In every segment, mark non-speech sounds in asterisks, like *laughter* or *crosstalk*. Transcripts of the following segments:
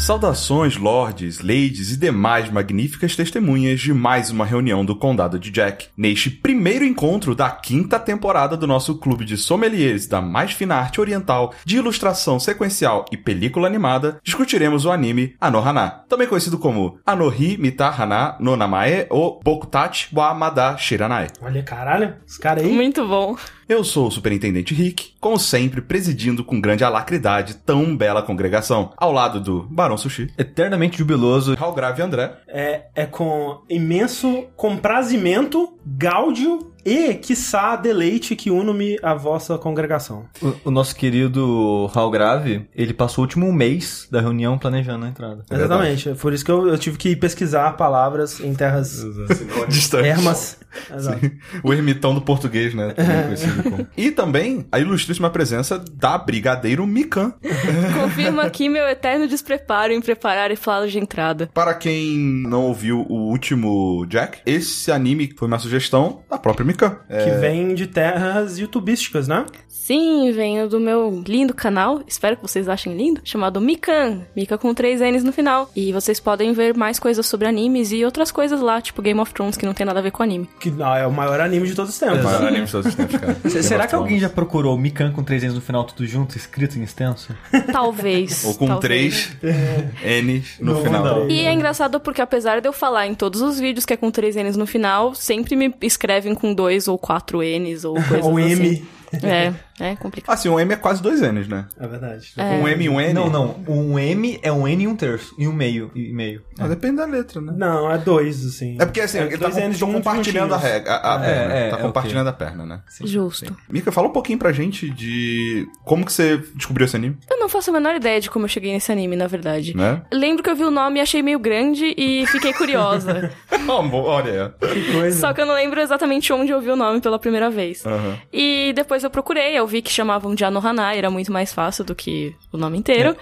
Saudações, lords, ladies e demais magníficas testemunhas de mais uma reunião do Condado de Jack. Neste primeiro encontro da quinta temporada do nosso clube de sommeliers da mais fina arte oriental, de ilustração sequencial e película animada, discutiremos o anime Anohana, também conhecido como Anohi Mita Hana no Namae ou Bokutachi wa Mada Shiranai. Olha, caralho, os caras aí. Muito bom. Eu sou o Superintendente Rick, como sempre, presidindo com grande alacridade tão bela congregação, ao lado do Barão Sushi, Eternamente jubiloso. Raul Grave André, É, é com imenso comprazimento, gáudio e, quiçá, deleite que une-me à vossa congregação. O, o nosso querido Raul Grave, ele passou o último mês da reunião planejando a entrada. É Exatamente. É por isso que eu, eu tive que pesquisar palavras em terras *laughs* distante. ermas. Exato. o ermitão do português, né? *laughs* E também a ilustríssima presença da Brigadeiro Mikan. *laughs* Confirma aqui meu eterno despreparo em preparar e falar de entrada. Para quem não ouviu o último Jack, esse anime foi uma sugestão da própria Mikan. É, Que vem de terras youtubísticas, né? Sim, venho do meu lindo canal, espero que vocês achem lindo, chamado Mikan. Mika com três N's no final. E vocês podem ver mais coisas sobre animes e outras coisas lá, tipo Game of Thrones, que não tem nada a ver com anime. Que não, é o maior anime de todos os o tempos. maior anime de todos os tempos, cara. Se- Será que alguém já procurou Mikan com três N's no final, tudo junto, escrito em extenso? *laughs* Talvez. Ou com talvez. três N's no Não, final. não. E é engraçado porque apesar de eu falar em todos os vídeos que é com três N's no final, sempre me escrevem com dois ou quatro N's ou *laughs* coisas Ou assim. M. É, é complicado. Assim, um M é quase dois N's, né? É verdade. Um M e um N. Não, não. Um M é um N e um terço. E um meio. E meio. Ah, depende da letra, né? Não, é dois, assim. É porque assim, ele tá N's compartilhando a, rega, a, a É, perna. é, tá é, compartilhando a perna, né? Justo. Mika, fala um pouquinho pra gente de como que você descobriu esse anime, Eu não faço a menor ideia de como eu cheguei nesse anime, na verdade. né? Lembro que eu vi o nome e achei meio grande e fiquei curiosa. *laughs* Olha. Que coisa. Só que eu não lembro exatamente onde eu vi o nome pela primeira vez. Aham. E depois eu procurei, eu vi que chamavam de Anohana, era muito mais fácil do que o nome inteiro.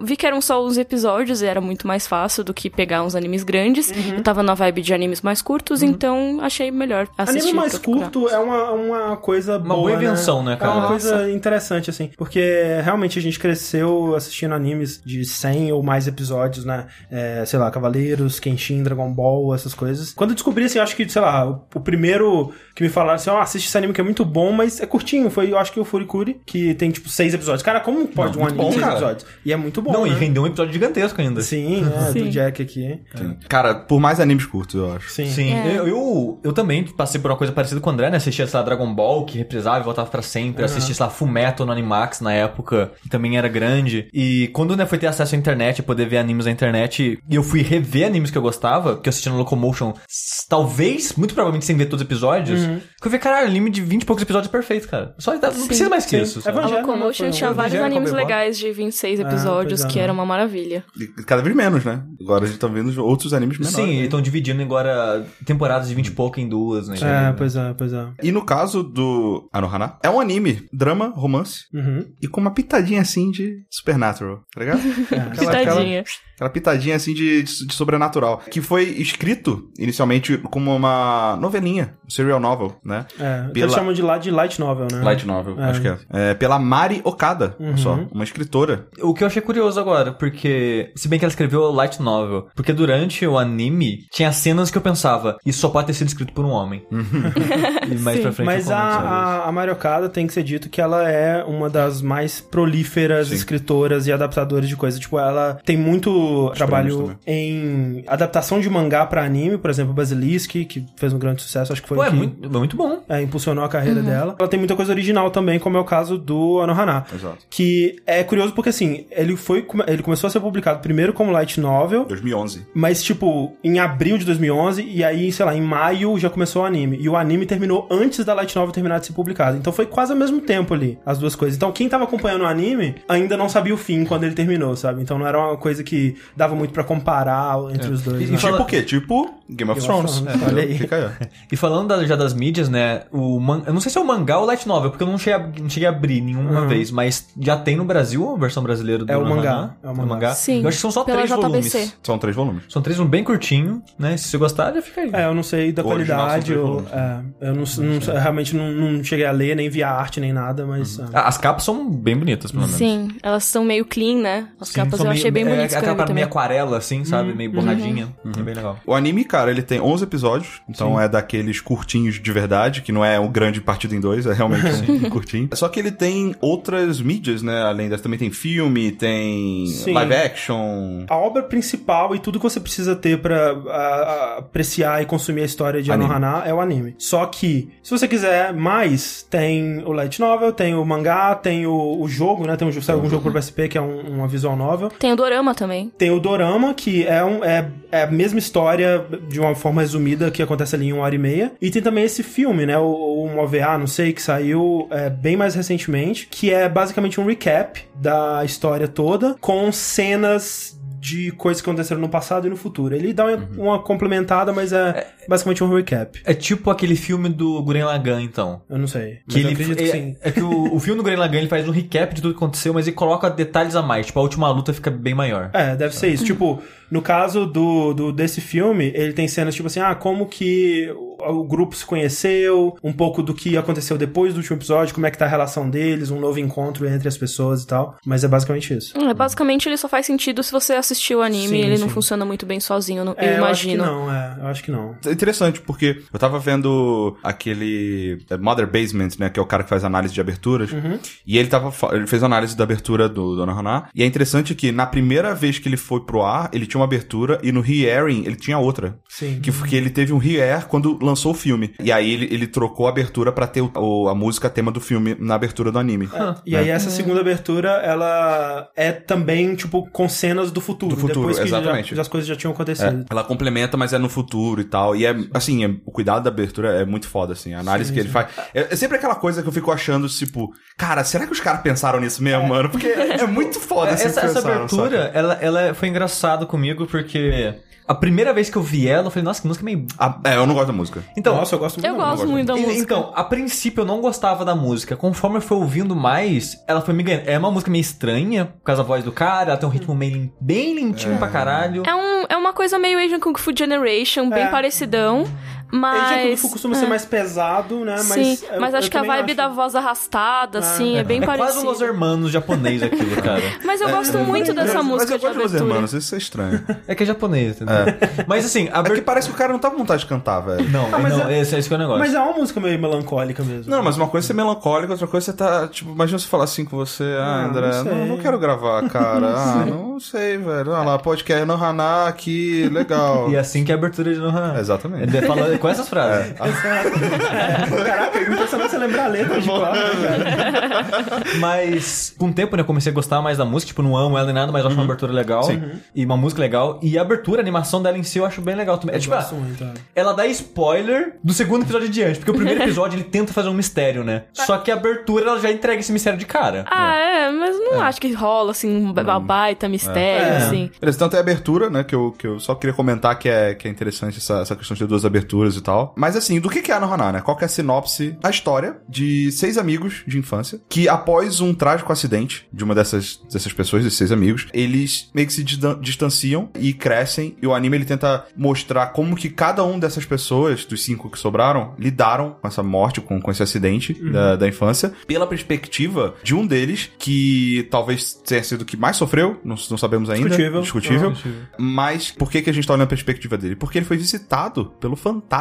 Vi que eram só os episódios, e era muito mais fácil do que pegar uns animes grandes. Eu tava na vibe de animes mais curtos, então achei melhor assistir. Anime mais curto é uma, uma coisa Uma boa, boa invenção, né, cara? É uma Nossa. coisa interessante, assim. Porque realmente a gente cresceu assistindo animes de 100 ou mais episódios, né? É, sei lá, Cavaleiros, Kenshin, Dragon Ball, essas coisas. Quando eu descobri, assim, eu acho que, sei lá, o, o primeiro que me falaram assim, ó, assiste esse anime que é muito bom, mas é curtinho. Foi, eu acho que o Furikuri, que tem, tipo, seis episódios. Cara, como pode Não, um anime bom, de seis cara. episódios? E é muito bom, não, né? e rendeu um episódio gigantesco ainda. Sim, *laughs* é, do Sim. Jack aqui. Cara, por mais animes curtos, eu acho. Sim. Sim, É. eu, eu, eu também passei por uma coisa parecida com o André, né? Assistia, sei lá, Dragon Ball, que reprisava e voltava pra sempre. Assistia, sei lá, Fullmetal no Animax na época, que também era grande. E quando, né, foi ter acesso à internet, poder ver animes na internet, e eu fui rever animes que eu gostava, que eu assistia no Locomotion, talvez, muito provavelmente sem ver todos os episódios, que eu vi, caralho, anime de 20 e poucos episódios é perfeito, cara. Só não precisa mais que Sim. isso. É sabe? A Locomotion né? tinha vários Evangelho, animes legais de 26 episódios, pois é. que era uma maravilha. E cada vez menos, né? Agora a gente tá vendo outros animes menores. Sim, né? estão dividindo agora temporadas de 20 e pouco em duas, né? É, pois é, pois é. E no caso do Anohana, é um anime, drama, romance, Uhum. e com uma pitadinha assim de Supernatural, tá ligado? *laughs* Aquela- Pitadinha. Aquela pitadinha assim de, de, de sobrenatural. Que foi escrito inicialmente como uma novelinha, um serial novel, né? É, Pela- eles chamam de lá de light novel, né? Light novel, É. acho que é. É, Pela Mari Okada, Uhum. só. Uma escritora. O que eu achei curioso agora, porque. Se bem que ela escreveu light novel. Porque durante o anime, tinha cenas que eu pensava, isso só pode ter sido escrito por um homem. *laughs* e mais Sim. pra frente Mas a, a, a Mario Okada tem que ser dito que ela é uma das mais prolíferas Sim. escritoras e adaptadoras de coisas. Tipo, ela tem muito trabalho em adaptação de mangá pra anime, por exemplo, Basilisk, que fez um grande sucesso, acho que foi Pô, o é que muito, é muito bom. é, impulsionou a carreira dela. Ela tem muita coisa original também, como é o caso do Anohana. Exato. Que é curioso porque, assim, ele foi ele começou a ser publicado primeiro como light novel, 2011. mas, tipo, em abril de 2011, e aí, sei lá, em maio já começou o anime. E o anime terminou antes da Light Novel terminar de ser publicado. Então foi quase ao mesmo tempo ali, as duas coisas. Então quem tava acompanhando o anime ainda não sabia o fim quando ele terminou, sabe? Então não era uma coisa que dava muito pra comparar entre os dois. E- né? fala- Tipo o quê? Tipo Game of Game of Thrones. Thrones, É, olha aí. Fica aí. *laughs* E falando da- já das mídias, né? O man... Eu não sei se é o mangá ou o light novel, porque eu não cheguei a, não cheguei a abrir nenhuma Uhum. vez, mas já tem no Brasil a versão brasileira do É o Nohana? mangá, é o mangá. Sim, Eu acho que são só pela três JBC. volumes. São três volumes. São três volumes bem curtinho, né? Se você gostar, já fica aí. É, eu não sei da O qualidade. Eu, é, eu não, não- eu realmente não, não cheguei a ler, nem vi a arte, nem nada, mas. é. Ah, As capas são bem bonitas, pelo menos. Sim, elas são meio clean, né? As Sim, capas eu meio- achei bem é, bonitas. É vi meio também. aquarela, assim, sabe? Meio borradinha. É bem legal. O anime, cara, ele tem 11 episódios, então é daqueles curtinhos de verdade, que não é um grande partido em dois, é realmente um *laughs* curtinho. Só que ele tem outras mídias, né? Além dessa, também tem filme, tem Sim. live action. A obra principal e tudo que você precisa ter pra a- a- apreciar e consumir a história de. Anohana é o anime. Só que, se você quiser mais, tem o light novel, tem o mangá, tem o, o jogo, né? Tem um, saiu um jogo pro PSP que é um, uma visual novel. Tem o Dorama também. Tem o Dorama, que é, um, é, é a mesma história de uma forma resumida que acontece ali em uma hora e meia. E tem também esse filme, né? O, um OVA, não sei, que saiu é, bem mais recentemente, que é basicamente um recap da história toda, com cenas de coisas que aconteceram no passado e no futuro. Ele dá uma, uma complementada, mas é, basicamente um recap. É tipo aquele filme do Guren Lagann, então. Eu não sei. Que ele, acredito é, que sim. é que o, o filme do Guren Lagann ele faz um recap de tudo que aconteceu, mas ele coloca detalhes a mais. Tipo, a última luta fica bem maior. É, deve ser isso. Tipo, no caso do, do desse filme, ele tem cenas tipo assim, ah, como que o, grupo se conheceu, um pouco do que aconteceu depois do último episódio, como é que tá a relação deles, um novo encontro entre as pessoas e tal. Mas é basicamente isso. É, basicamente, ele só faz sentido se você assistiu o anime. Sim, ele não sim. funciona muito bem sozinho, eu não- É, eu imagino. Eu acho que não, é. Eu acho que não. É interessante, porque eu tava vendo aquele é, Mother Basement, né? Que é o cara que faz análise de aberturas. E ele tava. Ele fez análise da abertura do Dona Haná. E é interessante que na primeira vez que ele foi pro ar, ele tinha uma abertura, e no re-airing ele tinha outra. Sim. Que, que ele teve um re-air quando lançou o filme. E aí ele, ele trocou a abertura pra ter o, a música tema do filme na abertura do anime. E aí essa segunda abertura, ela é também, tipo, com cenas do futuro. Do futuro, depois exatamente. já as coisas já tinham acontecido. É, ela complementa, mas é no futuro e tal. E é, assim, é- o cuidado da abertura é muito foda, assim. A análise Sim, que ele sim. faz. É, é sempre aquela coisa que eu fico achando, tipo, cara, será que os caras pensaram nisso mesmo, mano? Porque é, muito foda assim essa, essa abertura, ela, ela foi engraçado comigo porque a primeira vez que eu vi ela, eu falei, nossa, que música meio. Ah, é, eu não gosto da música. Então, Nossa, eu gosto muito Eu da gosto música. muito da música. Então, a princípio eu não gostava da música. Conforme eu fui ouvindo mais, ela foi me ganhando. É uma música meio estranha, por causa da voz do cara, ela tem um ritmo meio lim- bem lentinho pra caralho. É, um, é uma coisa meio Asian Kung Fu Generation, bem É. parecidão. Ele já Mas. Fu costuma ser mais pesado, né? Sim, Mas, mas, eu- acho eu que a vibe acho. da voz arrastada, assim, é, bem é parecido. quase um Los Hermanos japonês aquilo, *laughs* cara. Mas eu gosto muito dessa mas, música mas eu de gosto dos abertura. irmãos, isso é estranho. É que é japonês, entendeu? Mas assim, a É que parece que o cara não tá com vontade de cantar, velho. Não, Ah, mas não, é- esse, esse que é o negócio. Mas é uma música meio melancólica mesmo. Não, mas uma coisa é ser melancólica, outra coisa é você tá, tipo, imagina você falar assim com você, ah, Ah, André, não não, não quero gravar, cara. *laughs* ah, não sei, velho. Olha lá, podcast no Haná aqui, legal. E é assim que é a abertura de Nohana. Exatamente. Ele fala com essas frases. Caraca, me impressionou você lembrar a letra de qual, *laughs* né? Mas com o tempo, né, eu comecei a gostar mais da música. Tipo, não amo ela nem nada, mas eu acho uma abertura legal. E uma música legal. E a abertura, a animação dela em si, eu acho bem legal também. É Eu tipo, gosto ah, muito, é. ela dá spoiler do segundo episódio em diante. Porque o primeiro *laughs* episódio ele tenta fazer um mistério, né? Só que a abertura ela já entrega esse mistério de cara. Ah, é, mas não acho que rola, assim, um Hum. baita mistério, É. assim. Beleza, então tem a abertura, né? Que eu, que eu só queria comentar que é, que é interessante essa, essa questão de duas aberturas e tal. Mas assim, do que, que é a Nohana, né? Qual que é a sinopse? A história de seis amigos de infância que, após um trágico acidente de uma dessas, dessas pessoas, desses seis amigos, eles meio que se distan- distanciam e crescem. E o anime ele tenta mostrar como que cada um dessas pessoas, dos cinco que sobraram, lidaram com essa morte, com, com esse acidente da, da infância, pela perspectiva de um deles que talvez tenha sido o que mais sofreu, não, não sabemos ainda. Discutível. Discutível. Ah, Mas por que, que a gente tá olhando a perspectiva dele? Porque ele foi visitado pelo fantasma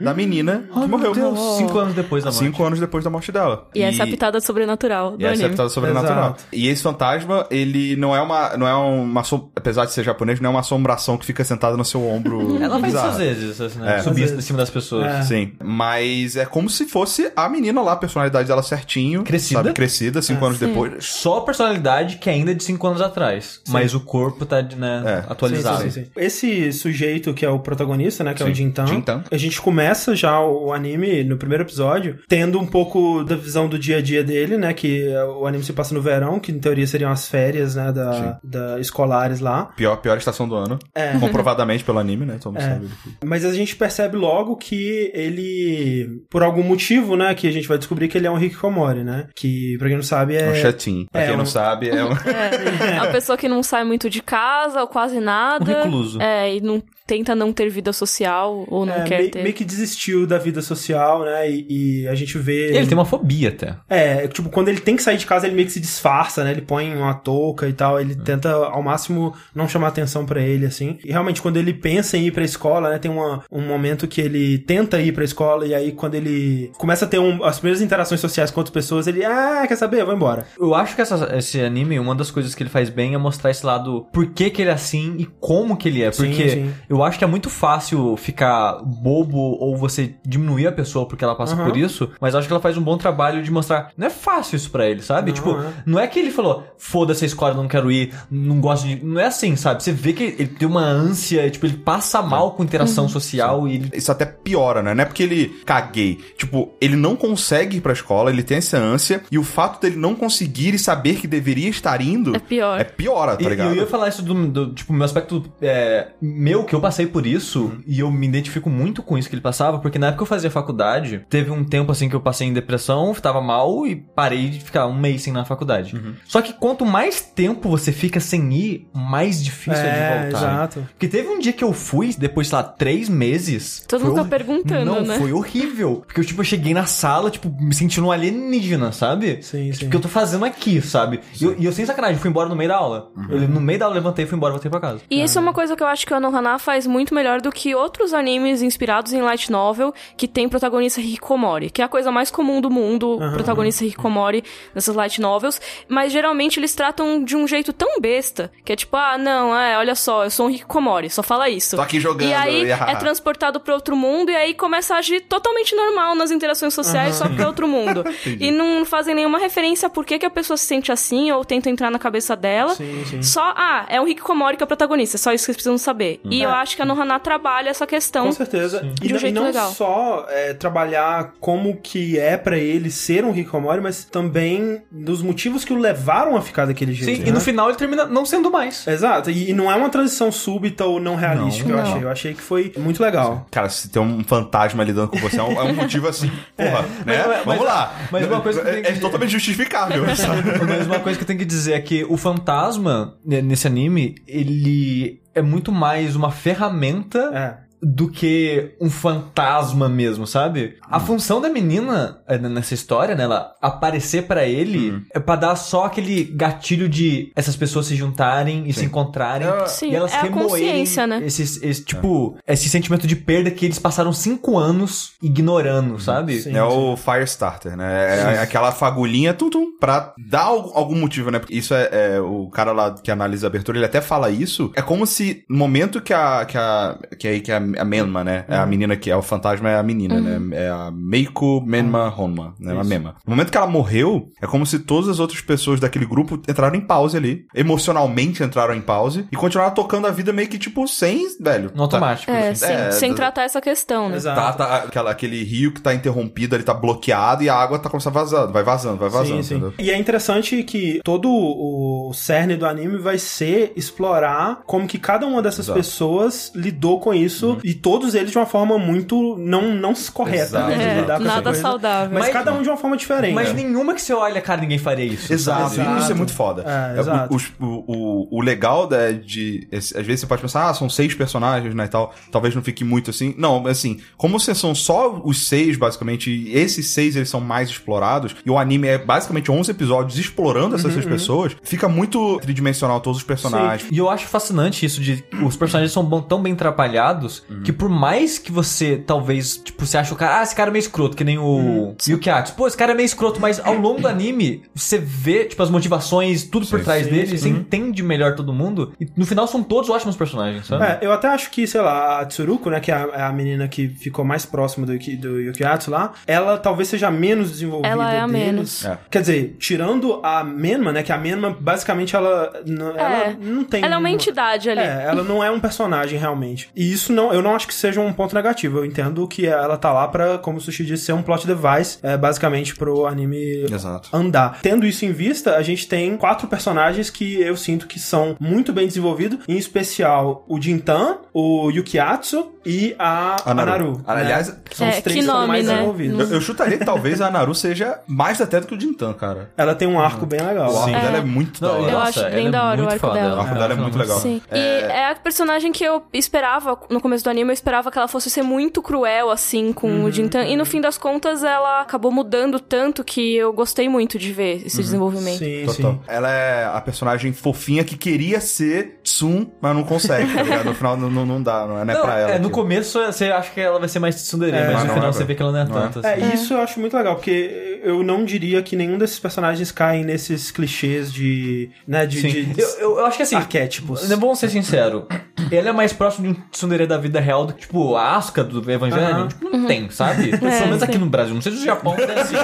da menina que Oh, morreu. Deus, cinco anos depois da morte. Cinco anos depois da morte dela. E, essa é a pitada sobrenatural do E essa é a anime. pitada sobrenatural. Exato. E esse fantasma, ele não é uma. Não é uma. Apesar de ser japonês, não é uma assombração que fica sentada no seu ombro. *laughs* Ela faz isso às vezes, assim, né? É. Subir em cima das pessoas. É. Sim. Mas é como se fosse a menina lá, a personalidade dela certinho. Crescida. Sabe? Crescida, cinco É, anos sim. depois. Só a personalidade que ainda é de 5 anos atrás. Mas o corpo tá, né, É. atualizado. Sim, sim, sim, sim. Esse sujeito que é o protagonista, né, que é o Sim, Jintan, Jintan. A gente começa já o anime no primeiro episódio tendo um pouco da visão do dia a dia dele, né, que o anime se passa no verão, que em teoria seriam as férias, né, da, da escolares lá. Pior, pior estação do ano. É. *laughs* Comprovadamente pelo anime, né? Todo mundo É. sabe. Mas a gente percebe logo que ele, por algum motivo, né, que a gente vai descobrir que ele é um Hikikomori, né, que pra quem não sabe É um é... chatinho. Pra É, quem um- não sabe, é um... É, a pessoa que não sai muito de casa, ou quase *laughs* nada. Um recluso. É, e não tenta não ter vida social, ou não é, quer meio, ter. meio que desistiu da vida social, né? E, e a gente vê. Ele tem uma fobia até. É, tipo, quando ele tem que sair de casa, ele meio que se disfarça, né? Ele põe uma touca e tal. Ele tenta, ao máximo, não chamar atenção pra ele, assim. E realmente, quando ele pensa em ir pra escola, né? Tem uma, um momento que ele tenta ir pra escola. E aí, quando ele começa a ter um- as primeiras interações sociais com outras pessoas, ele, ah, quer saber? Eu vou embora. Eu acho que essa- esse anime, uma das coisas que ele faz bem é mostrar esse lado, por que, que ele é assim e como que ele é. Sim, Porque sim. eu acho que é muito fácil ficar bobo ou você diminuir a pessoa porque ela passa Aham. por isso, mas eu acho que ela faz um bom trabalho de mostrar. Não é fácil isso pra ele, sabe? Não, tipo, é. não é que ele falou, foda-se a escola, não quero ir, não gosto de. Não é assim, sabe? Você vê que ele tem uma ânsia, tipo, ele passa mal com interação social e ele. Isso até piora, né? Não é porque ele caguei. Tipo, ele não consegue ir pra escola, ele tem essa ânsia, e o fato dele não conseguir e saber que deveria estar indo É pior. é piora, tá E- ligado? Eu ia falar isso do, do, tipo, meu aspecto é, meu, que eu passei por isso, e eu me identifico muito com isso que ele passava, porque na época que eu fazia faculdade, teve um tempo assim que eu passei em depressão, tava mal e parei de ficar um mês sem ir na faculdade. Só que quanto mais tempo você fica sem ir, mais difícil é, É, de voltar. exato. Porque teve um dia que eu fui, depois, sei lá, três meses. Todo mundo tá hor- perguntando, Não, né? foi horrível. Porque eu, tipo, eu cheguei na sala, tipo, me sentindo um alienígena, sabe? Sim, Tipo, sim. O que eu tô fazendo aqui, sabe? E eu, e eu, sem sacanagem, fui embora no meio da aula. Eu, no meio da aula, levantei, fui embora, voltei pra casa. E isso é uma coisa que eu acho que o Anohana faz muito melhor do que outros animes inspirados em light novel que tem protagonista hikikomori, que é a coisa mais comum do mundo, protagonista hikikomori nessas light novels, mas geralmente eles tratam de um jeito tão besta, que é tipo, ah, não, é, olha só, eu sou um hikikomori, só fala isso. Tô aqui jogando, E aí é transportado pra outro mundo e aí começa a agir totalmente normal nas interações sociais, só porque é outro mundo. *laughs* e não fazem nenhuma referência a por que, que a pessoa se sente assim ou tenta entrar na cabeça dela. Sim, sim. Só, ah, é um hikikomori que é o protagonista, só isso que vocês precisam saber. E eu É. acho que a Nohana trabalha essa questão. Com certeza. E, De um não- e jeito não legal. só é, trabalhar como que é pra ele ser um hikikomori, mas também dos motivos que o levaram a ficar daquele jeito. Sim, né? e no final ele termina não sendo mais. Exato, e, e não é uma transição súbita ou não realística, eu Não. achei. Eu achei que foi muito legal. Cara, se tem um fantasma lidando com você, é um, é um motivo assim, *laughs* porra, né? mas- Vamos lá. mas uma coisa que é, tem que- é totalmente justificável, *laughs* sabe? Mas uma coisa que eu tenho que dizer é que o fantasma, né, nesse anime, ele é muito mais uma ferramenta É. do que um fantasma mesmo, sabe? A função da menina eh, nessa história, né, ela aparecer pra ele é pra dar só aquele gatilho de essas pessoas se juntarem e se encontrarem Sim, e elas é a remoerem consciência, né? esses, esse, tipo, esse sentimento de perda que eles passaram cinco anos ignorando, sabe? Sim. É o Firestarter, né? É aquela fagulhinha tum, tum, pra dar al- algum motivo, né? Porque isso é, é o cara lá que analisa a abertura, ele até fala isso. É como se no momento que a que a que aí que a, a Menma, né? É a menina que é o fantasma é a menina, né? É a Meiko Menma Honma, né? Uma Mema. No momento que ela morreu, é como se todas as outras pessoas daquele grupo entraram em pause ali, emocionalmente entraram em pause e continuaram tocando a vida meio que tipo sem, velho. No automático. É, assim. sem, É, sem tratar essa questão, né? Exato. Tá, tá, aquela, aquele rio que tá interrompido, ele tá bloqueado e a água tá começando a vazar, vai vazando, vai vazando, Sim, sim. E é interessante que todo o cerne do anime vai ser explorar como que cada uma dessas Exato. pessoas lidou com isso e todos eles de uma forma muito não, não correta, Exato, né? de É, nada coisa. saudável. Mas, Mas- cada um de uma forma diferente. Mas nenhuma que você olha, cara, ninguém faria isso. Exato, Exato. isso é muito foda. É, É, exato. o, o, o, o legal da, de. Às vezes você pode pensar, ah, são seis personagens, né, e tal. Talvez não fique muito assim. Não, mas assim, como se são só os seis, basicamente, e esses seis eles são mais explorados, e o anime é basicamente 11 episódios explorando essas Uhum, seis pessoas, fica muito tridimensional todos os personagens. E eu acho fascinante isso de os personagens são tão bem atrapalhados que por mais que você, talvez, tipo, você acha o cara, ah, esse cara é meio escroto, que nem o Yukiatsu. Pô, esse cara é meio escroto, mas ao longo do anime, você vê, tipo, as motivações, tudo por trás sim, dele, sim. você entende melhor todo mundo, e no final são todos ótimos personagens, sabe? É, eu até acho que, sei lá, a Tsuruko, né, que é a, é a menina que ficou mais próxima do, Yuki- do Yukiatsu lá, ela talvez seja a menos desenvolvida Ela é a deles. menos. É. Quer dizer, tirando a Menma, né, que a Menma, basicamente, ela, ela não tem... Ela é uma entidade ali. É, ela não é um personagem realmente. E isso não, eu não acho que seja um ponto negativo. Eu entendo que ela tá lá pra, como o Sushi disse, ser um plot device, é, basicamente pro anime Exato. andar. Tendo isso em vista, a gente tem quatro personagens que eu sinto que são muito bem desenvolvidos, em especial o Jintan, o Yukiatsu e a, A a Naru. Naru. Aliás, né? são É, os três que que são nome, mais né? desenvolvidos. Eu, eu chutaria que talvez a Naru seja mais até do que o Jintan, cara. Ela tem um arco bem legal. O arco É. dela é muito da Não, hora. Eu acho bem é da hora o arco dela. O arco dela é muito legal. Sim. E é a personagem que eu esperava, no começo do anime, eu esperava que ela fosse ser muito cruel, assim, com Uhum. o Jintan. E no fim das contas, ela acabou mudando tanto que eu gostei muito de ver esse desenvolvimento. Sim, Total. sim. Ela é a personagem fofinha que queria ser Tsun, mas não consegue, tá ligado? No final não, não, dá, não é, não é pra ela. é, no começo você acha que ela vai ser mais tsundere, É, mas mas no final é, você vê que ela não é Não é. tanto. É, assim. isso eu acho muito legal, porque eu não diria que nenhum desses personagens caem nesses clichês de. né, de, Sim. de Eu, eu, eu acho que assim, arquétipos. Vamos ser sincero. Ele é mais próximo de um tsundere da vida real do que, tipo, a Asuka do Evangelho. Aham. Tipo, não tem, sabe? Pelo menos aqui no Brasil. Não sei se no Japão *laughs* deve ser.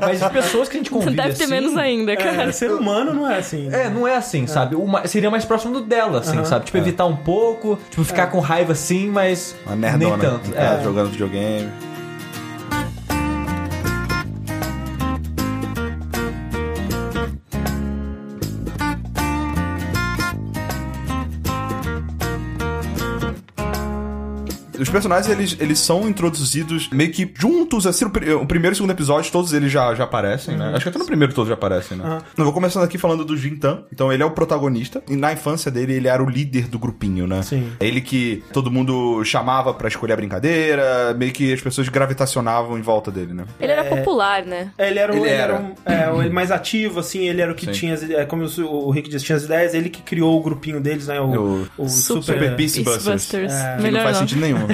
mas as pessoas que a gente convive Deve ter assim, menos ainda, cara. É, ser humano não é assim. É, não é assim, sabe? O ma- seria mais próximo do dela, assim, Aham. sabe? Tipo, evitar um pouco, tipo, ficar com raiva assim, mas Uma nerdona. nem tanto. É. Jogando videogame. Os personagens, eles, eles são introduzidos meio que juntos, assim, o, pri- o primeiro e o segundo episódio, todos eles já, já aparecem, né? Acho que até no primeiro todos já aparecem, né? Uhum. Eu vou começando aqui falando do Jintan. Então, ele é o protagonista. E na infância dele, ele era o líder do grupinho, né? Sim. É ele que todo mundo chamava pra escolher a brincadeira, meio que as pessoas gravitacionavam em volta dele, né? Ele era popular, né? Ele era o, Ele ele era era. um- é, o- mais ativo, assim, ele era o que Sim. tinha, as ideias- é, como o, o Rick disse, tinha as ideias, ele que criou o grupinho deles, né? O, O o Super- Super... Beast Busters. Beastbusters. É, Que Melhor não faz não. sentido nenhum, *laughs*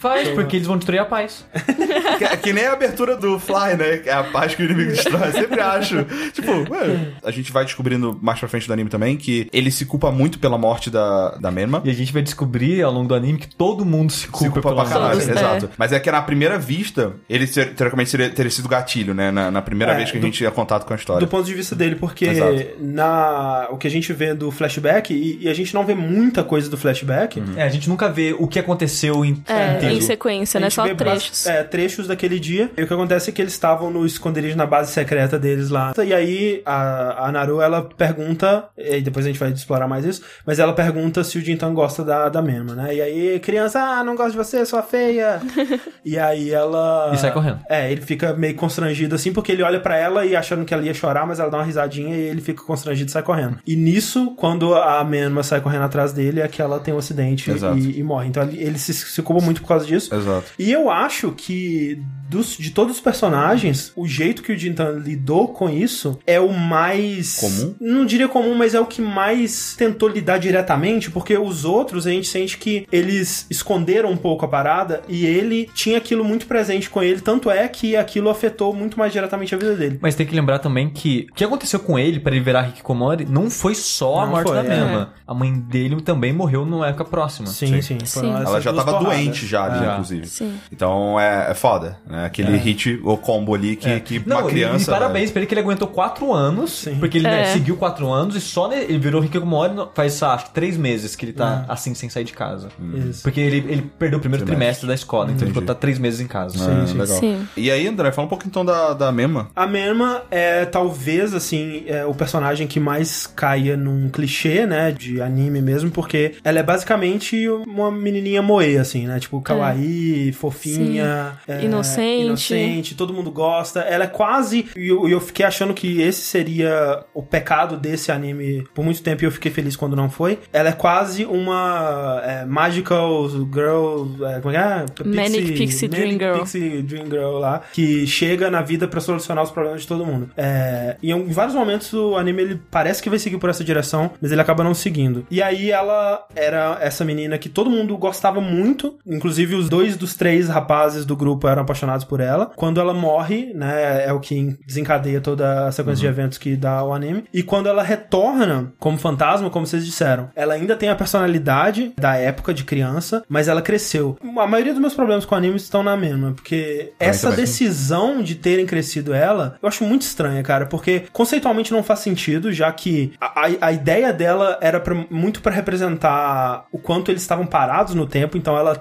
Faz, porque eles vão destruir a paz. que, é que nem a abertura do Fly, né? Que é a paz que o inimigo destrói. Sempre acho. Tipo, ué, a gente vai descobrindo mais pra frente do anime também que ele se culpa muito pela morte da, da Menma. E a gente vai descobrir ao longo do anime que todo mundo se culpa, Se culpa pela pra caralho, Todos, é. exato. Mas é que na primeira vista, ele ser- teoricamente seria, teria sido gatilho, né? Na, na primeira É, vez que a do- gente tinha contato com a história. Do ponto de vista dele, porque Exato. na o que a gente vê do flashback, e, e a gente não vê muita coisa do flashback, Uhum. É, a gente nunca vê o que aconteceu em É, inteiro. Em sequência, né? Só trechos. é, trechos daquele dia. E o que acontece é que eles estavam no esconderijo na base secreta deles lá. E aí a, a Naru, ela pergunta, e depois a gente vai explorar mais isso, mas ela pergunta se o Jintan gosta da, da Menma, né? E aí, criança, ah, não gosto de você, sua feia. *laughs* e aí ela... E sai correndo. É, ele fica meio constrangido assim, porque ele olha pra ela e achando que ela ia chorar, mas ela dá uma risadinha e ele fica constrangido e sai correndo. E nisso, quando a Menma sai correndo atrás dele, é que ela tem um acidente e, e morre. Então ele, ele se, se culpa muito por causa disso. Exato. E eu acho que dos, de todos os personagens, o jeito que o Jintan lidou com isso é o mais. Comum? Não diria comum, mas é o que mais tentou lidar diretamente, porque os outros a gente sente que eles esconderam um pouco a parada e ele tinha aquilo muito presente com ele, tanto é que aquilo afetou muito mais diretamente a vida dele. Mas tem que lembrar também que o que aconteceu com ele pra ele virar Hikikomori não foi só a Não morte foi, da é. Menma. A mãe dele também morreu numa época próxima. Sim, sim. Sim. essas Ela já tava porradas. doente já ali, Já. inclusive. Sim. Então é, é foda, né? Aquele hit, o combo ali que, que É. Não, uma e- criança... E, parabéns pra ele que ele aguentou quatro anos. Sim. Porque ele né, É. seguiu quatro anos e só ne- ele virou Hikikomori no- faz, acho que três meses que ele tá assim, sem sair de casa. Isso. Porque ele, ele perdeu o primeiro Trimestre. trimestre da escola, então ele Entendi. ficou tá três meses em casa. Ah, sim. legal. Sim. E aí, André, fala um pouco então da, da Mema. A Menma é talvez assim é o personagem que mais caia num clichê, né, de anime mesmo, porque ela é basicamente uma menininha moe assim, né, tipo, kawaii, fofinha, é, Inocente. inocente, todo mundo gosta. Ela é quase. E eu, eu fiquei achando que esse seria o pecado desse anime por muito tempo e eu fiquei feliz quando não foi. Ela é quase uma é, Magical Girl. É, como é que é? Manic Pixie Dream Girl. Pixie Dream Girl lá, que chega na vida pra solucionar os problemas de todo mundo. É, e em vários momentos o anime ele parece que vai seguir por essa direção, mas ele acaba não seguindo. E aí ela era essa menina que todo mundo gostava muito, inclusive os dois dos três rapazes do grupo eram apaixonados por ela. Quando ela morre, né, é o que desencadeia toda a sequência de eventos que dá o anime. E quando ela retorna como fantasma, como vocês disseram, ela ainda tem a personalidade da época de criança, mas ela cresceu. A maioria dos meus problemas com o anime estão na mesma, porque essa também. decisão de terem crescido ela, eu acho muito estranha, cara, porque conceitualmente não faz sentido, já que a, a- a ideia dela era pra- muito pra representar o quanto eles estavam parados no tempo, então ela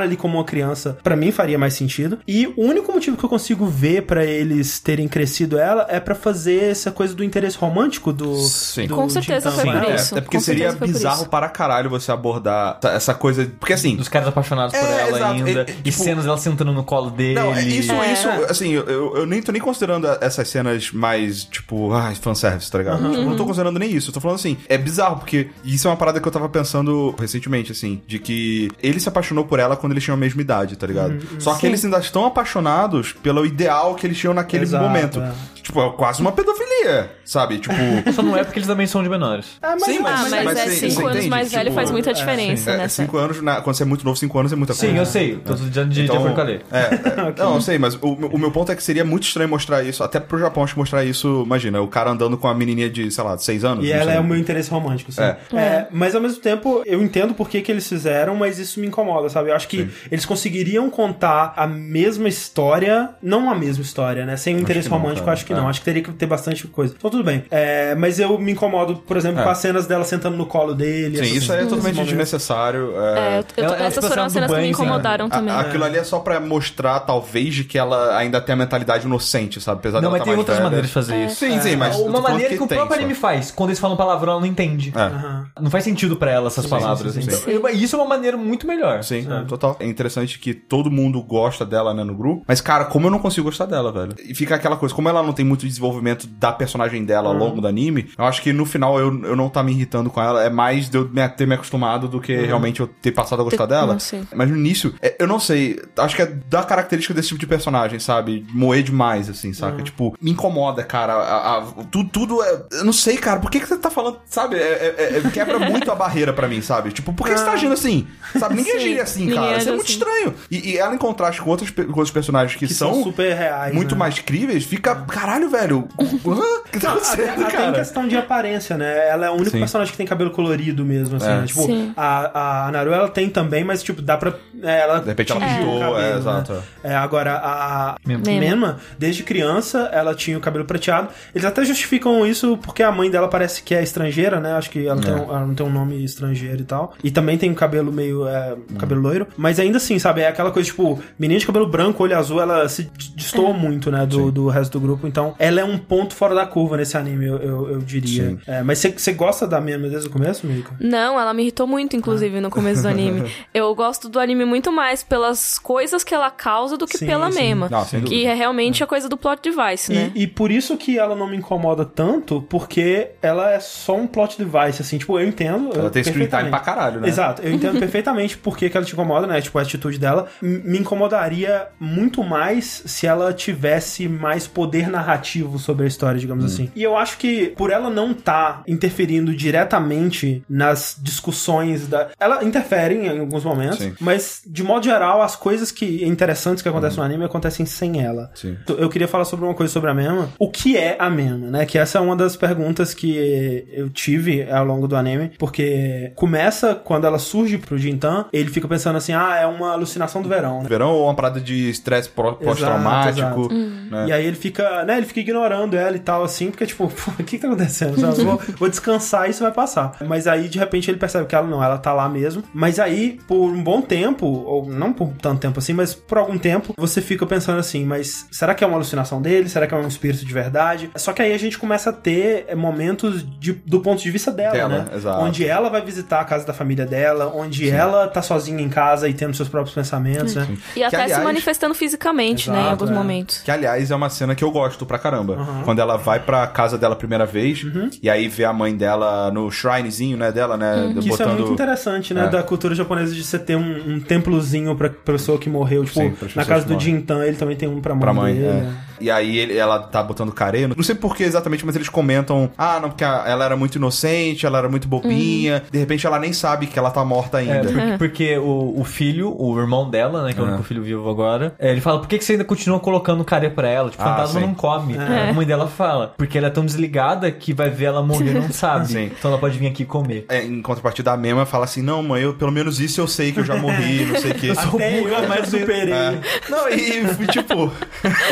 estar ali como uma criança, pra mim faria mais sentido. E o único motivo que eu consigo ver pra eles terem crescido ela é pra fazer essa coisa do interesse romântico do. Sim. do Com certeza foi por É, isso. até porque Com seria bizarro para caralho você abordar essa- coisa. Porque assim. Dos caras apaixonados por É, ela exato. ainda. É, é, e tipo- cenas dela sentando no colo dele. Não, é isso, É. isso, assim, eu, eu, eu nem tô nem considerando essas cenas mais, tipo, ai, fanservice, tá ligado? Uhum. Tipo, não tô considerando nem isso. Eu tô falando assim, é bizarro, porque isso é uma parada que eu tava pensando recentemente, assim, de que ele se apaixonou por ela quando eles tinham a mesma idade, tá ligado? Só que Sim. eles ainda estão apaixonados pelo ideal que eles tinham naquele Exato, momento. é. Tipo, é quase uma pedofilia, sabe? Tipo. *laughs* Só não é porque eles também são de menores. Ah, mas, Sim, Ah, mas, mas é você- cinco anos entende? mais velho Tipo, faz muita é, diferença, É, né? cinco anos, na- quando você é muito novo, cinco anos é muita coisa. Sim, eu sei. Tô de, de, de acordo com a lei. É, *laughs* é. não, eu sei, mas o, meu- o meu ponto é que seria muito estranho mostrar isso, até pro Japão, acho que mostrar isso, imagina, o cara andando com a menininha de, sei lá, de seis anos. E não ela sei. é o meu interesse romântico, sim. É. É, mas ao mesmo tempo, eu entendo por que, que eles fizeram, mas isso me incomoda, sabe? Eu acho que eles conseguiriam contar a mesma história, não a mesma história, né? Sem o interesse não, romântico, acho que É. não. Acho que teria que ter bastante coisa. Então tudo bem. É, mas eu me incomodo, por exemplo, É. com as cenas dela sentando no colo dele. Sim, isso aí é totalmente desnecessário. É, É, eu, eu, Ela- essas foram as do cenas que me incomodaram a- também. aquilo ali é só pra mostrar, talvez, de que ela ainda tem a mentalidade inocente, sabe? Apesar Não, dela mas tá tem mais outras velha. maneiras de fazer isso. Sim, sim, mas. eu tô Uma maneira que, o tem, próprio anime faz. Quando eles falam palavrão, ela não entende. É. Não faz sentido pra ela essas palavras. sim, sim. Eu- Isso é uma maneira muito melhor. Sim, total. É interessante que todo mundo gosta dela, né, no grupo. Mas, cara, como eu não consigo gostar dela, velho? E fica aquela coisa, como ela não tem muito desenvolvimento da personagem dela ao longo do anime, eu acho que no final eu, eu não tá me irritando com ela. É mais de eu me- ter me acostumado do que realmente eu ter passado a gostar Ter- dela. Mas no início, é, eu não sei. Acho que é da característica desse tipo de personagem, sabe? Moer demais, assim, saca? Tipo, me incomoda, cara. A, a- tudo, tudo é. Eu não sei, cara. Por que, que você tá falando, sabe? É- é- é- quebra *laughs* muito a barreira pra mim, sabe? Tipo, por que você tá agindo assim? Sabe? Ninguém agiria assim, ninguém cara. Isso é muito assim. estranho. E, e ela, em contraste com outros, com outros personagens que, Que são, são super reais. muito né? mais críveis, fica. Caralho, velho. Hã? *laughs* O que tá Até, acontecendo, até em cara? questão de aparência, né? Ela é o único Sim. personagem que tem cabelo colorido mesmo, assim. É. né? Tipo, Sim. a, a Naru, ela tem também, mas, tipo, dá pra... é, ela De repente ela pintou, é, cabelo, exato. Né? É, agora, a. Menma, desde criança, ela tinha o cabelo prateado. Eles até justificam isso porque a mãe dela parece que é estrangeira, né? Acho que ela, tem, É. um- ela não tem um nome estrangeiro e tal. E também tem um cabelo meio... É, um cabelo loiro. Mas ainda assim, sabe? É aquela coisa, tipo, menina de cabelo branco, olho azul, ela se destoa muito, né? Do, do resto do grupo. Então, ela é um ponto fora da curva nesse anime, eu, eu, eu diria. É, mas você- gosta da Menma desde o começo, Mika? Não, ela me irritou muito, inclusive, no começo do *laughs* anime. Eu gosto do anime muito mais pelas coisas que ela causa do que Sim, pela sim. Mema. Não, que é realmente a coisa do plot device, né? E, e por isso que ela não me incomoda tanto, porque ela é só um plot device, assim, tipo, eu entendo. Ela eu- tem screen time pra caralho, né? Exato, eu entendo *laughs* perfeitamente por que, que ela te incomoda, né? Tipo, a atitude dela. M- Me incomodaria muito mais se ela tivesse mais poder narrativo sobre a história, digamos Hum. assim. E eu acho que por ela não estar interferindo diretamente nas discussões da. Ela interfere em alguns momentos, Sim. mas de modo geral, as coisas que interessantes que acontecem no anime acontecem sem ela. Sim. Eu queria falar sobre uma coisa sobre a Mema. O que é a Mema, né? Que essa é uma das perguntas que eu tive ao longo do anime, porque começa quando ela surge pro Jintan, ele fica pensando assim: ah, é uma alucinação do verão, né? Verão ou uma parada de estresse pós-traumático. exato. né? E aí ele fica, né? Ele fica ignorando ela e tal, assim, porque, tipo, *laughs* o que que tá acontecendo? Sabe? Vou, vou descansar e isso vai passar. Mas aí, de repente, ele percebe que ela não, ela tá lá mesmo. Mas aí, por um bom tempo, ou não por tanto tempo assim, mas por algum tempo, você fica pensando assim, mas será que é uma alucinação dele? Será que é um espírito de verdade? Só que aí a gente começa a ter é, momentos de- do ponto de vista dela, Dela, né? exato. Onde ela vai visitar a casa da família dela, onde ela tá sozinha em casa e tendo seus próprios pensamentos, né? E até aliás- se manifestando fisicamente, né? Em Exato, alguns é. momentos. Que, aliás, é uma cena que eu gosto pra caramba. Uhum. Quando ela vai pra casa dela a primeira vez, e aí vê a mãe dela no shrinezinho, né, dela, né, Uhum. Que isso é muito interessante, né? É. Da cultura japonesa de você ter um, um templozinho pra pessoa que morreu. Tipo, Sim, na casa do. Jintan, ele também tem um pra mãe, Pra mãe, dele. é. né? E aí ele- ela tá botando careno. Não sei por que exatamente, mas eles comentam: ah, não, porque ela era muito inocente, ela era muito bobinha. De repente ela nem sabe que ela tá morta É, ainda. porque, porque o, o filho, o irmão dela, né, que é o único filho vivo agora, é, ele fala, por que, que você ainda continua colocando careia pra ela? Tipo, Ah, fantasma sim. não come. A mãe dela fala, porque ela é tão desligada que vai ver ela morrer não sabe. Sim. Então ela pode vir aqui comer. É, em contrapartida, a Mema fala assim: não, mãe, eu, pelo menos isso eu sei que eu já morri, *laughs* não sei o que. Até eu já superei. É. Não, e tipo.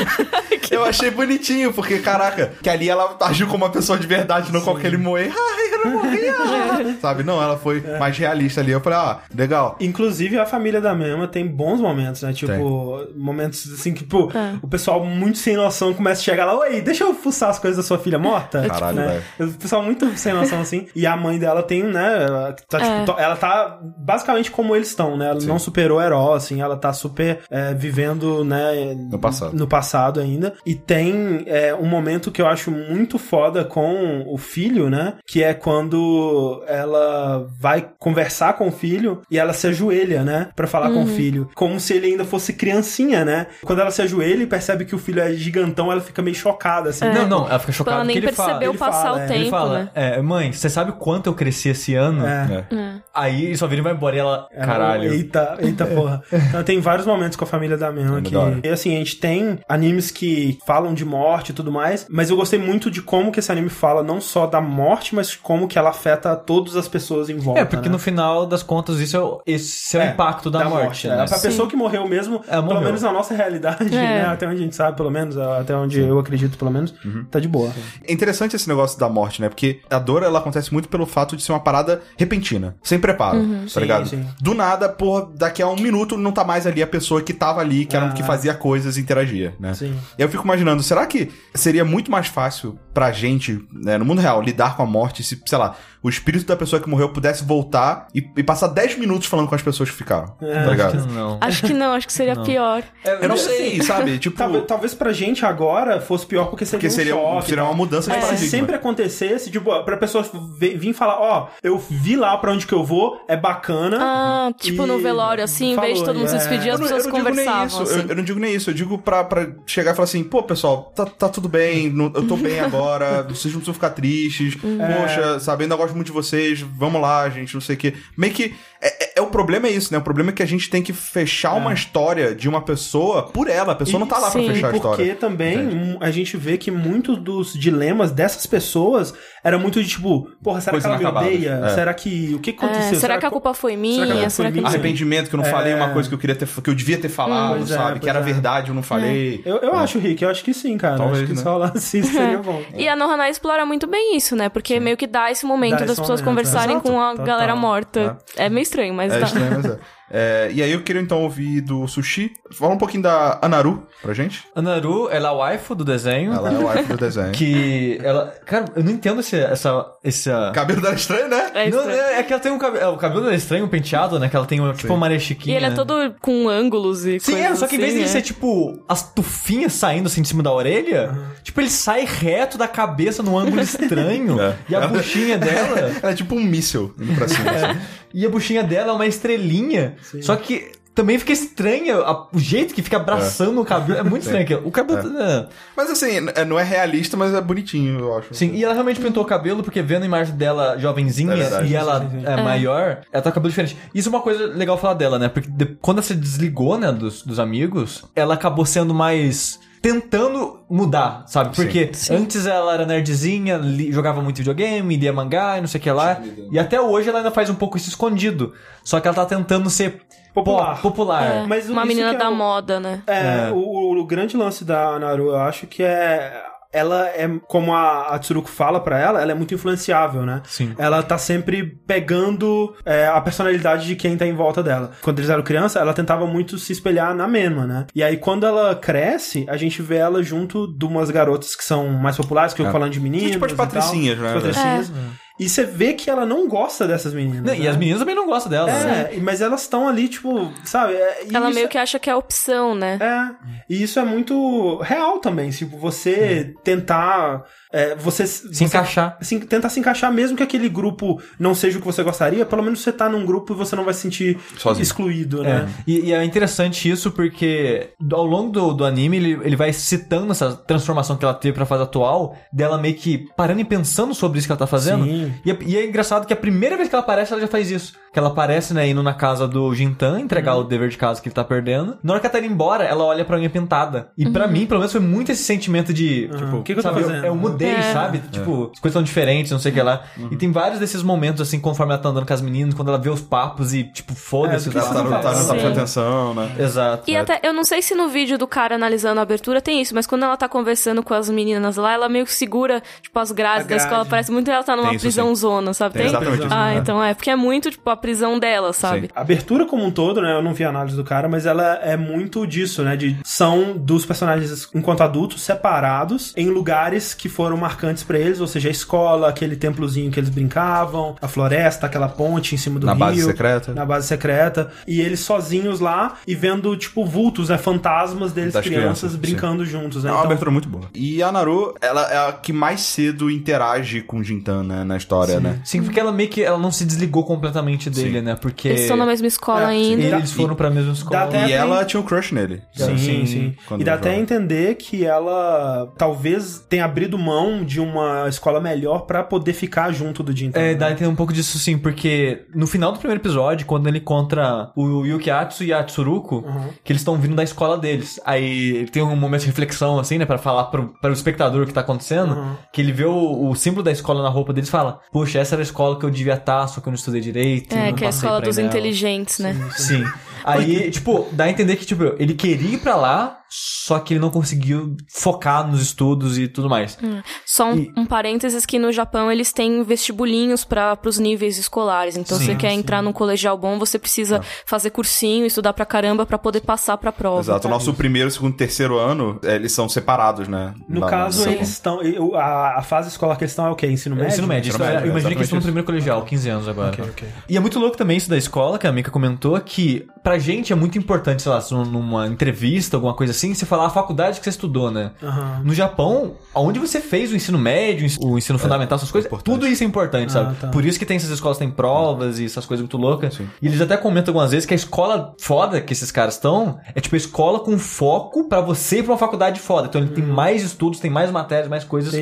*laughs* eu achei bonitinho, porque, caraca, que ali ela agiu como uma pessoa de verdade, não com aquele moer. Ai, eu não morri. ah." *laughs* Sabe? Não, ela foi mais realista ali. Eu falei, ah, legal. Inclusive, a família da Mema tem bons momentos, né? Tipo, momentos assim que, tipo, o pessoal muito sem noção começa a chegar lá, oi, deixa eu fuçar as coisas da sua filha morta. *laughs* Caralho, né? O pessoal muito sem noção, assim. E a mãe dela tem, né? Ela tá, tipo, É. to- ela tá basicamente como eles estão, né? Ela não superou o herói, assim, ela tá super é, vivendo, né? No passado. No passado ainda. E tem é, um momento que eu acho muito foda com o filho, né? Que é quando ela vai conversar com o filho e ela se ajoelha, né? Pra falar com o filho. Como se ele ainda fosse criancinha, né? Quando ela se ajoelha e percebe que o filho é gigantão, ela fica meio chocada, assim. Não, não, ela fica chocada Ela nem porque ele fala. percebeu ele passar fala, o é. tempo, Ele fala, né? é, mãe, você sabe o quanto eu cresci esse ano? É. É. Aí ele só vira e vai embora e ela, caralho. Eita, eita porra. *laughs* Então tem vários momentos com a família da da hora. E assim, a gente tem animes que falam de morte e tudo mais, mas eu gostei muito de como que esse anime fala não só da morte, mas como que ela afeta todas as pessoas em volta. É, porque né? no final das contas isso é o, esse é o É, impacto da, morte, né? É, pra pessoa que morreu mesmo, É, pelo morreu. menos na nossa realidade, É. né? Até onde a gente sabe, pelo menos, até onde eu acredito, pelo menos, Uhum. tá de boa. É interessante esse negócio da morte, né? Porque a dor, ela acontece muito pelo fato de ser uma parada repentina. Sem preparo, tá Sim, ligado? sim. Do nada, porra, daqui a um minuto não tá mais ali a pessoa que tava ali, que, era, Ah. que fazia coisas e interagia, né? Sim. E eu fico imaginando, será que seria muito mais fácil pra gente, né, no mundo real, lidar com a morte se, sei lá, o espírito da pessoa que morreu pudesse voltar e, e passar 10 minutos falando com as pessoas que ficaram, É, tá ligado? Não. Acho que não, acho que seria pior. Eu não sei, sabe? Tipo, Talvez, talvez pra gente agora fosse pior porque seria porque um seria, choque. seria uma mudança de Mas se paradigma. sempre acontecesse, tipo, pra pessoa vir falar, ó, eu vi lá pra onde que eu vou, é bacana. Ah, tipo no velório, assim, em vez de falou, todo mundo se é. despedir, as Eu não, eu pessoas não digo nem conversavam. isso, assim. eu, eu não digo nem isso, eu digo pra, pra chegar e falar assim, pô, pessoal, tá, tá tudo bem, não- eu tô bem agora, vocês não precisam ficar tristes, *laughs* poxa, sabe, ainda gosto muito de vocês, vamos lá, gente, não sei o quê. Meio que, é, é- é o problema é isso, né, o problema é que a gente tem que fechar uma história de uma pessoa por ela, a pessoa não tá lá pra Sim. fechar a Porque história. também Entende? um, a gente vê que muitos dos dilemas dessas pessoas era muito de tipo, porra, será Coisas que ela me inacabadas. odeia? É. Será que. O que É, aconteceu? será que a culpa foi minha? será que Será foi que minha? Arrependimento que eu não falei É. uma coisa que eu queria ter, que eu devia ter falado, é, sabe? que era é. verdade, eu não falei. Eu, eu acho, Rick, eu acho que sim, cara. Talvez, acho que né? isso seria bom. *laughs* E a Nohana explora muito bem isso, né? Porque meio que dá esse momento Dá das pessoas momento, conversarem exato. com a Total. galera morta. É. meio estranho, mas É dá. estranho, mas é. É, E aí eu queria então ouvir do Sushi. Fala um pouquinho da Anaru pra gente. A Naru, ela é a waifu do desenho. Ela é o wife do *laughs* desenho. Que ela. Cara, eu não entendo esse, essa. essa... O cabelo dela é estranho, né? É Não, estranho. é, é que ela tem um cabelo. O cabelo dela é estranho, um penteado, né? Que ela tem uma, tipo uma E marechiquinha. ele é todo com ângulos e Sim, é, só que em vez de assim, ele é. ser tipo as tufinhas saindo assim de cima da orelha, tipo ele sai reto da cabeça num ângulo *laughs* estranho. É. E a buchinha dela. *laughs* Ela é tipo um míssil indo pra cima. assim. E a buchinha dela é uma estrelinha. Só que também fica estranha a- o jeito que fica abraçando o cabelo. É muito estranho aquilo. O cabelo. é. Mas assim, é- não é realista, mas é bonitinho, eu acho. Sim, e ela realmente pintou o cabelo, porque vendo a imagem dela jovenzinha É verdade. e ela Sim, sim, sim. é maior, ela tá com o cabelo diferente. Isso é uma coisa legal falar dela, né? Porque de- quando ela se desligou, né, dos, dos amigos, ela acabou sendo mais. Tentando mudar, sabe? Porque antes ela era nerdzinha, li- jogava muito videogame, lia mangá e não sei o que lá. E até hoje ela ainda faz um pouco isso escondido. Só que ela tá tentando ser Popular. pop, popular. É, Mas uma menina é da o- moda, né? É, É. O, o grande lance da Naru, eu acho que é ela é, como a, a Tsuruko fala pra ela, ela é muito influenciável, né? Sim. Ela tá sempre pegando é, a personalidade de quem tá em volta dela. Quando eles eram criança, ela tentava muito se espelhar na Menma, né? E aí, quando ela cresce, a gente vê ela junto de umas garotas que são mais populares, que eu É. falando de meninos. Tipo e tal. patricinhas, né? As patricinhas. E você vê que ela não gosta dessas meninas. Não, E né? as meninas também não gostam dela, né? É, mas elas estão ali, tipo, sabe? é- e Ela meio que acha que é opção, né? É, e isso é muito real também. Tipo, você tentar. É, você Se encaixar. se, tentar se encaixar, mesmo que aquele grupo não seja o que você gostaria, pelo menos você tá num grupo e você não vai se sentir Sozinho. excluído, É. né? E, e é interessante isso porque ao longo do, do anime ele, ele vai citando essa transformação que ela teve pra fase atual, dela meio que parando e pensando sobre isso que ela tá fazendo. Sim. E é, e é engraçado que a primeira vez que ela aparece, ela já faz isso. Que ela aparece, né, indo na casa do Jintan, entregar Uhum. o dever de casa que ele tá perdendo. Na hora que ela tá indo embora, ela olha pra unha pintada. E pra mim, pelo menos, foi muito esse sentimento de, tipo, o que que eu tô sabe, fazendo? Eu, eu mudei, É. sabe? Tipo, as coisas são diferentes, não sei o que lá. Uhum. E tem vários desses momentos, assim, conforme ela tá andando com as meninas, quando ela vê os papos e, tipo, foda-se. É, tá? Tá, não tá, tá Sim. prestando atenção, né? Exato. E até, eu não sei se no vídeo do cara analisando a abertura tem isso, mas quando ela tá conversando com as meninas lá, ela meio que segura, tipo, as grades da escola. Parece muito que ela tá numa Tem isso, prisão zona, sabe? Tem exatamente isso, Ah, então é. Porque é muito, tipo, a prisão dela, sabe? A abertura como um todo, né? Eu não vi a análise do cara, mas ela é muito disso, né? De são dos personagens enquanto adultos separados em lugares que foram marcantes pra eles, ou seja, a escola, aquele templozinho que eles brincavam, a floresta, aquela ponte em cima do Na rio, base secreta. na base secreta, e eles sozinhos lá e vendo tipo vultos, né? Fantasmas deles Das crianças, crianças, brincando juntos, né? É uma Então, abertura muito boa. E a Naru, ela é a que mais cedo interage com o Jintan, né, na história, né? Sim, porque ela meio que ela não se desligou completamente dele, Sim. né? Porque Eles estão na mesma escola É, ainda. eles foram pra mesma escola. E ela tinha um crush nele. Sim, Sim, sim. E dá até a entender que ela talvez tenha abrido mão de uma escola melhor pra poder ficar junto do Jintan. É, né? dá a entender um pouco disso sim, porque no final do primeiro episódio, quando ele encontra o Yukiatsu e a Tsuruko, Uhum. que eles estão vindo da escola deles. Aí ele tem um momento de reflexão, assim, né, pra falar pro, para o espectador o que tá acontecendo, Uhum. que ele vê o, o símbolo da escola na roupa deles e fala, poxa, essa era a escola que eu devia estar, só que eu não estudei direito. É, não que é a escola dos nela." inteligentes, né? Sim. Aí, tipo, dá a entender que, tipo, ele queria ir pra lá, só que ele não conseguiu focar nos estudos e tudo mais. Só um, E- um parênteses que no Japão eles têm vestibulinhos para os níveis escolares. Então, se Sim, você quer sim. entrar num colegial bom, você precisa fazer cursinho, estudar pra caramba pra poder passar pra prova. Exato. O nosso primeiro, segundo, terceiro ano, é, eles são separados, né? No Na- caso, na- eles estão. A, a fase escolar que eles estão é o quê? Ensino É, médio? Ensino médio. Ensino médio, eu imagino que eles estão no primeiro colegial, 15 anos agora. Ok, ok. E é muito louco também isso da escola, que a Mika comentou, que pra gente é muito importante, sei lá, numa entrevista, alguma coisa assim, você falar a faculdade que você estudou, né? Aham. No Japão, onde você fez o ensino médio, o ensino fundamental, essas coisas, importante. tudo isso é importante, sabe? tá. Por isso que tem essas escolas que têm provas e essas coisas muito loucas. E eles até comentam algumas vezes que a escola foda que esses caras estão é tipo a escola com foco pra você ir pra uma faculdade foda. Então ele tem mais estudos, tem mais matérias, mais coisas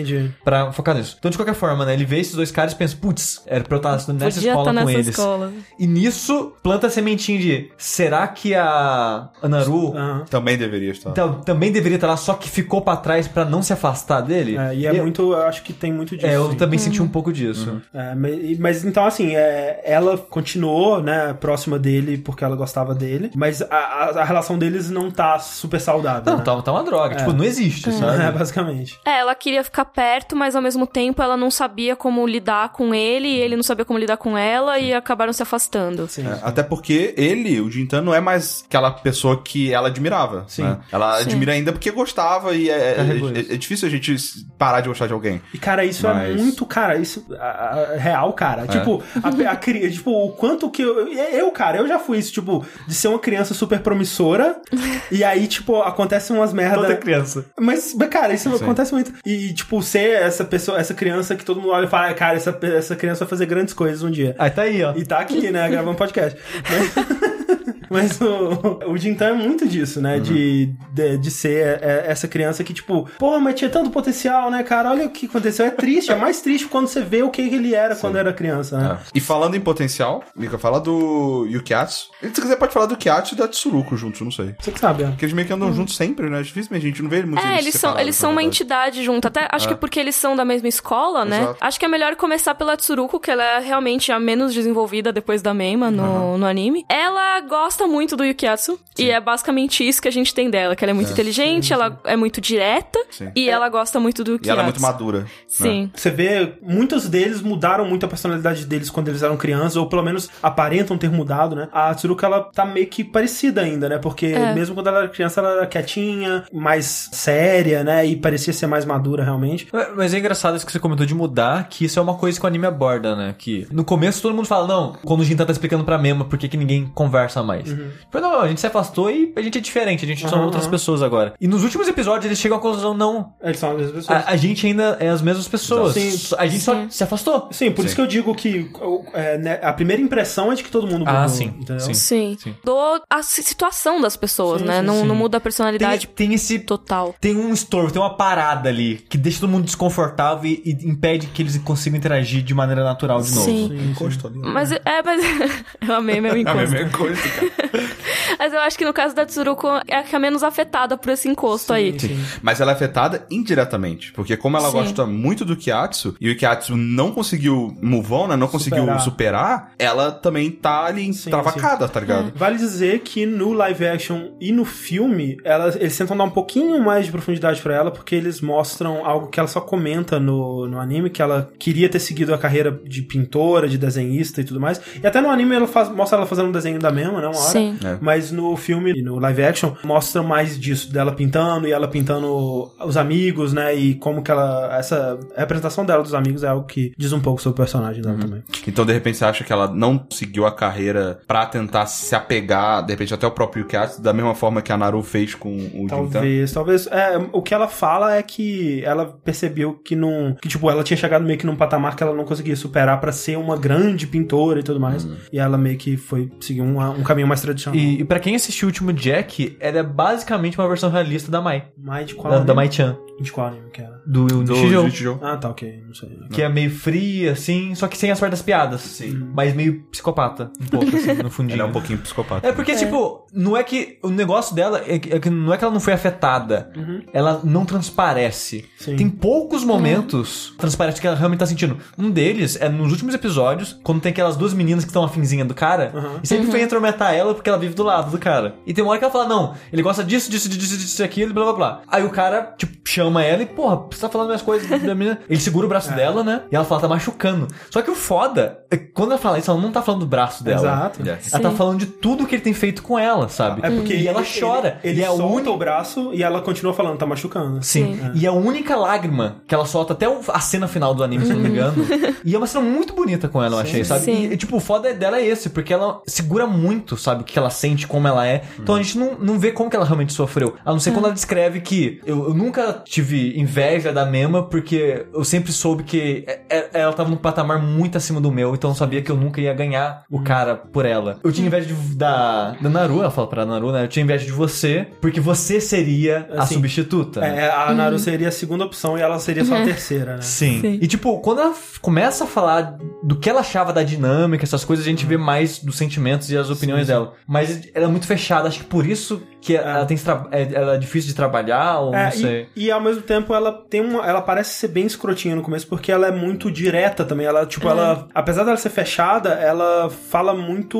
pra focar nisso. Então, de qualquer forma, né? Ele vê esses dois caras e pensa, putz, era pra eu estar estudando nessa Podia escola estar com nessa eles. escola. E nisso, planta a sementinha de será que a Anaru Aham. Também deveria estar. tam- também deveria estar lá, só que ficou pra trás pra não se afastar dele? É, e é eu, muito. Eu acho que tem muito disso. É, eu sim. também senti um pouco disso. É, mas, mas então, assim, é, ela continuou, né, próxima dele porque ela gostava dele, mas a, a, a relação deles não tá super saudável. Não, né? tá, tá uma droga. Tipo, não existe, É, sabe? *laughs* basicamente. É, ela queria ficar perto, mas ao mesmo tempo ela não sabia como lidar com ele, e ele não sabia como lidar com ela, e acabaram se afastando. Sim. É, até porque ele, o Jintan, não é mais aquela pessoa que ela admirava. Sim. né? Ela Sim. admira ainda porque gostava e é, é, isso. é difícil a gente parar de gostar de alguém. E, cara, isso é Mas- muito, cara, isso a- real, cara. Tipo, a, a tipo, o quanto que eu, eu, cara, eu já fui isso, tipo, de ser uma criança super promissora *laughs* e aí, tipo, acontecem umas merdas. Toda criança. Mas, mas, cara, isso Sim. acontece muito. E, tipo, ser essa pessoa, essa criança que todo mundo olha e fala, "Ah, cara, essa, essa criança vai fazer grandes coisas um dia. Aí tá aí, ó. E tá aqui, né, gravando podcast. Mas, *laughs* mas o, o Jintan é muito disso, né? De, de, de ser é, essa criança que, tipo, pô, mas tinha tanto potencial, né, cara? Olha o que aconteceu. É triste, é mais triste quando você vê o que ele era quando era criança, né? É. E falando em potencial, Mika, fala do Yukiatsu. E se quiser, pode falar do Yukiatsu e da Tsuruko juntos, não sei. Você que sabe, ó. Porque eles meio que andam juntos sempre, né? É difícil, mas a gente não vê muito É, eles são, separados, eles são uma entidade junto. Até acho É. que porque eles são da mesma escola, né? Exato. Acho que é melhor começar pela Tsuruko, que ela é realmente a menos desenvolvida depois da Meima no, no anime. Ela gosta muito do Yukiatsu. E é basicamente isso que a gente tem dela. que ela é muito inteligente, ela é muito direta Sim. e ela gosta muito do que E ela é muito madura. né? Sim. Você vê, muitos deles mudaram muito a personalidade deles quando eles eram crianças, ou pelo menos aparentam ter mudado, né? A Tsuruka, ela tá meio que parecida ainda, né? Porque É. mesmo quando ela era criança, ela era quietinha, mais séria, né? E parecia ser mais madura, realmente. Mas- Mas é engraçado isso que você comentou de mudar, que isso é uma coisa que o anime aborda, né? Que no começo todo mundo fala, não, quando o Jintan tá explicando pra Mema por que, que ninguém conversa mais. Tipo, não, a gente se afastou e a gente é diferente, a gente são Uhum, outras uhum. pessoas agora. E nos últimos episódios eles chegam à conclusão, não, Eles são as mesmas pessoas. a, a gente ainda é as mesmas pessoas. Sim. A gente só Sim. se afastou. Sim, por Sim. isso que eu digo que é, né, a primeira impressão é de que todo mundo mudou. Ah, sim, Entendeu? sim. Sim. Sim. Do a si- situação das pessoas, Sim, né? sim, não, sim. não muda a Tem, personalidade tem esse total. tem um estorvo, tem uma parada ali que deixa todo mundo desconfortável e, e impede que eles consigam interagir de maneira natural de novo. Sim. Encosto ali. Mas é, mas *laughs* eu amei meu *laughs* É a encosto. mesma coisa, cara. *laughs* Mas eu acho que no caso da Tsuruko é a que é menos afetada por esse encosto aí. Sim. Mas ela é afetada indiretamente. Porque como ela Sim. gosta muito do Kiatsu, e o Kiatsu não conseguiu move on, né? Não conseguiu Superar. superar, ela também tá ali Sim, travacada, tá ligado? Vale dizer que no live action e no filme, ela, eles tentam dar um pouquinho mais de profundidade pra ela, porque eles mostram algo que ela só comenta no, no anime, que ela queria ter seguido a carreira de pintora, de desenhista e tudo mais. E até no anime ela faz, mostra ela fazendo um desenho da mesma, né? Uma hora. Sim. É. Mas no filme e no live action mostra mais disso, dela pintando e ela pintando os amigos, né? E como que ela. Essa representação dela dos amigos é algo que diz um pouco sobre o personagem dela também. Então, de repente, você acha que ela não seguiu a carreira pra tentar se apegar, de repente, até o próprio Kiatsu, da mesma forma que a Naru fez com o Jintan? Talvez, talvez. É, o que ela fala é que ela percebeu que não. Que, tipo, ela tinha chegado meio que num patamar que ela não conseguia superar pra ser uma grande pintora e tudo mais. E ela meio que foi seguir um, um caminho mais tradicional. E, e para quem assistiu o último Jack, ela é basicamente uma versão realista da Mai. Mais de qual Da, da? Mai-chan. De qual anime que era? Do, do, Do Shijou. Ah, tá, ok. Não sei. Que é meio fria, assim, só que sem as partes das piadas. Sim. Mas meio psicopata, um pouco, assim, *laughs* no fundinho. Ela é um pouquinho psicopata. É porque, tipo, não é que. O negócio dela é que, é que não é que ela não foi afetada. Ela não transparece. Sim. Tem poucos momentos transparece que ela realmente tá sentindo. Um deles é nos últimos episódios, quando tem aquelas duas meninas que estão afinzinha do cara, Uhum. e sempre vem intrometer ela porque ela vive do lado do cara. E tem uma hora que ela fala: Não, ele gosta disso, disso, disso, disso, aquilo, blá blá blá. Aí o cara, tipo, chama ela e, porra, você tá falando minhas coisas da menina. *laughs* Ele segura o braço dela, né? E ela fala, tá machucando. Só que o foda é que quando ela fala isso, ela não tá falando do braço dela. Exato. Ela tá falando de tudo que ele tem feito com ela, sabe? É porque e ela ele- chora. Ele, ele e é solta única o braço e ela continua falando, tá machucando. Sim. Sim. E a única lágrima que ela solta até a cena final do anime, se eu não me *laughs* engano. e é uma cena muito bonita com ela, eu achei, sabe? Sim. E, tipo, o foda dela é esse, porque ela segura muito, sabe? O que ela sente, como ela é. Então a gente não, não vê como que ela realmente sofreu. A não ser quando ela descreve que eu, eu nunca tive inveja da Mema, porque eu sempre soube que é- é- ela tava num patamar muito acima do meu, então eu sabia que eu nunca ia ganhar o cara por ela. Eu tinha inveja de- da, da Naru, ela fala pra Naru, né? Eu tinha inveja de você, porque você seria a Assim, substituta. né? É, a Naru seria a segunda opção e ela seria só a terceira, né? Sim. Sim. E tipo, quando ela começa a falar do que ela achava da dinâmica, essas coisas, a gente vê mais dos sentimentos e as opiniões sim. dela. Mas ela é muito fechada, acho que por isso que ela tem que tra- é, ela é difícil de trabalhar, ou É, não sei. e, e ao mesmo tempo ela tem uma. Ela parece ser bem escrotinha no começo, porque ela é muito direta também. Ela, tipo, ela. Apesar dela ser fechada, ela fala muito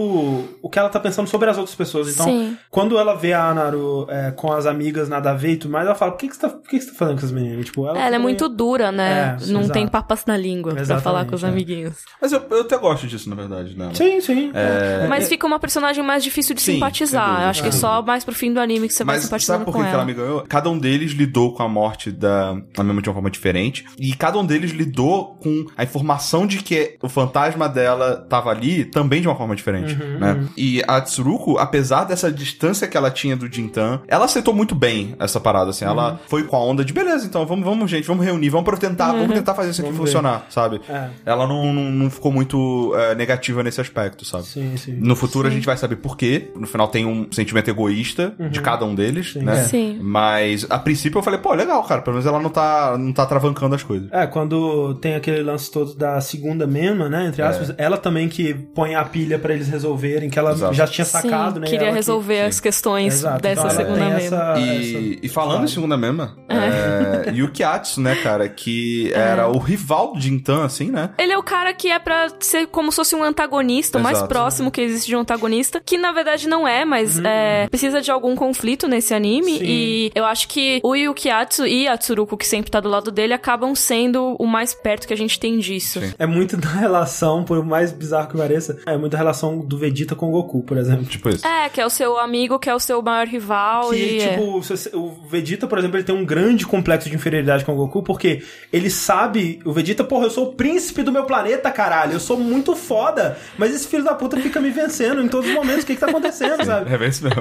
o que ela tá pensando sobre as outras pessoas. Então, Sim. quando ela vê a Naru é, com as amigas nada a ver e tudo mais, ela fala: por que, que, você, tá, por que, que você tá falando com essas meninas? Tipo, ela, Ela é também- muito dura, né? É, não exato. tem papas na língua pra Exatamente, falar com os é. amiguinhos. Mas eu, eu até gosto disso, na verdade, né? Sim, sim. É. Mas fica uma personagem mais difícil de Sim, simpatizar. Eu acho que é só mais pro fim do anime que você vai Mas simpatizando sabe por que que ela. me ganhou? Cada um deles lidou com a morte da da mesma de uma forma diferente. E cada um deles lidou com a informação de que o fantasma dela tava ali também de uma forma diferente, Uhum, né? E a Tsuruko, apesar dessa distância que ela tinha do Jintan, ela aceitou muito bem essa parada, assim. Uhum. Ela foi com a onda de, beleza, então vamos, vamos gente, vamos reunir, vamos pra tentar, vamos tentar fazer isso aqui Vamos ver. funcionar, sabe? É. Ela não, não, não ficou muito é, negativa nesse aspecto, sabe? Sim, sim. No futuro a gente vai saber por quê. No final tem um sentimento egoísta de cada um deles, Sim. né? É. Sim. Mas a princípio eu falei, pô, legal, cara. Pelo menos ela não tá, não tá travancando as coisas. É, quando tem aquele lance todo da segunda Mema, né, entre aspas, ela também que põe a pilha pra eles resolverem, que ela Exato. já tinha sacado, Sim, né? queria ela que- resolver as questões Exato, dessa então segunda tem mesmo. essa- E, essa- e falando em segunda mesma, é, é, Yukiatsu, né, cara, que *laughs* era o rival do Jintan, assim, né? Ele é o cara que é pra ser como se fosse um antagonista, o mais próximo que existe de um antagonista, que na verdade não é, mas é, precisa de algum conflito nesse anime. Sim. E eu acho que o Yukiatsu e a Tsuruko, que sempre tá do lado dele, acabam sendo o mais perto que a gente tem disso. Sim. É muito da relação, por mais bizarro que pareça, é muito da relação do Vegeta com o Goku, por exemplo. Tipo isso. É, que é o seu amigo, que é o seu maior rival. Que, e é. tipo, você- o Vegeta, por exemplo, ele tem um grande complexo de inferioridade com o Goku, porque ele sabe, o Vegeta, porra, eu sou o príncipe do meu planeta, caralho, eu sou muito foda, mas esse filho da puta fica me vencendo em todos os momentos, o que que tá acontecendo, *laughs* sabe? É isso mesmo.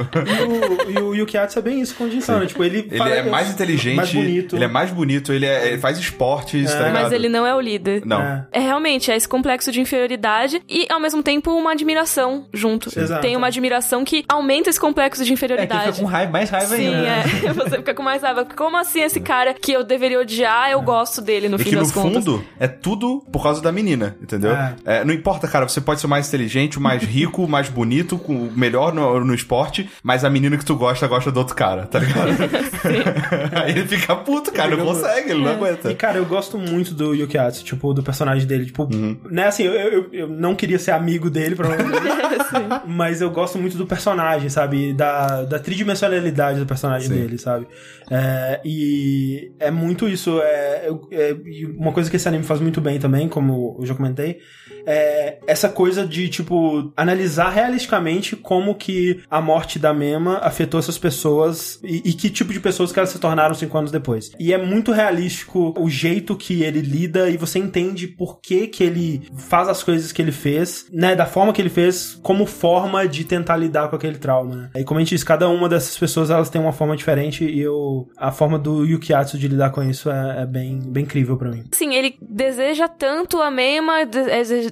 E o, e o Yukiatsu é bem isso com o Jintan, né? Tipo, ele, Ele fala- é mais inteligente, mais bonito. ele é mais bonito, ele, é- ele faz esportes, tá ligado? Mas ele não é o líder. Não. É. É realmente, é esse complexo de inferioridade e, ao mesmo tempo, uma admiração junto. Exato. Tem uma admiração que aumenta esse complexo de É, que inferioridade. fica com raiva, mais raiva Sim, ainda. né? é. *laughs* Você fica com mais raiva. Como assim esse cara que eu deveria odiar, eu gosto dele no E fim que no das contas? fundo é tudo por causa da menina, entendeu? É. É, não importa, cara, você pode ser o mais inteligente, o mais rico, o mais bonito, com o melhor no, no esporte, mas a menina que tu gosta, gosta do outro cara, tá ligado? *laughs* Aí ele fica puto, cara, não consegue, ele não aguenta. E, cara, eu gosto muito do Yukiatsu, tipo, do personagem dele. Tipo, né, assim, eu, eu, eu não queria ser amigo dele, provavelmente. *laughs* mas eu gosto muito do personagem, sabe? Da, da tridimensionalidade do personagem Sim. dele, sabe? É, e é muito isso. É, é- e uma coisa que esse anime faz muito bem também, como eu já comentei, é essa coisa de, tipo, analisar realisticamente como que a morte da Mema afetou essas pessoas e, e que tipo de pessoas que elas se tornaram cinco anos depois. E é muito realístico o jeito que ele lida e você entende por que que ele faz as coisas que ele fez, né, da forma que ele fez, como forma de tentar lidar com aquele trauma, né. E como a gente disse, cada uma dessas pessoas, elas têm uma forma diferente e eu, a forma do Yukiatsu de lidar com isso é, é bem, bem incrível pra mim. Assim, ele deseja tanto a Mema,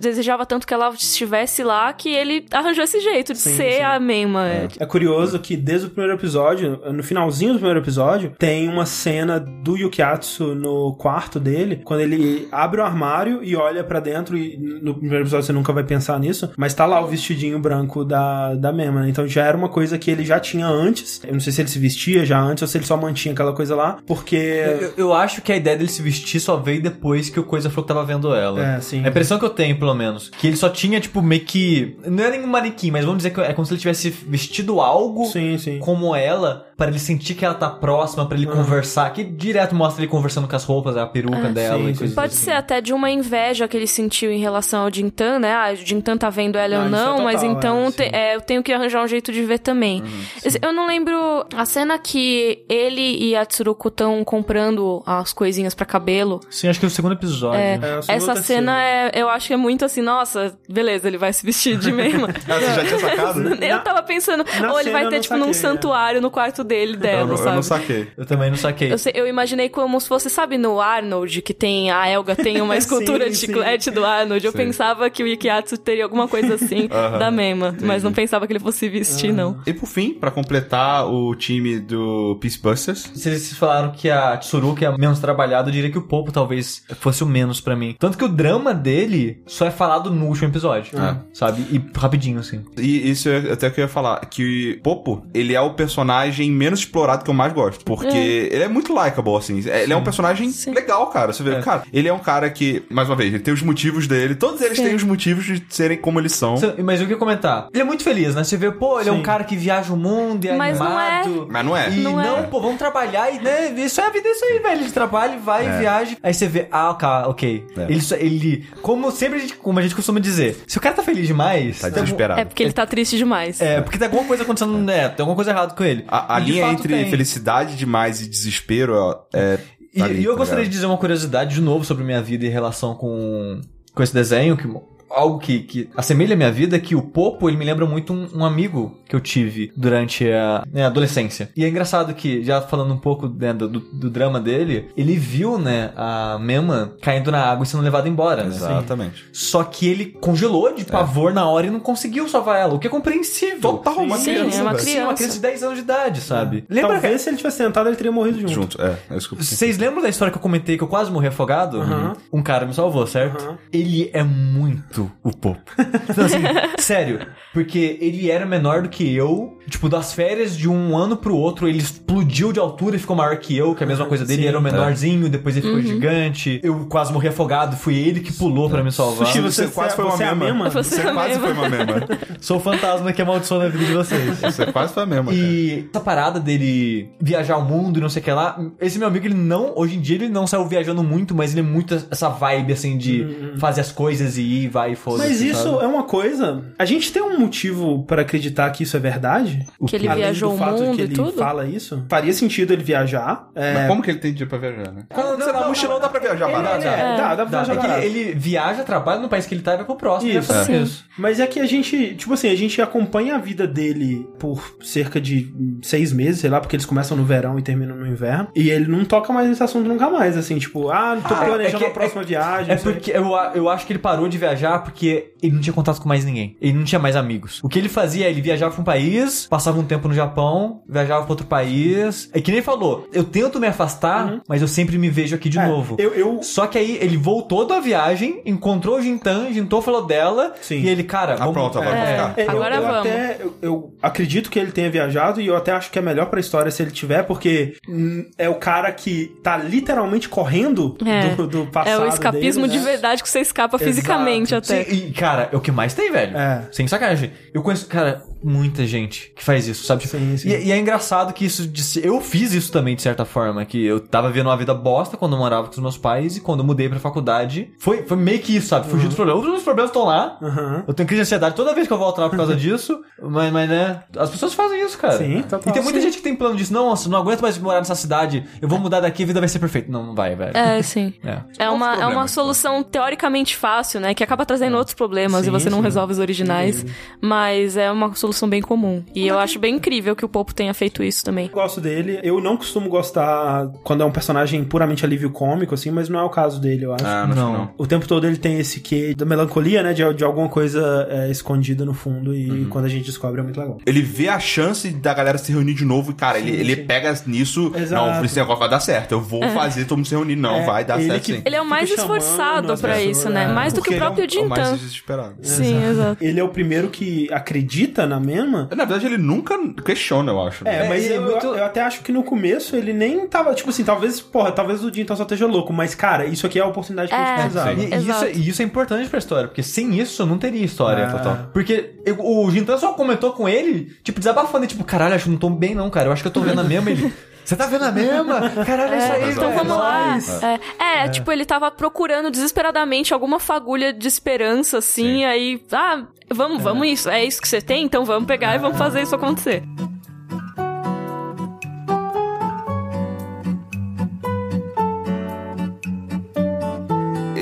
desejava tanto que ela estivesse lá, que ele arranjou esse jeito de Sim, ser sim. a Mema. É. É curioso que desde o primeiro episódio, no finalzinho do primeiro episódio, tem uma cena do Yukiatsu no quarto dele, quando ele abre o armário e olha pra dentro, e no primeiro episódio você nunca vai pensar nisso, mas tá lá o vestidinho branco da, da Mema, né? Então já era uma coisa que ele já tinha antes. Eu não sei se ele se vestia já antes ou se ele só mantinha aquela coisa lá, porque. Eu, eu acho que a ideia dele se vestir só veio depois que o Coisa falou que tava vendo ela. É, sim. A impressão que eu tenho, pelo menos, que ele só tinha, tipo, meio que. Não é nenhum manequim, mas vamos dizer que é como se ele tivesse vestido algo Sim, sim. como ela, para ele sentir que ela tá próxima, pra ele conversar. Que direto mostra ele conversando com as roupas, a peruca Ah, dela sim, e coisas Pode assim. ser até de uma inveja que ele sentiu em relação ao Jintan, né? Ah, o Jintan tá vendo ela ou isso é não, total, mas então é, te- é, eu tenho que arranjar um jeito de ver também. Esse- eu não lembro a cena que ele e a Tsuruko estão comprando as coisinhas pra cabelo. Sim, acho que é o segundo episódio. É, ou Essa terceiro. cena é, eu acho que é muito assim, nossa, beleza, ele vai se vestir de *laughs* Mema. Ah, você já tinha sacado? eu tava pensando, na ou ele cena vai ter, não tipo, num é. santuário no quarto dele, Eu, dela, eu sabe? não saquei. Eu também não saquei. Eu, sei- eu imaginei como se fosse, sabe, no Arnold, que tem a Elga tem uma *laughs* escultura Sim, de sim. chiclete do Arnold. Eu Sim. pensava que o Ikiatsu teria alguma coisa assim *laughs* Aham, da Mema, mas não pensava que ele fosse vestir, não. E por fim, pra completar o time do Peacebusters, Vocês falaram que a Tsuruki é menos trabalhada, eu diria que o Popo talvez fosse o menos pra mim. Tanto que o drama dele só é falado no último episódio, Ah. sabe? E rapidinho, assim. E isso é até que eu ia falar, que Popo, ele é o personagem menos explorado que eu mais gosto. Porque ele é muito likable, assim. Ele é um personagem Sim. legal, cara. Você vê, cara, ele é um cara que, mais uma vez, ele tem os motivos dele. Todos eles Sim. têm os motivos de serem como eles são. Mas eu queria comentar. Ele é muito feliz, né? Você vê, pô, ele é um cara que viaja o mundo e é Mas não é. animado. Mas não é. E Não não, é. pô, vamos trabalhar e, né, isso é a vida, é isso aí, velho. Ele trabalha, vai, É. viaja. Aí você vê, ah, ok, ok. É. Ele, só- ele, como sempre, a gente, como a gente costuma dizer, se o cara tá feliz demais, Tá desesperado. É porque ele tá triste demais. é, porque tem alguma coisa acontecendo, né? Tem alguma coisa errada com ele. A, E linha entre tem. felicidade demais e desespero ó, é. E, tá ali, e eu tá gostaria de ligado? dizer uma curiosidade de novo sobre minha vida em relação com, com esse desenho, que algo que, que assemelha a minha vida, é que o Popo, ele me lembra muito um, um amigo que eu tive durante a né, adolescência. E é engraçado que, já falando um pouco né, do, do, drama dele, ele viu, né, a Mema caindo na água e sendo levada embora, né? Exatamente. Só que ele congelou de pavor na hora e não conseguiu salvar ela, o que é compreensível. Total, uma Sim, criança. é uma velho. Sim, uma criança de 10 anos de idade, sabe? Lembra Talvez se ele tivesse tentado, ele teria morrido junto. Junto, é. É que. Vocês lembram da história que eu comentei que eu quase morri afogado? Aham. Um cara me salvou, certo? Aham. Ele é muito muito o Popo. *laughs* Não, assim, sério. Porque ele era menor do que eu. Tipo, das férias de um ano pro outro, ele explodiu de altura e ficou maior que eu, que é a mesma coisa dele. Sim. ele era o menorzinho, depois ele ficou Uhum. gigante. Eu quase morri afogado, foi ele que pulou pra me salvar. Sushi, você, quase foi uma você é mema. mesma? Você Você é quase mesmo. foi uma mema. *laughs* Sou o fantasma que amaldiçoou na vida de vocês. Você quase foi a mesma. cara. E essa parada dele viajar o mundo e não sei o que lá, esse meu amigo, ele não, hoje em dia ele não saiu viajando muito, mas ele é muito essa vibe assim de fazer as coisas e ir, vai e foda-se. Mas isso sabe? é uma coisa. A gente tem um motivo pra acreditar que isso é verdade? Que ele Além viajou do o fato mundo que e ele tudo? fala isso? Faria sentido ele viajar. É, Mas como que ele tem dia pra viajar, né? Quando, sei lá, mochilão dá pra viajar Ele- barato. é, dá, dá pra Dá, viajar é que ele viaja, trabalha no país que ele tá e vai pro próximo. Isso. e é Sim. isso. Mas é que a gente, tipo assim, a gente acompanha a vida dele por cerca de seis meses, sei lá, porque eles começam no verão e terminam no inverno. E ele não toca mais nesse assunto nunca mais, assim, tipo, ah, tô Ah, planejando é que- a próxima viagem. É sei o porque eu, eu acho que ele parou de viajar porque ele não tinha contato com mais ninguém. Ele não tinha mais amigos. O que ele fazia é ele viajava pra um país, passava um tempo no Japão, viajava pra outro país. É que nem falou, eu tento me afastar, mas eu sempre me vejo aqui de É, novo. Eu, eu, Só que aí ele voltou da viagem, encontrou o Jintan, Jintou falou dela, Sim. e ele, cara, Ah, pronto, agora É. vou ficar. É, eu- Agora eu, vamos. até eu, eu acredito que ele tenha viajado e eu até acho que é melhor pra história se ele tiver, porque hum, é o cara que tá literalmente correndo É. do, do passado. É o escapismo dele, de né? verdade que você escapa fisicamente até. Sim, e, cara, é o que mais tem, velho. É. Sem sacanagem. Eu conheço, cara, muita gente que faz isso, sabe? Sim, sim. E, e é engraçado que isso. de- eu fiz isso também, de certa forma. Que eu tava vivendo uma vida bosta quando eu morava com os meus pais. E quando eu mudei pra faculdade, foi, foi meio que isso, sabe? Fugir dos problemas. Os meus problemas estão lá. Aham. Eu tenho crise de ansiedade toda vez que eu volto lá por causa *laughs* disso. Mas, mas, né? As pessoas fazem isso, cara. Sim, total. E tem muita Sim. gente que tem plano disso. Não, nossa, não aguento mais morar nessa cidade. Eu vou mudar daqui, a vida vai ser perfeita. Não, não vai, velho. É, sim. *laughs* É. É uma, é uma solução teoricamente fácil, né? Que acaba trazendo outros problemas Sim, e você não resolve os originais. Mas é uma solução bem comum. E eu acho bem incrível que o Popo tenha feito isso também. Eu gosto dele. Eu não costumo gostar quando é um personagem puramente alívio cômico, assim, mas não é o caso dele, eu acho. Ah, não, Não. não. O tempo todo ele tem esse quê da melancolia, né? De, de alguma coisa é, escondida no fundo e Uhum. quando a gente descobre é muito legal. Ele vê a chance da galera se reunir de novo e, cara, ele, Sim, ele sim. pega nisso. Exato. Não, esse negócio vai dar certo. Eu vou fazer todo mundo se reunir. Não, É, vai dar ele certo que- sim. Ele é o mais esforçado pessoas, isso, né? é. Mais do que o próprio ele é o, o mais desesperado. Sim, exato. Ele é o primeiro que acredita na mesma. Na verdade, ele nunca questiona, eu acho. É, né? mas e é eu, muito- eu até acho que no começo ele nem tava, tipo assim, talvez, porra, talvez o Jintan só esteja louco, mas cara, isso aqui é a oportunidade que a É, gente precisava. sim. E, isso, e isso é importante pra história, porque sem isso não teria história. Ah. Total. Porque eu- o Jintan só comentou com ele, tipo, desabafando, tipo, caralho, acho que não tô bem não, cara. Eu acho que eu tô vendo a mesma. Ele, você tá vendo a mesma? Caralho, é isso aí, então vamos lá. nóis. É, é, tipo, ele tava procurando desesperadamente alguma fagulha de esperança, assim, aí, ah, vamos, vamos isso, é isso que você tem, então vamos pegar e vamos fazer isso acontecer.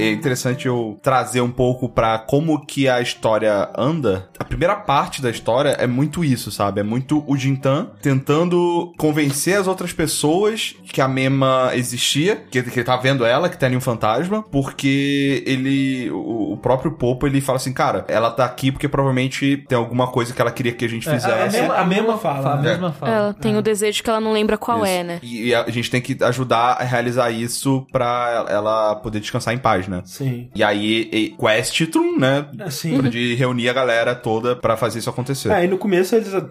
É interessante eu trazer um pouco pra como que a história anda. A primeira parte da história é muito isso, sabe? É muito o Jintan tentando convencer as outras pessoas que a Mema existia, que, que ele tá vendo ela, que tem ali um fantasma, porque ele, o, o próprio Popo, ele fala assim, cara, ela tá aqui porque provavelmente tem alguma coisa que ela queria que a gente É, a, a fizesse. mesma, a mesma fala, fala. A né? mesma fala. Ela tem o desejo que ela não lembra qual Isso. é, né? E a gente tem que ajudar a realizar isso pra ela poder descansar em paz, né? Sim. E aí, e- né? Assim. De reunir a galera toda pra fazer isso acontecer. É, e no começo eles, a,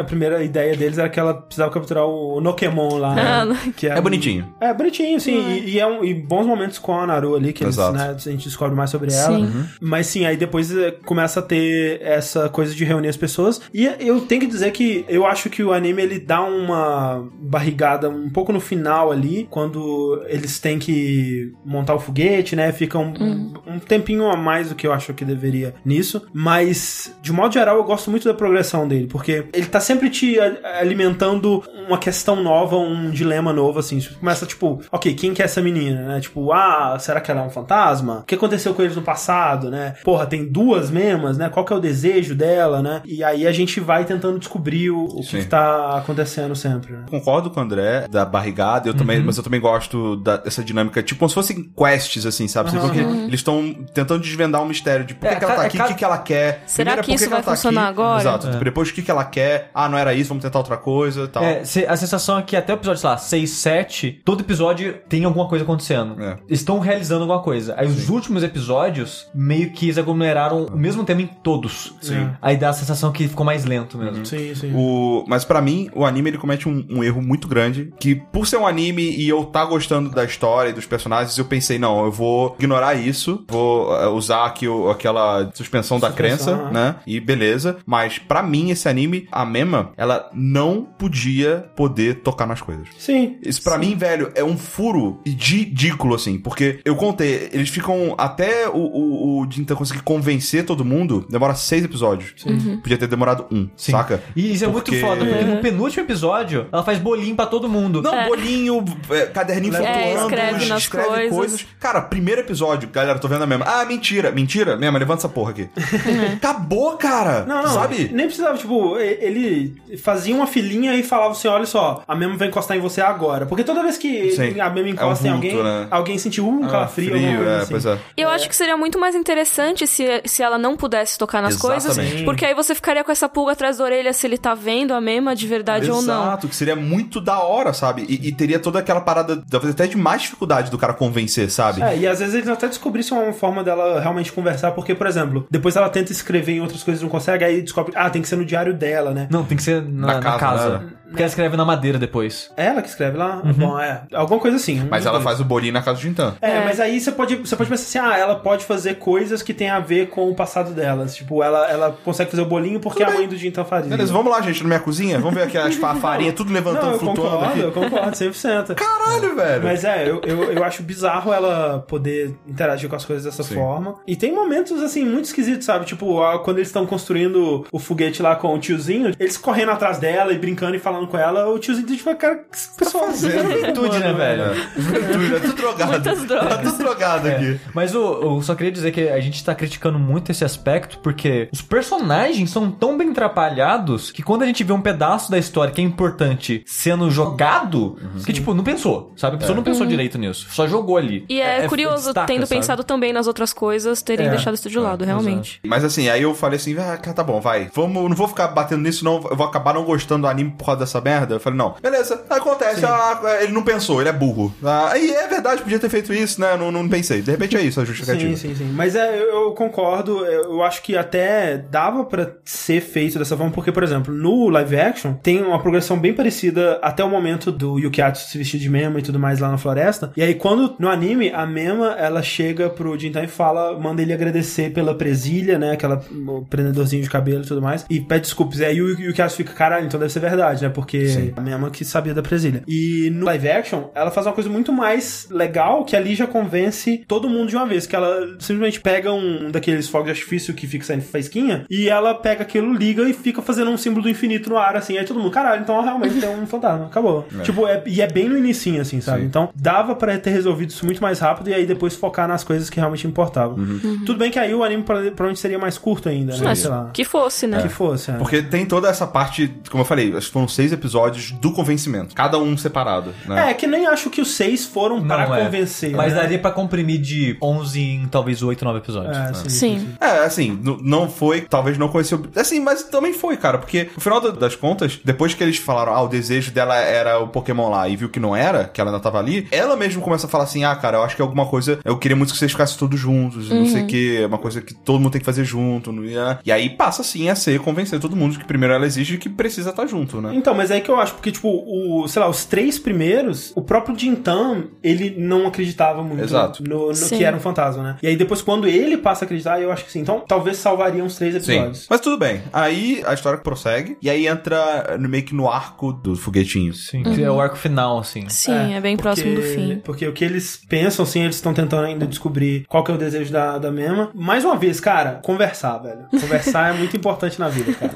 a primeira ideia deles era que ela precisava capturar o Nokemon lá. Ah, né? que É bonitinho. É bonitinho, sim. E, e é um, e bons momentos com a Naru ali, que eles, né, a gente descobre mais sobre ela. Sim. Mas sim, aí depois eh, começa a ter essa coisa de reunir as pessoas. E eu tenho que dizer que eu acho que o anime ele dá uma barrigada um pouco no final ali, quando eles têm que montar o foguete, né? Fica um, um tempinho a mais do que eu acho que deveria nisso. Mas, de modo geral, eu gosto muito da progressão dele, porque ele tá sempre te alimentando uma questão nova, um dilema novo, assim. Você começa, tipo, ok, quem que é essa menina, né? Tipo, ah, será que ela é um fantasma? O que aconteceu com eles no passado, né? Porra, tem duas mesmas, né? Qual que é o desejo dela, né? E aí a gente vai tentando descobrir o, o que, que tá acontecendo sempre, né? Concordo com o André da barrigada, eu também, mas eu também gosto da- dessa dinâmica, tipo como se fossem quests, assim, sabe? Você que eles estão tentando desvendar um mistério de por que, É, que ela tá ca- aqui, é o que, ca- que ela quer. Será Primeiro é que isso que vai ela tá funcionar aqui. agora? Exato. Depois o que, que ela quer. Ah, não era isso, vamos tentar outra coisa e tal. É, se- a sensação é que até o episódio, sei lá, 6, 7, todo episódio tem alguma coisa acontecendo. É. Estão realizando alguma coisa. Aí os últimos episódios meio que eles aglomeraram o mesmo tema em todos. Sim. Aí dá a sensação que ficou mais lento mesmo. Sim, sim. O, mas pra mim, o anime ele comete um, um erro muito grande. Que por ser um anime e eu tá gostando da história e dos personagens, eu pensei, não, eu vou ignorar isso, vou eh, usar aqui o- aquela suspensão da Suspensão, crença, é. né? E beleza. Mas pra mim, esse anime, a Mema, ela não podia poder tocar nas coisas. Sim. Isso pra mim, velho, é um furo ridículo, assim. Porque eu contei, eles ficam até o, o, o Jintan conseguir convencer todo mundo, demora seis episódios. Podia ter demorado um, Sim. saca? E isso é muito Porque- foda, porque no penúltimo episódio, ela faz bolinho pra todo mundo. Não, bolinho, é, caderninho É, flutuando, escreve escreve coisas. Cara, primeiro episódio, galera, tô vendo a mesma. Ah, mentira, mentira. Mesma, levanta essa porra aqui. *laughs* Acabou, cara. Não, não. Sabe? Nem precisava, tipo, ele fazia uma filinha e falava assim: olha só, a Memo vai encostar em você agora. Porque toda vez que Sim. a Memo É um encosta em vulto, alguém, né? alguém sentiu um Ah, calafrio. frio, é, assim. pois é. Eu acho que seria muito mais interessante se, se ela não pudesse tocar nas coisas, Exatamente. porque aí você ficaria com essa pulga atrás da orelha se ele tá vendo a mema de verdade ou não. Exato, que seria muito da hora, sabe? E, e teria toda aquela parada, talvez até de mais dificuldade do cara convencer, sabe? É, e às vezes eles até descobrissem uma forma dela realmente conversar, porque, por exemplo, depois ela tenta escrever em outras coisas e não consegue, aí descobre, ah, tem que ser no diário dela, né? Não, tem que ser na, Na na casa, casa. né? Porque ela escreve na madeira depois. É ela que escreve lá? Bom, é. Alguma coisa assim. um Mas ela dois. faz o bolinho na casa do Jintan. É, É. mas aí você pode, você pode pensar assim, ah, ela pode fazer coisas que tem a ver com o passado delas. Tipo, ela, ela consegue fazer o bolinho porque a mãe do Jintan fazia. Beleza, vamos lá, gente, na minha cozinha. Vamos ver aqui as fa- farinha tudo levantando, Não, eu flutuando concordo, aqui. eu concordo, 100%. Caralho, velho. Mas é, eu, eu, eu acho bizarro ela poder interagir com as coisas dessa Sim. forma. E tem momentos, assim, muito esquisitos, sabe? Tipo, quando eles estão construindo o foguete lá com o tiozinho, eles correndo atrás dela e brincando e falando com ela, o tiozinho, tipo, cara, que esse pessoal Tá fazendo? Juventude, *laughs* né, velho? Juventude, é tudo drogado. Muitas drogas. Tá tudo drogado aqui. Mas eu, eu só queria dizer que a gente tá criticando muito esse aspecto porque os personagens são tão bem atrapalhados que quando a gente vê um pedaço da história que é importante sendo jogado, que tipo, não pensou, sabe? A pessoa não pensou direito nisso, só jogou ali. E é, curioso, destaca, tendo sabe? pensado também nas outras coisas, terem É. deixado isso de lado, realmente. Mas assim, aí eu falei assim, ah, tá bom, vai. Vamos, não vou ficar batendo nisso, não. Eu vou acabar não gostando do anime por causa dessa merda. Eu falei, não, beleza, acontece. Ah, ele não pensou, ele é burro. Ah, aí é verdade, podia ter feito isso, né? Não, não pensei. De repente é isso a justificativa. Sim, sim, sim. Mas é, eu, eu concordo, eu, acho que até dava pra ser feito dessa forma, porque, por exemplo, no live action tem uma progressão bem parecida até o momento do Yukiatsu se vestir de Mema e tudo mais lá na floresta. E aí, quando no anime, a Mema ela chega pro Jintan e fala, manda ele agradecer pela presilha, né? Aquela prendedorzinho de cabelo e tudo mais, e pede desculpas. E aí o Yukiatsu fica, caralho, então deve ser verdade, né? Porque a Mema que sabia da presilha. E no live action, ela faz uma coisa muito mais legal que ali já convence todo mundo de uma vez. Que ela simplesmente pega um daqueles fogos de artifício que fica saindo faísquinha e ela pega aquilo, liga e fica fazendo um símbolo do infinito no ar, assim. Aí todo mundo, caralho, então realmente tem um fantasma. Acabou. Tipo, é, e é bem no inicinho, assim, sabe? Sim. Então dava pra ter resolvido isso muito mais rápido e aí depois focar nas coisas que realmente importavam. Uhum. Tudo bem que aí o anime pro- provavelmente seria mais curto ainda, né? Mas Sei lá. que fosse, né? Que fosse, é. Porque tem toda essa parte, como eu falei, acho que foram seis episódios do convencimento. Cada um separado, né? É, que nem acho que os seis foram para Não é. convencer. Mas né? daria pra comprimir de 11 em talvez 8, 9 episódios. É, sim, Sim. É, assim, não foi, talvez não conheceu. Assim, mas também foi, cara, porque no final da- das contas, depois que eles falaram, ah, o desejo dela era o Pokémon lá e viu que não era, que ela ainda tava ali, ela mesma começa a falar assim: ah, cara, eu acho que é alguma coisa, eu queria muito que vocês ficassem todos juntos, e não sei o que, é uma coisa que todo mundo tem que fazer junto, não ia. E aí passa assim a ser convencer todo mundo que primeiro ela exige que precisa estar junto, né? Então, mas é aí que eu acho, porque, tipo, o, sei lá, os três primeiros, o próprio Jintan, ele não acreditava muito Exato. no, no Sim. que era um fantasma, né? E aí depois, quando ele passa a acreditar, eu acho que sim. Então, talvez salvaria uns três Sim. episódios. Mas tudo bem. Aí a história prossegue, e aí entra no, meio que no arco dos foguetinhos. Sim, que é o arco final, assim. Sim, é, bem porque- próximo do fim. Porque o que eles pensam, assim, eles estão tentando ainda descobrir qual que é o desejo da, da Mema. Mais uma vez, cara, conversar, velho. Conversar é muito *laughs* importante na vida, cara.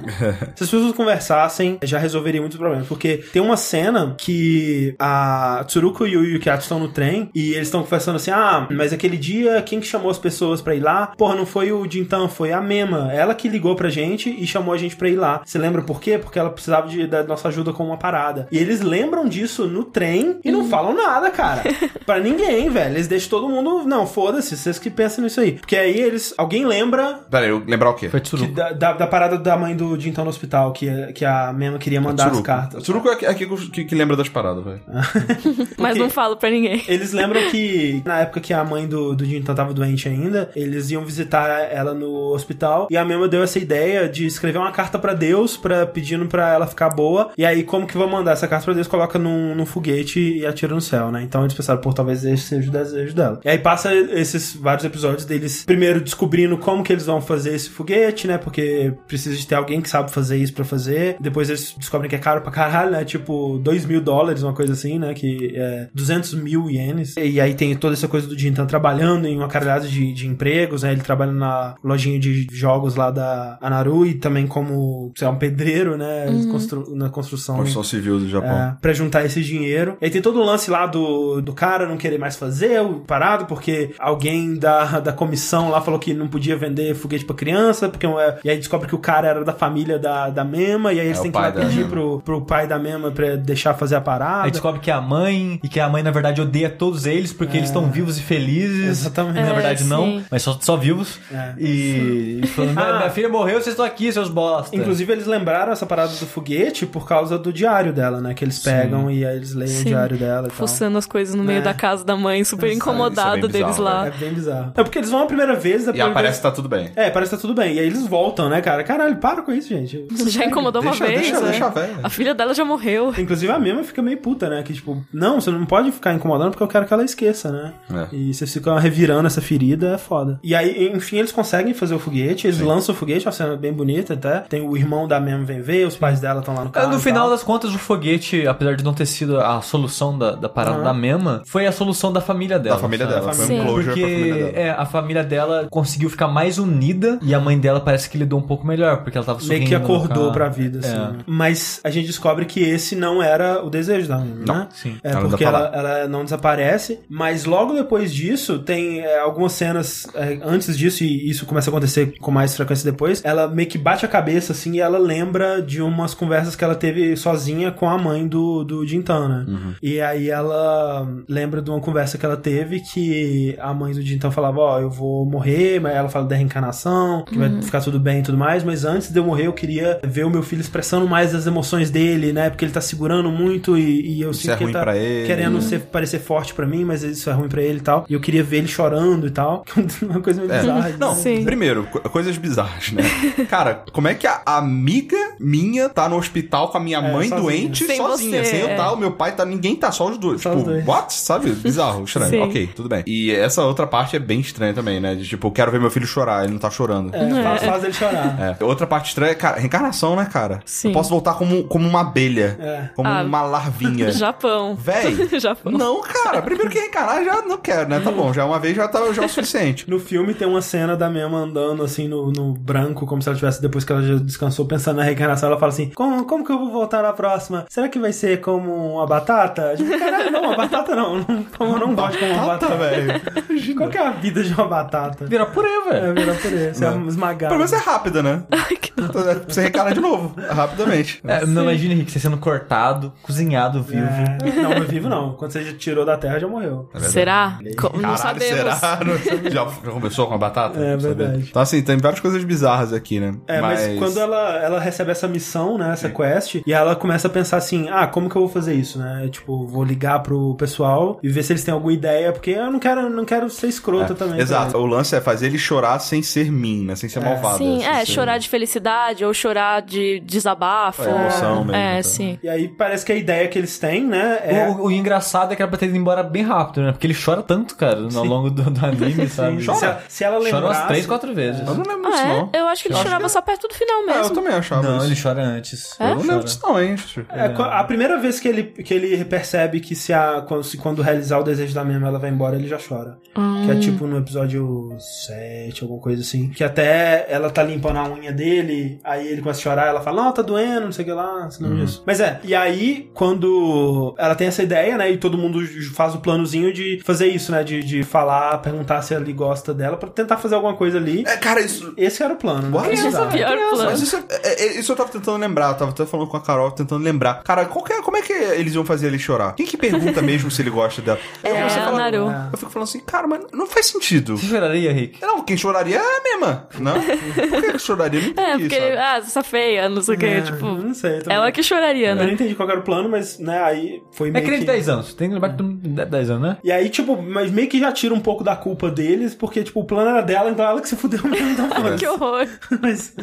Se as pessoas conversassem, já resolveria muitos problemas. Porque tem uma cena que a Tsuruko e o Yukiatsu estão no trem e eles estão conversando assim: ah, mas aquele dia, quem que chamou as pessoas pra ir lá? Porra, não foi o Jintan, foi a Mema. Ela que ligou pra gente e chamou a gente pra ir lá. Você lembra por quê? Porque ela precisava de, da nossa ajuda com uma parada. E eles lembram disso no trem e não falam nada, cara. *laughs* pra ninguém, velho. Eles deixam todo mundo. Não, foda-se, vocês que pensam nisso aí. Porque aí eles. Alguém lembra Pera aí, eu lembrar o quê? Foi da, da, da parada da mãe do Jintan no hospital, que, que a Mema queria mandar. Cartas. Tsuruko é aqui que, que lembra das paradas, velho. *laughs* Mas não falo pra ninguém. *laughs* Eles lembram que na época que a mãe do, do Jintan tava doente ainda, eles iam visitar ela no hospital e a Mema deu essa ideia de escrever uma carta pra Deus, para pedindo pra ela ficar boa. E aí, como que vão mandar essa carta pra Deus? Coloca num, num foguete e atira no céu, né? Então eles pensaram, pô, talvez esse seja o desejo dela. E aí passa esses vários episódios deles primeiro descobrindo como que eles vão fazer esse foguete, né? Porque precisa de ter alguém que sabe fazer isso pra fazer. Depois eles descobrem que é caro pra caralho, né? Tipo, 2 mil dólares, uma coisa assim, né? Que é 200 mil ienes. E aí tem toda essa coisa do Jintan trabalhando em uma caralhada de, de empregos, né? Ele trabalha na lojinha de jogos lá da Anaru e também como, sei lá, um pedreiro, né? Constru- na construção. Construção civil do Japão. É, pra juntar esse dinheiro. E aí tem todo o lance lá do, do cara não querer mais fazer o parado, porque alguém da, da comissão lá falou que não podia vender foguete pra criança, porque é, e aí descobre que o cara era da família da, da Mema, e aí eles É, têm que ir lá pedir Mema. Pro, pro pai da Mema pra deixar fazer a parada. Aí descobre que é a mãe, e que a mãe, na verdade, odeia todos eles porque eles estão vivos e felizes. Exatamente. Na É, verdade, não, sim. mas só, só vivos. É. E, e falando, minha, *laughs* Ah. minha filha morreu, vocês estão aqui, seus bosta. Inclusive, eles lembraram essa parada do foguete por causa do diário dela, né? Que eles pegam e aí eles leem o Sim. diário dela e tal. Fuçando as coisas no meio É. da casa da mãe, super é incomodado bem deles bizarro, lá. É bem bizarro. É porque eles vão a primeira vez, E depois. aparece que tá tudo bem. É, parece que tá tudo bem. E aí eles voltam, né, cara? Caralho, para com isso, gente. Já incomodou uma Deixa- vez, deixa- né? deixa a véia. A filha dela já morreu. Inclusive a Mema fica meio puta, né? Que tipo, não, você não pode ficar incomodando porque eu quero que ela esqueça, né? É. E vocês ficam revirando essa ferida, é foda. E aí, enfim, eles conseguem fazer o foguete, eles lançam o foguete, uma cena bem bonita até. Tem o irmão da Mema vem ver, os pais dela estão lá no É, carro. No final das contas, o foguete, apesar de não ter sido a solução da, da parada Aham. da Mema, foi a solução da família dela. Da família sabe? dela. Foi Sim. um closure Porque pra família dela. é, a família dela conseguiu ficar mais unida e a mãe dela parece que lidou um pouco melhor, porque ela tava Meio que sorrindo acordou pra vida, assim. É. Mas a gente descobre que esse não era o desejo da Mema, Não, né? sim. É, Ela porque tá ela, ela não desaparece, mas logo depois disso, tem é, algumas cenas é, antes disso, e isso começa a acontecer com mais frequência depois, ela meio que bate a cabeça, assim, e ela lembra de umas conversas que ela teve sozinha com a mãe do, do Jintan, né? Uhum. E aí ela lembra de uma conversa que ela teve que a mãe do Jintan falava, ó, eu vou morrer, mas ela fala da reencarnação, que vai ficar tudo bem e tudo mais, mas antes de eu morrer eu queria ver o meu filho expressando mais as emoções dele, né? Porque ele tá segurando muito e, e eu Isso sinto é que ele ruim tá pra ele. querendo ser, parecer forte pra mim, mas isso é ruim pra ele e tal. E eu queria ver ele chorando e tal. *laughs* Uma coisa meio É. bizarra. Não, Sim. primeiro, co- coisas bizarras, né? *laughs* Cara, como é que a amiga minha tá no hospital com a minha É, mãe sozinha. doente Sem sozinha? você, sem eu é. tá, o meu pai tá, ninguém tá, só os dois. Só tipo, os dois. what? Sabe? Bizarro, estranho. Sim. Ok, tudo bem. E essa outra parte é bem estranha também, né? De tipo, eu quero ver meu filho chorar, ele não tá chorando. É, faz, faz ele chorar. É. Outra parte estranha é, cara, reencarnação, né, cara? Sim. Eu posso voltar como, como uma abelha. É. Como Ah, uma larvinha. *laughs* Japão. Véi, *laughs* Japão. não, cara. Primeiro que reencarnar já não quero, né? Tá bom, já uma vez já tá já é o suficiente. No filme tem uma cena da Mema andando assim no, no branco, como se ela tivesse, depois que ela já descansou, pensando na reencarnação. Ela fala assim: como, como que eu vou voltar na próxima? Será que vai ser como uma batata? Tipo, caralho, não, uma batata não. como eu não gosto como uma Batata, velho. Qual que é a vida de uma batata? Vira purê, É, velho. virar purê. Você é esmagado. Pelo menos é rápida, né? Ai, que. Então, é, Você reencarna de novo, rapidamente. É, não imagina, Henrique, você sendo cortado, cozinhado vivo. É. Não, mas vivo não. Quando você já tirou da terra, já morreu. Será? Co- Não Caralho, sabemos. será? Não- Já, já começou com a batata? É verdade. Então, assim, tem várias coisas bizarras aqui, né? É, mas, quando ela, ela recebe essa missão, né, essa quest, e ela começa a pensar assim, ah, como que eu vou fazer isso, né? Tipo, vou ligar pro pessoal e ver se eles têm alguma ideia, porque eu não quero, não quero ser escrota também. tá Exato. também. O lance é fazer ele chorar sem ser mim, né? Sem ser malvado. Sim, sem é, ser- chorar de felicidade ou chorar de desabafo. É, emoção mesmo, É, tá. sim. E aí parece que a ideia que eles têm, né, é... O, o engraçado é que era pra ter ido embora bem rápido, né? Porque ele chora tanto, cara, ao longo do, do anime, *laughs* sabe? se, ela, se ela Chora lembrasse... umas três, quatro vezes. Eu não lembro disso, Ah, não. é? Eu acho que ele Eu chorava que- só perto do final É, eu mesmo. também achava Não, isso. ele chora antes. Eu não lembro Chora. disso, não, hein? É, a primeira vez que ele, que ele percebe que se a, quando, se quando realizar o desejo da mesma ela vai embora, ele já chora. Que é tipo no episódio 7, alguma coisa assim. Que até ela tá limpando a unha dele, aí ele começa a chorar, ela fala, não, tá doendo, não sei o que lá, assim, não isso. Mas é, e aí, quando ela tem essa ideia, né, e todo mundo faz o planozinho de fazer isso, né, de, de falar, perguntar se ele gosta dela, pra tentar fazer alguma coisa ali. É, cara, isso... Esse era o plano, né? Esse é o pior plano. Mas isso, é- é- é- isso eu tava tentando lembrar, eu tava até falando com a Carol, tentando lembrar. Cara, qual que é- como é que eles iam fazer ele chorar? Quem que pergunta *laughs* mesmo se ele gosta dela? Eu, É, fala- Naru. É. eu fico falando assim, cara, mas não faz sentido. Você choraria, Rick? Não, quem choraria é a mesma, não? Por que que choraria? Não *laughs* É, porque, sabe? ah, você tá feia, não sei o É, que, tipo... Não sei, É, também. Ela que choraria, Eu não né? entendi qual era o plano, mas, né, aí foi É meio criança que... de 10 anos. Tem que lembrar que tu 10 anos, né? E aí, tipo, mas meio que já tira um pouco da culpa deles, porque, tipo, o plano era dela, então ela que se fudeu mesmo. Então. *laughs* Que horror. *laughs* mas...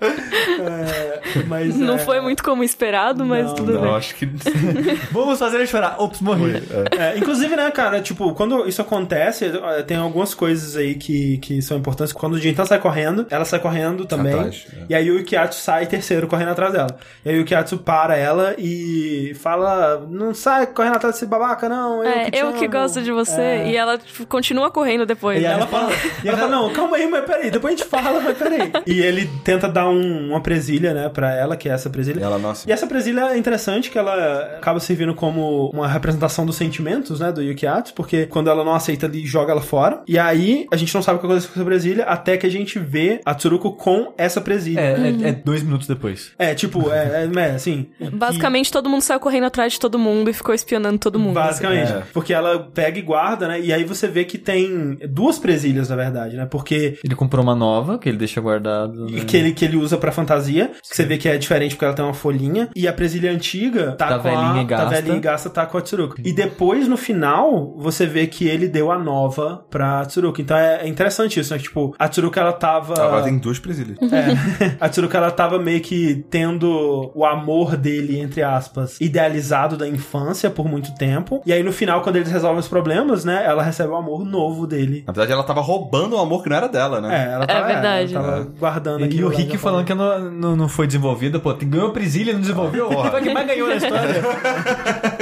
é, é, mas, Não é, foi muito como esperado, mas Não, tudo Não, bem. acho que. *laughs* Vamos fazer ele chorar. Ops, morri. É, inclusive, né, cara, tipo, quando isso acontece, tem algumas coisas aí que, que são importantes. Quando o Jintan sai correndo, ela sai correndo também. Atrás, é. E aí o Yukiatsu sai terceiro correndo atrás dela. E aí o Yukiatsu para ela e fala: Não sai correndo atrás desse babaca, não. Eu É, que te eu que amo." gosto de você. É. E ela tipo, continua correndo depois. E né? ela fala, e ela fala, não, calma aí, mas peraí, depois a gente fala, mas peraí. *laughs* E ele tenta dar um- uma presilha, né, pra ela, que é essa presilha. E ela, nossa. E essa presilha é interessante que ela acaba servindo como uma representação dos sentimentos, né, do Yukiatsu, porque quando ela não aceita, ele joga ela fora. E aí, a gente não sabe o que aconteceu com essa presilha, até que a gente vê a Tsuruko com essa presilha. É, é, é dois minutos depois. É, tipo, é, é, é, assim... Basicamente, todo mundo saiu correndo atrás de todo mundo e ficou espionando todo mundo. Basicamente. É. Porque ela pega e guarda, né? E aí você vê que tem duas presilhas, na verdade, né? Porque Ele comprou uma nova, que ele deixa guardado. E né? que ele, que ele usa pra fantasia, que você vê que é diferente porque ela tem uma folhinha. E a presilha antiga tá, Tá com a, velhinha e Tá gasta. velhinha e gasta, tá com a Tsuruko. E depois, no final, você vê que ele deu a nova pra Tsuruko. Então é, é interessante isso, né? Tipo, a Tsuruko, ela tava... Agora tem duas presilhas. É. *laughs* a Tsuruko, ela tava meio que tendo o amor dele, entre aspas, idealizado da infância por muito tempo. E aí, no final, quando eles resolvem os problemas, né? Ela recebe o amor novo dele. Na verdade, ela tava roubando um amor que não era dela, né? É, ela tava, verdade. ela tava guardando E, aquilo o Rick falando que não, não, não foi desenvolvida, pô, tem- ganhou a presilha e não desenvolveu. Foi que mais ganhou na história.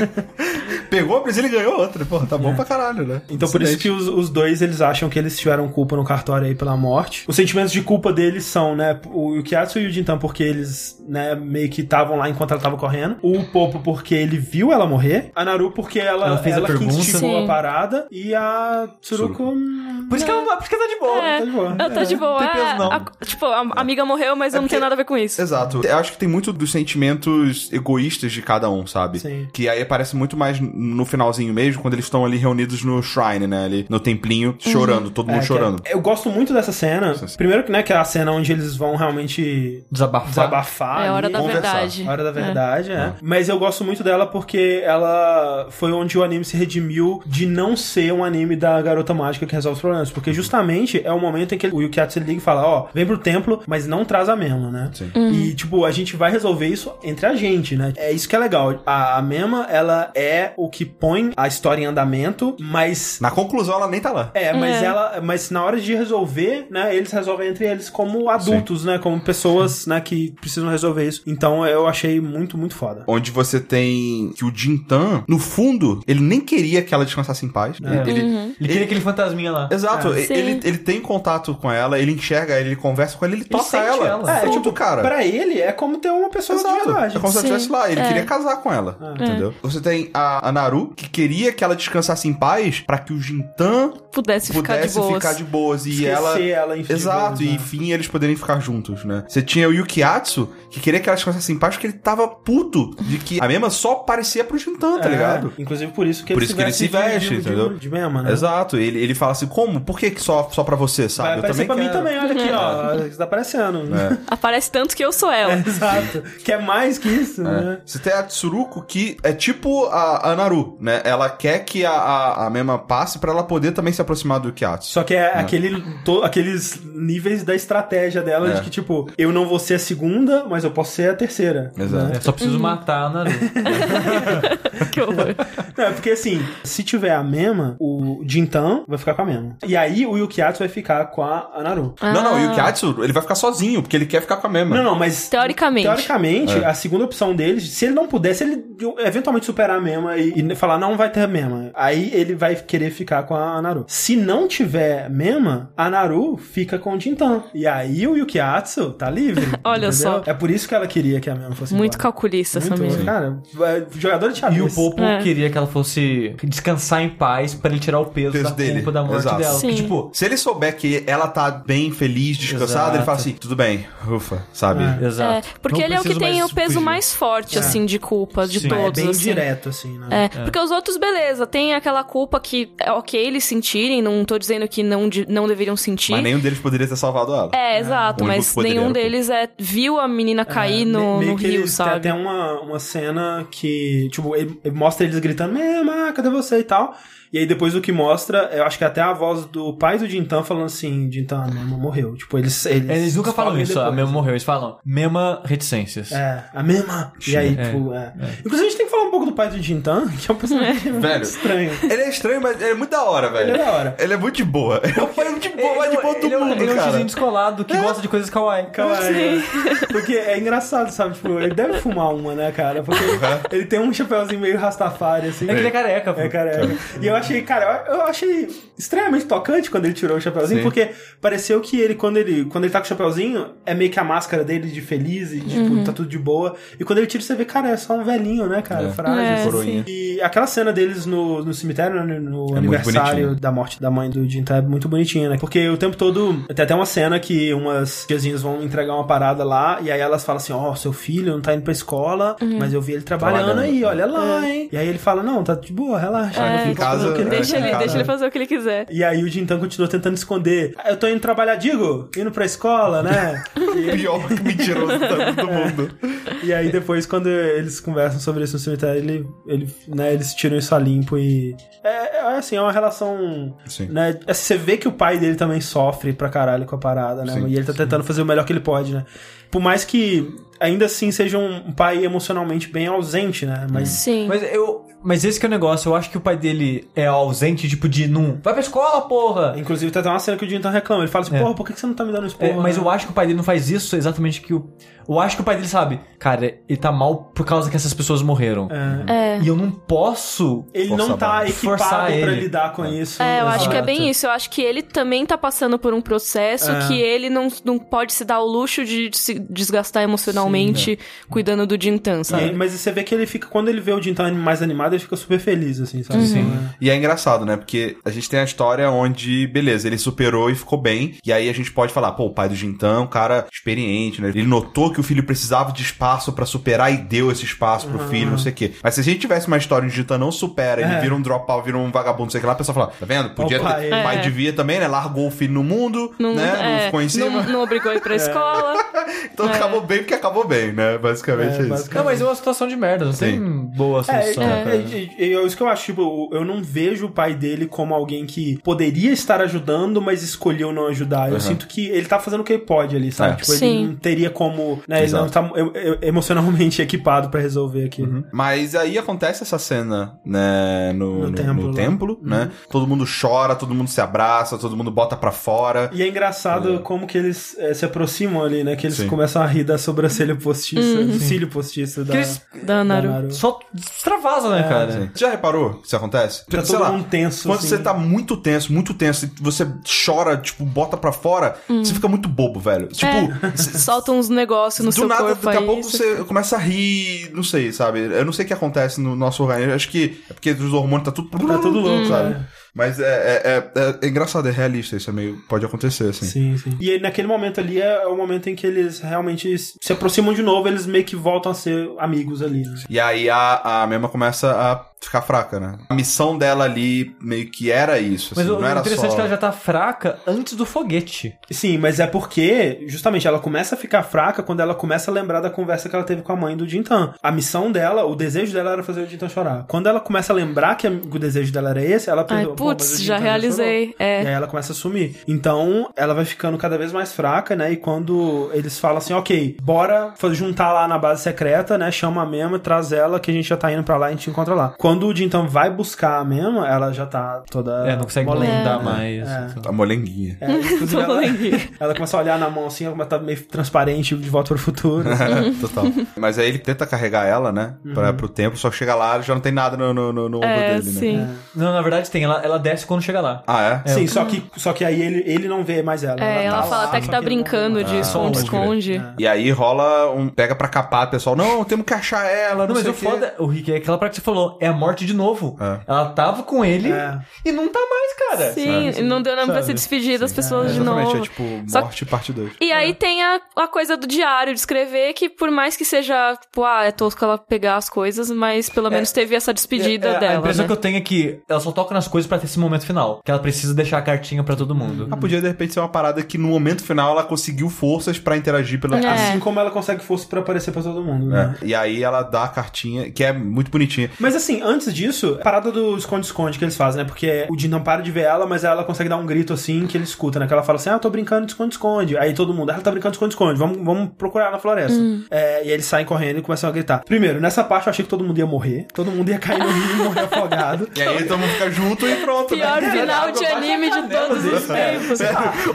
*laughs* Pegou a presilha e ganhou outra. Porra, tá bom pra caralho, né? Então por isso que os, os dois eles acham que eles tiveram culpa no cartório aí pela morte. Os sentimentos de culpa deles são, né, o Yukiatsu e o Jintan porque eles, né, meio que estavam lá enquanto ela tava correndo. O Popo porque ele viu ela morrer. A Naru porque ela, Ela fez a que pergunta. instigou a parada. E a Tsuruko... hum, Por isso que ela, por isso que ela tá de boa. É, tá de boa. eu tô de boa. Não tem peso, é, não. a- tipo, a amiga morreu, mas eu não porque- tenho nada a ver com isso. Exato. Eu acho que tem muito dos sentimentos egoístas de cada um, sabe? Sim. Que aí aparece muito mais no finalzinho mesmo, quando eles estão ali reunidos no shrine, né? Ali no templinho, chorando, todo mundo É, chorando. é- eu gosto muito dessa cena. Sim, sim. Primeiro que, né, que é a cena onde eles vão realmente Desabafar. desabafar. É a hora da conversar. verdade. A Hora da É. verdade, é. Mas eu gosto muito dela porque ela foi onde o anime se redimiu de não ser um anime da garota mágica que resolve os problemas. Porque justamente é o momento em que o Yukiatsu liga e fala, ó, vem pro templo, mas não traz a Mema, né? Sim. E, tipo, a gente vai resolver isso entre a gente, né? É isso que é legal. A, a Mema, ela é o que põe a história em andamento, mas... Na conclusão, ela nem tá lá. É, mas É. ela, mas na hora de resolver, né, eles resolvem entre eles como adultos, né, como pessoas, né, que precisam resolver isso. Então eu achei muito, muito foda. Onde você tem que o Jintan, no fundo, ele nem queria que ela descansasse em paz. É. Ele, Uhum. Ele queria aquele fantasminha lá. Exato, É. ele, ele, ele tem contato com ela, ele enxerga ela, ele conversa com ela, ele, toca sente ela. ela. É, Pronto, tipo, cara. pra ele é como ter uma pessoa de Exato. verdade. É como se ela estivesse lá. Ele É. queria casar com ela. É. Entendeu? Você tem a, a Naru, que queria que ela descansasse em paz pra que o Jintan Pudesse, ficar de pudesse boas. ficar de boas. E Esquecer ela. ela Exato, de e boas, né? enfim eles poderem ficar juntos, né? Você tinha o Yukiatsu, que queria que ela descansasse em paz porque ele tava puto de que a mesma só parecia pro Jintan, tá É, ligado? Inclusive por isso que Por ele isso se que ele se veste veste, de, de, entendeu? de, de Mema, né? Exato, ele, ele fala assim, como? Por que que só, só pra você, Vai sabe? aparecer pra mim quero. também, olha aqui, ó. *laughs* Tá aparecendo. É. Aparece tanto que eu sou ela. *laughs* É, exato. Quer mais que isso, né? Você tem a Tsuruko que é tipo a, a Naru, né? Ela quer que a, a, a Mema passe pra ela poder também se aproximar do Yukiatsu. Só que é aquele, to- aqueles níveis da estratégia dela É. de que, tipo, eu não vou ser a segunda, mas eu posso ser a terceira. Exato. né? É, só preciso matar a Naru. *laughs* que horror. Não, é porque assim, se tiver a Mema, o Jintan vai ficar com a Mema. E aí o Yukiatsu vai ficar com a, a Naru. Não, não, o Ah. Yukiatsu, ele vai ficar sozinho, porque ele quer ficar com a Mema. Não, não, mas. Teoricamente. Teoricamente, É. a segunda opção deles, se ele não puder, se ele eventualmente superar a Mema e, e falar, não vai ter Mema, aí ele vai querer ficar com a Naru. Se não tiver Mema, a Naru fica com o Jintan. E aí o Yukiatsu tá livre. *laughs* Olha entendeu? só. É por isso que ela queria que a Mema fosse Muito embora. calculista essa Muito, menina. cara, é, jogador de E xadrez. o Popo É. queria que ela fosse descansar em paz pra ele tirar o peso, Peso da dele. culpa da morte Exato. dela. Sim. que, tipo, se ele souber que ela tá bem, feliz, descansada, Exato. ele fala assim, tudo bem, ufa, sabe? É. Exato. É, porque Não ele é o que tem o peso fugir. mais forte, assim, de culpa de Sim. É todos. bem assim. direto, assim, né? É, porque os outros, beleza, tem aquela culpa que é ok eles sentirem, não tô dizendo que não, de- não deveriam sentir. Mas nenhum deles poderia ter salvado ela. É, exato, mas nenhum deles é, viu a menina cair no, É, meio no que rio, eles- sabe? Tem até uma, uma cena que, tipo, ele, ele mostra eles gritando, Mema, cadê você e tal. E aí depois o que mostra, eu acho que é até a voz do pai do Jintan falando assim, Jintan, a Mema morreu. Tipo, eles... Eles, Eles nunca falam isso, a depois. Mema morreu. Eles falam Mema reticências. É, a Mema. E aí, É, tipo, é. Inclusive a gente tem que falar um pouco do pai do Jintan, *laughs* que é um personagem Velho. estranho. Ele é estranho, mas ele é muito da hora, velho. Ele é da hora. Ele é muito de boa. *laughs* Ele é o pai de boa, mais de boa do ele, é um- mundo, ele é um cara. tizinho descolado que gosta de coisas kawaii. Kawaii. Porque é engraçado, sabe? Tipo, ele deve fumar uma, né, cara? Porque ele tem um chapéuzinho meio rastafari, assim. É que ele é careca, pô. É careca. E eu achei, cara, eu achei extremamente tocante quando ele tirou o chapéuzinho, Sim. porque pareceu que ele, quando ele, quando ele tá com o chapéuzinho, é meio que a máscara dele de feliz e, tipo, tá tudo de boa. E quando ele tira, você vê, cara, é só um velhinho, né, cara? É. Frágil. É, Coroinha. E aquela cena deles no, no cemitério, né, no muito aniversário da morte da mãe do Jim, é muito bonitinha, né? Porque o tempo todo tem até uma cena que umas tiazinhas vão entregar uma parada lá e aí elas falam assim: Ó, seu filho não tá indo pra escola, mas eu vi ele trabalhando, Trabalhando. aí, olha lá, hein? E aí ele fala: Não, tá de boa, relaxa. É. Em casa, o que ele é, Deixa ele, casa. deixa ele fazer o que ele quiser. E aí o Jintan continua tentando esconder. "Ah, Eu tô indo trabalhar, digo, indo pra escola, né? *laughs* *laughs* E, Pior que *laughs* mentiroso do do mundo. e aí depois, quando eles conversam sobre isso no cemitério, ele, ele, né, eles tiram isso a limpo e... É, é assim, é uma relação... Sim. Né, é, você vê que o pai dele também sofre pra caralho com a parada, né? Sim, e ele tá tentando fazer o melhor que ele pode, né? Por mais que ainda assim seja um pai emocionalmente bem ausente, né? Mas... Sim. Mas eu. Mas esse que é o negócio, eu acho que o pai dele é ausente, tipo, de não. Vai pra escola, porra! Inclusive, tem até uma cena que o Jintan reclama. Ele fala assim, É. porra, por que que você não tá me dando esporra? É, mas né? eu acho que o pai dele não faz isso exatamente que o. Eu acho que o pai dele sabe, cara, ele tá mal por causa que essas pessoas morreram. É. É. E eu não posso. Ele Forçar não tá equipado pra ele. lidar com isso. É, eu acho que é bem isso. Eu acho que ele também tá passando por um processo É. que ele não, não pode se dar o luxo de se desgastar emocionalmente cuidando do Jintan, sabe? aí- mas você vê que ele fica, quando ele vê o Jintan mais animado, ele fica super feliz, assim, sabe? Sim. E é engraçado, né? Porque a gente tem a história onde, beleza, ele superou e ficou bem. E aí a gente pode falar, pô, o pai do Jintan, um cara experiente, né? Ele notou que o filho precisava de espaço pra superar e deu esse espaço pro filho, não sei o quê. Mas se a gente tivesse uma história onde o Jintan não supera, ele É. vira um dropout, vira um vagabundo, não sei o que lá, a pessoa fala, tá vendo? Podia O pai, ter. O pai é. devia também, né? Largou o filho no mundo, Não, né? Não é, ficou em cima. não, não obrigou a ir pra *laughs* escola. *laughs* Então acabou bem porque acabou bem, né? Basicamente É, é, isso. basicamente. Não, mas é uma situação de merda, não tem boa É, solução. é, é, é, é isso que eu acho, tipo, eu não vejo o pai dele como alguém que poderia estar ajudando, mas escolheu não ajudar. Eu Uhum. sinto que ele tá fazendo o que ele pode ali, sabe? É. Tipo, ele Sim. não teria como, né, ele não tá emocionalmente *laughs* equipado pra resolver aquilo. Mas aí acontece essa cena, né, no, No no- templo no templo, né? Todo mundo chora, todo mundo se abraça, todo mundo bota pra fora. E é engraçado como que eles eh, se aproximam ali, né? Que eles Sim. começam a rir da sobrancelha postiça, do cílio postiço da, eles- Da Naru. da Naru. Só extravasa, né, cara? Você já reparou que isso acontece? Tá Sei todo lá, mundo tenso, Quando assim. você tá muito tenso, muito tenso, e você chora, tipo, bota pra fora, você fica muito bobo, velho. Tipo, É. *laughs* c- Solta uns negócios no do seu nada, corpo daqui a pouco você começa a rir, não sei, sabe? Eu não sei o que acontece no nosso organismo. Acho que é porque os hormônios tá tudo. Tá tudo louco, sabe? sabe? Mas é, é, é- é engraçado, é realista, isso é meio. Pode acontecer, assim. Sim, sim. E aí, naquele momento ali é o momento em que eles realmente se aproximam de novo, eles meio que voltam a ser amigos ali, né? E aí a, a Mema começa a ficar fraca, né? A missão dela ali meio que era isso, Mas assim, o não era interessante só... é que ela já tá fraca antes do foguete. Sim, mas é porque, justamente, ela começa a ficar fraca quando ela começa a lembrar da conversa que ela teve com a mãe do Jintan. A missão dela, o desejo dela era fazer o Jintan chorar. Quando ela começa a lembrar que o desejo dela era esse, ela Ai, pensa, "Pô, mas o putz, já realizei. chorou." E É. aí ela começa a sumir. Então, ela vai ficando cada vez mais fraca, né? E quando eles falam assim, ok, bora juntar lá na base secreta, né? Chama a Mema, traz ela, que a gente já tá indo pra lá e a gente encontra lá. Quando o Jintan vai buscar a Mema, ela já tá toda É, não consegue molenga. andar É. mais. É. então. A molenguinha. É, inclusive *laughs* ela, Molenguinha. *laughs* ela começa a olhar na mão assim, ela começa a tá meio transparente de volta pro futuro. *laughs* Total. Mas aí ele tenta carregar ela, né? Pra, pro tempo, só que chega lá já não tem nada no, no, no- no ombro É, dele, né? sim. Não, na verdade tem. Ela, ela desce quando chega lá. Ah, é? Sim, só que, só que aí ele, ele não vê mais ela. É, ela tá fala lá, até que tá não brincando vê de mais. Ah, esconde-esconde. É. E aí rola um. Pega pra capar, pessoal. Não, temos que achar ela. Não, Não, mas sei o foda, o Rick, é aquela parte que você falou, é a morte de novo. É. Ela tava com ele É. e não tá mais, cara. Sim, Sabe? não deu nada pra se despedir das pessoas de Exatamente, novo. é tipo Só- morte parte 2. E aí tem a, a coisa do diário, de escrever, que por mais que seja, tipo, ah, é tosco ela pegar as coisas, mas pelo menos teve essa despedida É, é, dela. A impressão né? que eu tenho é que ela só toca nas coisas pra ter esse momento final. Que ela precisa deixar a cartinha pra todo mundo. Ah, podia de repente ser uma parada que no momento final ela conseguiu forças pra interagir pela. É. Assim como ela consegue força pra aparecer pra todo mundo, né? É. E aí ela dá a cartinha, que é muito bonitinha. Mas assim, antes disso, a parada do esconde-esconde que eles fazem, né? Porque o Jin não para de ver ela, mas ela consegue dar um grito assim que ele escuta, né? Que ela fala assim: Ah, eu tô brincando de esconde-esconde. Aí todo mundo, "Ah, ela tá brincando de esconde-esconde, vamos, vamos procurar ela na floresta. É, e aí eles saem correndo e começam a gritar. Primeiro, nessa parte eu achei que todo mundo ia morrer, todo mundo ia cair no rio e morrer afogado. *laughs* E aí todo mundo fica junto e pronto. Pior *laughs* né? final de anime de todos os tempos.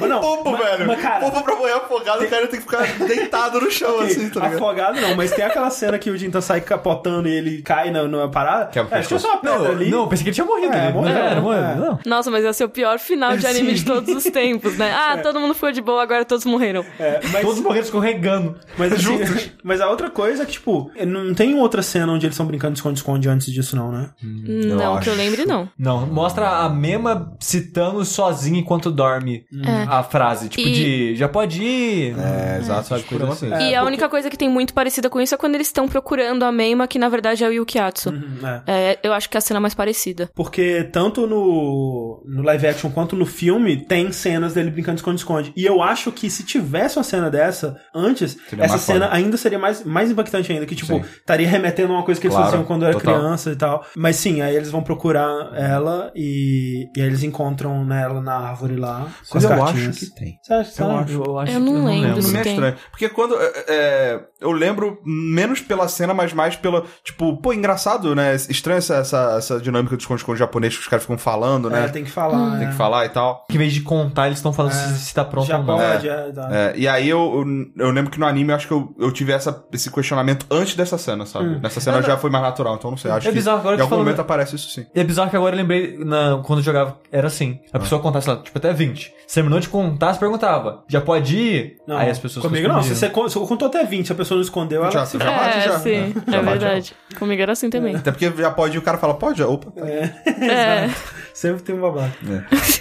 O Não, popo, mas- velho. mas, cara- o popo pra morrer afogado, o cara tem que ficar deitado no chão, Ok, *laughs* assim, tá ligado? afogado não, mas tem aquela cena que o Jintan sai capotando e ele cai na, na parada. Quebra o é, acho que é só Não, ali. não, eu pensei que ele tinha morrido. É, ele morreu, não era, morreu. é. Não. Nossa, mas ia ser o pior final de anime de Sim. todos os tempos, né? Ah, todo mundo ficou de boa, agora todos morreram. É, mas, Todos morreram escorregando. mas, assim, *laughs* mas a outra coisa é que, tipo, não tem outra cena onde eles estão brincando de esconde-esconde antes disso, não, né? não, que eu lembre, não. Não, mostra a Mema citando sozinha enquanto dorme a frase. Tipo E- de, já pode ir. É, exato, Sabe, tipo, coisa assim. e a única coisa que tem muito parecida com isso é quando eles estão procurando a Meima, que na verdade é o Yukiatsu. Hum, é. É, eu acho que é a cena mais parecida. Porque tanto no, no live action quanto no filme tem cenas dele brincando de esconde-esconde. E eu acho que se tivesse uma cena dessa antes, Seria essa cena foda. ainda seria mais, mais impactante ainda. Que, tipo, Sim. estaria remetendo a uma coisa que eles Claro, faziam quando era total. criança e tal. Mas sim, aí eles vão procurar ela e, e aí eles encontram ela na árvore lá com Mas as eu cartinhas. acho que tem. Você acha? Você Eu acho. Eu, acho Eu que não lembro. Não me é estranho. Porque quando. é, é, eu lembro menos pela cena, mas mais pela. Tipo, pô, engraçado, né? Estranho essa, essa, essa dinâmica do esconde-esconde japonês que os caras ficam falando, né? É, tem que falar. Tem é. que falar e tal. Que em vez de contar, eles estão falando se, se tá pronto Já ou não. pode, é, tá. É, e aí eu, eu, eu lembro que no anime eu acho que eu, eu tive essa, esse questionamento antes dessa cena, sabe? Nessa cena já foi mais natural, então não sei. Acho É bizarro, agora que em algum falou- momento aparece isso sim. E é bizarro que agora eu lembrei, na, quando eu jogava, era assim. A pessoa contasse lá, tipo, até 20. Você terminou de contar, você perguntava, já pode ir? Não, Aí as pessoas Comigo não. Se você, contou até 20, se a pessoa não escondeu, ela Já, se já bate, é, já. sim, É, é, já bate, verdade. Comigo era assim também. Até porque já pode ir, o cara fala, pode? Opa. É. *laughs* Sempre tem um babaca.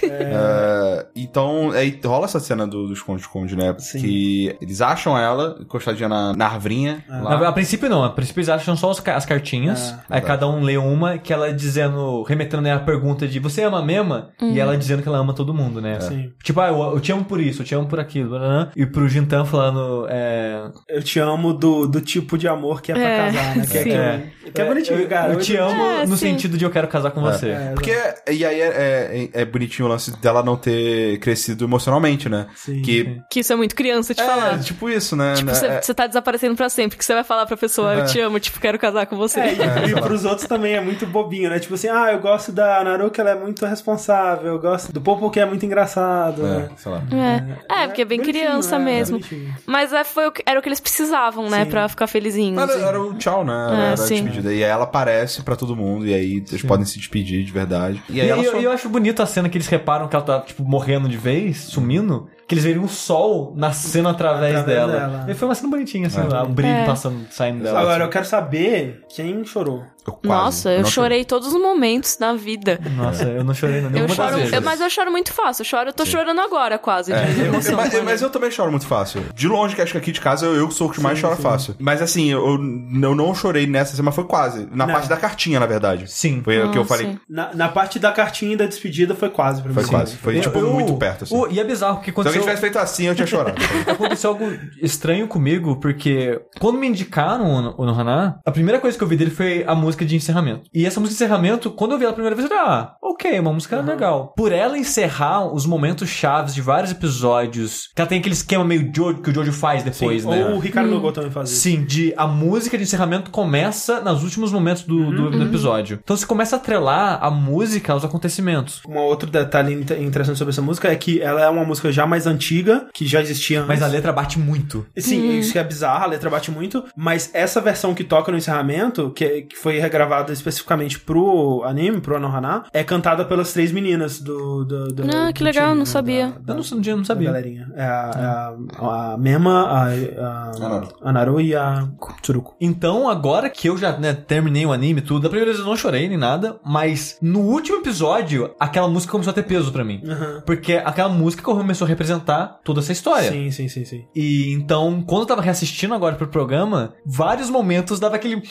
É, então, aí rola essa cena do, do esconde-esconde, né? Sim. Que eles acham ela encostadinha na, na arvrinha. lá. Na- a princípio não, a princípio eles acham só os as cartinhas, aí cada um lê uma, que ela dizendo, remetendo né, a pergunta de você ama Mema? E ela dizendo que ela ama todo mundo, né? Sim. Tipo, ah, eu, eu te amo por isso, eu te amo por aquilo, blá, e pro Jintan falando, é... Eu te amo do, do tipo de amor que é pra É, casar, né? Que é, que é, que é bonitinho, eu, cara. Eu te amo É, no sim. sentido de eu quero casar com você. É, Porque, e aí é, é, é bonitinho o lance dela não ter crescido emocionalmente, né? Sim, que Que isso é muito criança de falar. É, tipo isso, né? Tipo, né? você, É- tá desaparecendo pra sempre, que você vai falar pra pessoa, eu te amo, tipo, quero casar com você. É, e, e pros outros também é muito bobinho, né? Tipo assim, ah, eu gosto da Naruto, ela é muito responsável, eu gosto do Popo que é muito engraçado, né? é, sei lá. É, é porque é bem bonitinho, criança é, mesmo. bonitinho. Mas é, foi o que, era o que eles precisavam, né, Sim. pra ficar felizinhos. Mas Era, era o tchau, né? É, era sim. Despedida. E aí ela aparece pra todo mundo, e aí eles podem se despedir de verdade. E aí E, ela eu, só... eu acho bonito a cena que eles reparam que ela tá, tipo, morrendo de vez, sumindo, que eles veem o sol nascendo através, Através dela. dela. E foi uma cena bonitinha, assim, É. lá, o brilho É. passando, saindo dela. Agora, eu quero saber quem chorou. Eu Nossa, eu não chorei todos os momentos da vida. Nossa, eu não chorei Eu nenhuma das choro, vezes. eu- mas eu choro muito fácil. Eu choro, eu tô chorando agora quase. É, eu- emoção, mas, mas eu também choro muito fácil. De longe, que acho que aqui de casa eu, eu sou o que mais chora fácil. Mas assim, eu, eu não chorei nessa, mas foi quase. Na Não. parte da cartinha, na verdade. Sim. Foi o que eu falei. sim. Na, na parte da cartinha e da despedida foi quase pra mim. Foi quase. Foi, Eu- tipo, eu- muito perto, assim. o- e é bizarro, porque Se aconteceu, tivesse feito assim, eu tinha chorado. *laughs* aconteceu algo estranho comigo, porque quando me indicaram o, o Nohana, a primeira coisa que eu vi dele foi a música de encerramento. E essa música de encerramento, quando eu vi ela a primeira vez, eu falei, ah, ok, uma música legal. Por ela encerrar os momentos chaves de vários episódios, que ela tem aquele esquema meio Jojo, que o Jojo faz depois, Sim, né? Ou o Ricardo Nogô também faz isso. Sim, de a música de encerramento começa nos últimos momentos do, do, do episódio. Então você começa a atrelar a música aos acontecimentos. Um outro detalhe int- interessante sobre essa música é que ela é uma música já mais antiga, que já existia antes. Mas a letra bate muito. Sim, isso que é bizarro, a letra bate muito, mas essa versão que toca no encerramento, que, que foi regravada especificamente pro anime, pro Anohana, é cantada pelas três meninas do. do, do Ah, que do legal, time, não né, sabia. Eu Da, não, eu não da sabia. galerinha. É a, é a, a Mema, a, a, Anaru. a Naru e a Tsuruko. Então, agora que eu já né, terminei o anime e tudo, da primeira vez eu não chorei nem nada, mas no último episódio, aquela música começou a ter peso pra mim. Aham. Porque aquela música começou a representar toda essa história. Sim, sim, sim, sim. E então, quando eu tava reassistindo agora pro programa, vários momentos dava aquele. *laughs*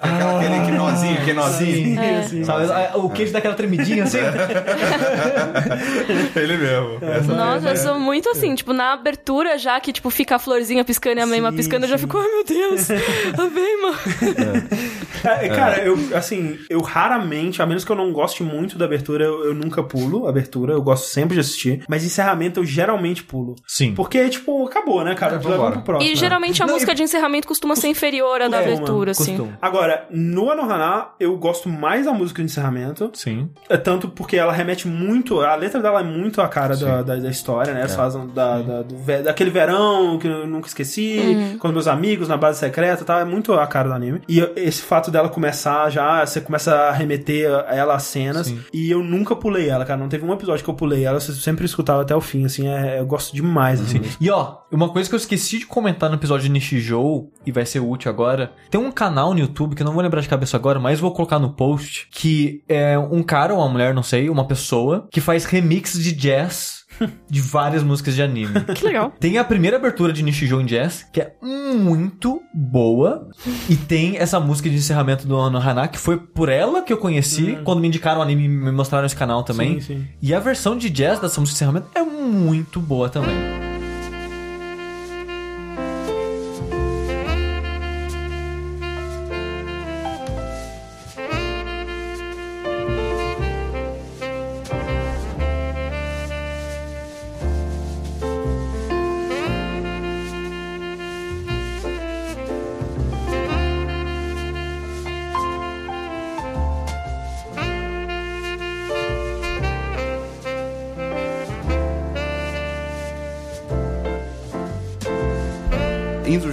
Aquela, aquele que nozinho, que nozinho. É. Sim, sim. O queijo daquela tremidinha assim. *laughs* Ele mesmo. Essa- Nossa, eu sou muito assim, tipo, na abertura já que, tipo, fica a florzinha piscando e a Meima Sim, piscando, eu já sim. fico, ai meu Deus, *laughs* a Meima. É, Cara, eu, assim, eu raramente, a menos que eu não goste muito da abertura, eu, eu nunca pulo a abertura, eu gosto sempre de assistir, mas encerramento eu geralmente pulo. Sim. Porque, tipo, acabou, né, cara? É, Leva vambora. pro próximo. E geralmente a Não, música e- de encerramento costuma ser inferior à da É, abertura, assim. Costuma. Agora, no Anohana, eu gosto mais da música de encerramento. Sim. É tanto porque ela remete muito. A letra dela é muito a cara da, da, da história, né? Fazem da, da- do daquele verão que eu nunca esqueci, com meus amigos na base secreta e tal. É muito a cara do anime. E esse fato dela começar já, você começa a remeter a ela às cenas. Sim. E eu nunca pulei ela, cara. Não teve um episódio que eu pulei ela. Eu sempre até o fim, assim. é- eu gosto demais, assim. E ó, uma coisa que eu esqueci de comentar no episódio de Nishijou, e vai ser útil agora, tem um canal no YouTube, que eu não vou lembrar de cabeça agora, mas vou colocar no post, que é um cara ou uma mulher, não sei, uma pessoa, que faz remix de jazz *laughs* de várias músicas de anime. *laughs* Que legal. Tem a primeira abertura de Nishijou em Jazz, que é muito boa. E tem essa música de encerramento do Ano Hana, que foi por ela que eu conheci. Quando me indicaram o anime e me mostraram esse canal também. Sim, sim. E a versão de jazz dessa música de encerramento é muito boa também.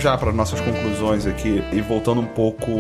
Já para nossas conclusões aqui e voltando um pouco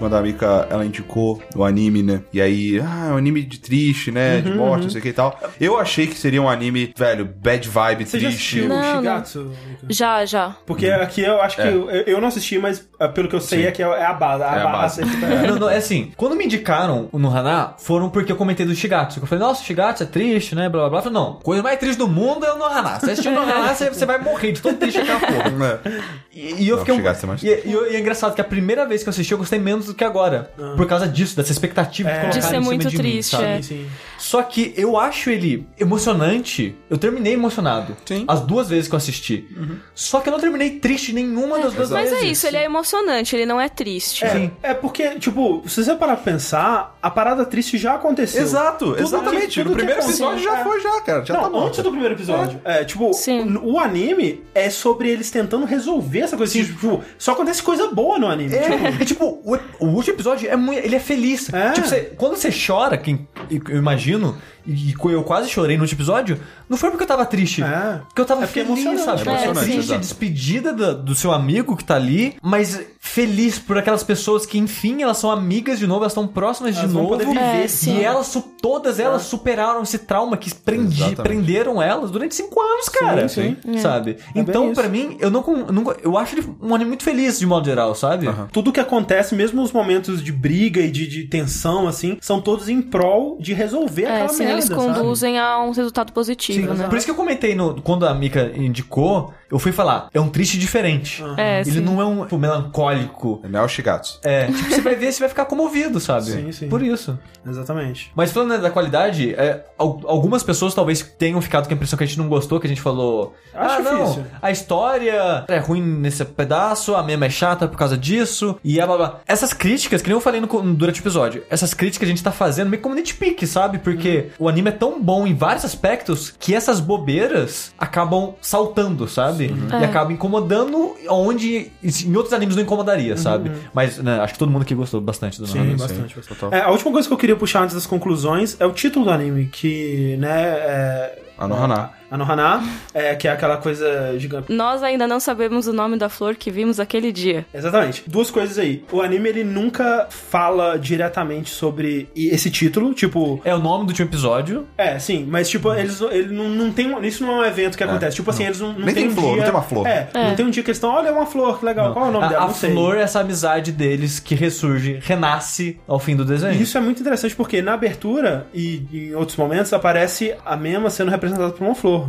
quando a Mika ela indicou o anime, né? E aí, ah, é um anime de triste, né? de morte, não sei o que e tal. Eu achei que seria um anime, velho, bad vibe, Você já triste. assistiu Não, não. Shigatsu? Já, já. Porque aqui eu acho que. É. Eu, eu não assisti, mas ah, pelo que eu sei Sim. é que é a base. A, É a base. base. *laughs* não, não, é assim, quando me indicaram no Hana, foram porque eu comentei do Shigatsu. Eu falei, nossa, o Shigatsu é triste, né? Blá blá blá. Eu falei, não, coisa mais triste do mundo é o Nohana. Se você assistir o Nohana, você, você vai morrer de tão triste aquela porra. *laughs* É. E, e eu fiquei um... É mais e, e, e é engraçado que a primeira vez que eu assisti eu gostei menos do que agora. Por causa disso, dessa expectativa É. que colocaram De ser em cima muito de mim, triste, sabe? é. Sim, sim. Só que eu acho ele emocionante. Eu terminei emocionado. Sim. As duas vezes que eu assisti. Só que eu não terminei triste nenhuma das duas Mas vezes. é isso, ele é emocionante, ele não é triste. É, é porque, tipo, se você parar pra pensar, a parada triste já aconteceu. Exato, Tudo exatamente. que- tudo no que primeiro episódio já é. foi, já, cara. Já não, tá bom. antes do primeiro episódio. É, tipo, Sim. o, anime é sobre eles tentando resolver essa coisa. assim, Tipo, só acontece coisa boa no anime. Tipo, É, tipo, o, o último episódio é muito, ele é feliz. É. Tipo, você- quando você chora, quem, eu imagino, imagino e eu quase chorei no último episódio, não foi porque eu tava triste. É. Porque eu tava É porque é feliz, emocionante. sabe? É É, triste a exato. despedida do, do seu amigo que tá ali, mas feliz por aquelas pessoas que, enfim, elas são amigas de novo, elas estão próximas Elas de novo. poder viver, É, sim. E elas, todas elas superaram esse trauma que prendi, prenderam elas durante cinco anos, cara. sim. Sabe? É então, bem pra isso. mim, eu não, não. Eu acho ele um anime muito feliz, de modo geral, sabe? Tudo que acontece, mesmo os momentos de briga e de, de tensão, assim, são todos em prol de resolver É, aquela sim, merda, eles sabe? conduzem a um resultado positivo, né? Por isso que eu comentei no, quando a Mika indicou, eu fui falar, é um triste diferente. É, Ele sim. não é um tipo, melancólico. Não é o Shigatsu. É, tipo, você vai ver, você vai ficar comovido, sabe? Sim, sim. Por isso. Exatamente. Mas falando né, da qualidade, é, al- algumas pessoas talvez tenham ficado com a impressão que a gente não gostou, que a gente falou. Acho ah, não, a história é ruim nesse pedaço, a mesma é chata por causa disso, e a blá blá. Essas críticas, que nem eu falei no, durante o episódio, essas críticas a gente tá fazendo meio como nitpick, sabe? Porque o anime é tão bom em vários aspectos que essas bobeiras acabam saltando, sabe? E É. acabam incomodando onde em outros animes não incomodaria, sabe? Mas né, acho que todo mundo aqui gostou bastante do Sim, anime. bastante. bastante. Total. É, a última coisa que eu queria puxar antes das conclusões é o título do anime, que, né, é... Anohana. Anohana, é, que é aquela coisa gigante. Nós ainda não sabemos o nome da flor que vimos aquele dia. Exatamente. Duas coisas aí. O anime, ele nunca fala diretamente sobre esse título, tipo... É o nome do último episódio. É, sim, mas tipo, eles ele não, não tem... um- Isso não é um evento que acontece. Tipo assim, eles não, não Nem tem um flor, dia... não tem uma flor. É, não tem um dia que eles estão, olha, é uma flor, que legal. Qual é o nome a, dela? a Não sei. flor é essa amizade deles que ressurge, renasce ao fim do desenho. E isso é muito interessante porque na abertura e em outros momentos aparece a Mema sendo representada por uma flor.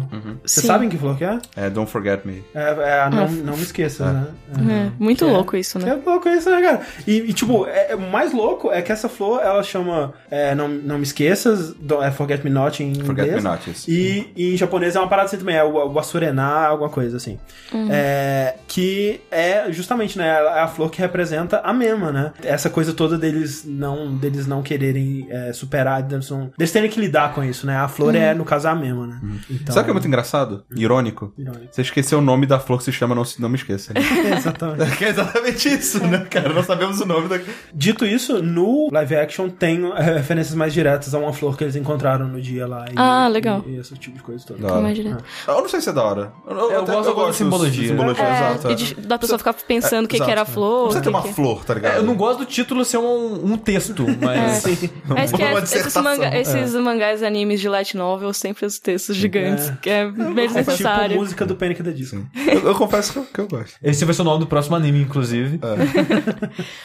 Vocês Sim. sabem que flor que é? É, Don't Forget Me. É, é a não, não me esqueça, né? É, muito Que é- louco isso, Que né? é louco isso, né, cara? E, e, tipo, é, é- o mais louco é que essa flor, ela chama é, não, não Me Esqueças, do- é Forget Me Not em Forget inglês. Me Not, isso. E, e em japonês é uma parada assim também, é o, o Asurená, alguma coisa assim. É, que é justamente, né, é a flor que representa a Mema, né? Essa coisa toda deles não, deles não quererem é, superar, deles, não, deles terem que lidar com isso, né? A flor é, no caso, a Mema, né? Então, Sabe o que é muito engraçado? Irônico? Irônico. Você esqueceu o nome da flor que se chama Não, Se- não Me Esqueça. né? *laughs* Exatamente. *laughs* que é exatamente isso, né, cara? Não sabemos o nome da... Dito isso, no live action tem é, referências mais diretas a uma flor que eles encontraram no dia lá. E, Ah, legal. E, e esse tipo de coisa toda. Da. Mais direto. Eu não sei se é da hora. Eu, Eu gosto- eu gosto da simbologia. de simbologia, É, exato. e de- da pessoa ficar pensando o que, Exato, que era a flor. Não precisa ter que uma que- flor, tá ligado? É, eu não gosto do título ser um, um texto, *laughs* mas. É, que é- esses, manga- esses mangás e animes de light novel, sempre os textos gigantes, É. que é bem É tipo necessário. música do Panic! the Disco. Eu, eu confesso que eu, que eu gosto. Esse vai ser o nome do próximo anime, inclusive.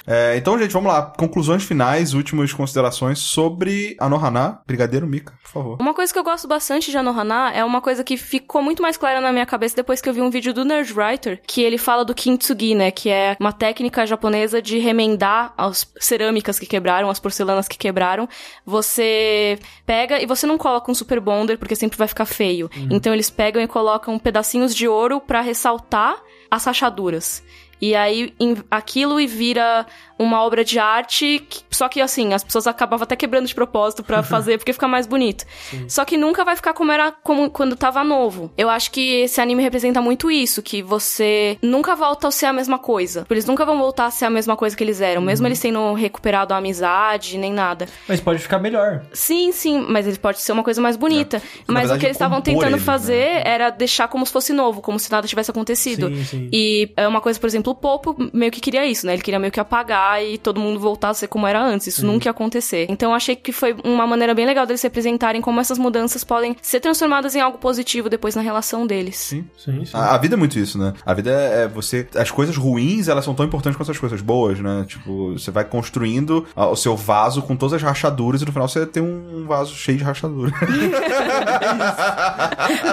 É, *laughs* então, gente, vamos lá. Conclusões finais, últimas considerações sobre a Nohana. Brigadeiro Mika, por favor. Uma coisa que eu gosto bastante de Anohana é uma coisa que ficou muito mais clara na minha cabeça depois que eu vi um vídeo do Nerdwriter, que ele fala do kintsugi, né, que é uma técnica japonesa de remendar as cerâmicas que quebraram, as porcelanas que quebraram. Você pega e você não coloca um super bonder porque sempre vai ficar feio. Então eles pegam e colocam pedacinhos de ouro pra ressaltar as rachaduras. E aí em- aquilo e vira uma obra de arte, que- só que assim, as pessoas acabavam até quebrando de propósito pra *laughs* fazer, porque fica mais bonito. Só que nunca vai ficar como era como quando tava novo. Eu acho que esse anime representa muito isso, que você nunca volta a ser a mesma coisa. Eles nunca vão voltar a ser a mesma coisa que eles eram, mesmo eles tendo recuperado a amizade, nem nada. Mas pode ficar melhor. Sim, sim, mas ele pode ser uma coisa mais bonita. Na Mas verdade, o que eles estavam tentando eles, fazer né? era deixar como se fosse novo, como se nada tivesse acontecido. Sim, sim. E é uma coisa, por exemplo, o Popo meio que queria isso, né? Ele queria meio que apagar e todo mundo voltar a ser como era antes. Isso nunca ia acontecer. Então eu achei que foi uma maneira bem legal deles se apresentarem como essas mudanças podem ser transformadas em algo positivo depois na relação deles. Sim. Sim, sim. A, a vida é muito isso, né? A vida é, é você. As coisas ruins, elas são tão importantes quanto as coisas boas, né? Tipo, você vai construindo a- o seu vaso com todas as rachaduras e no final você tem um vaso cheio de rachadura. *laughs*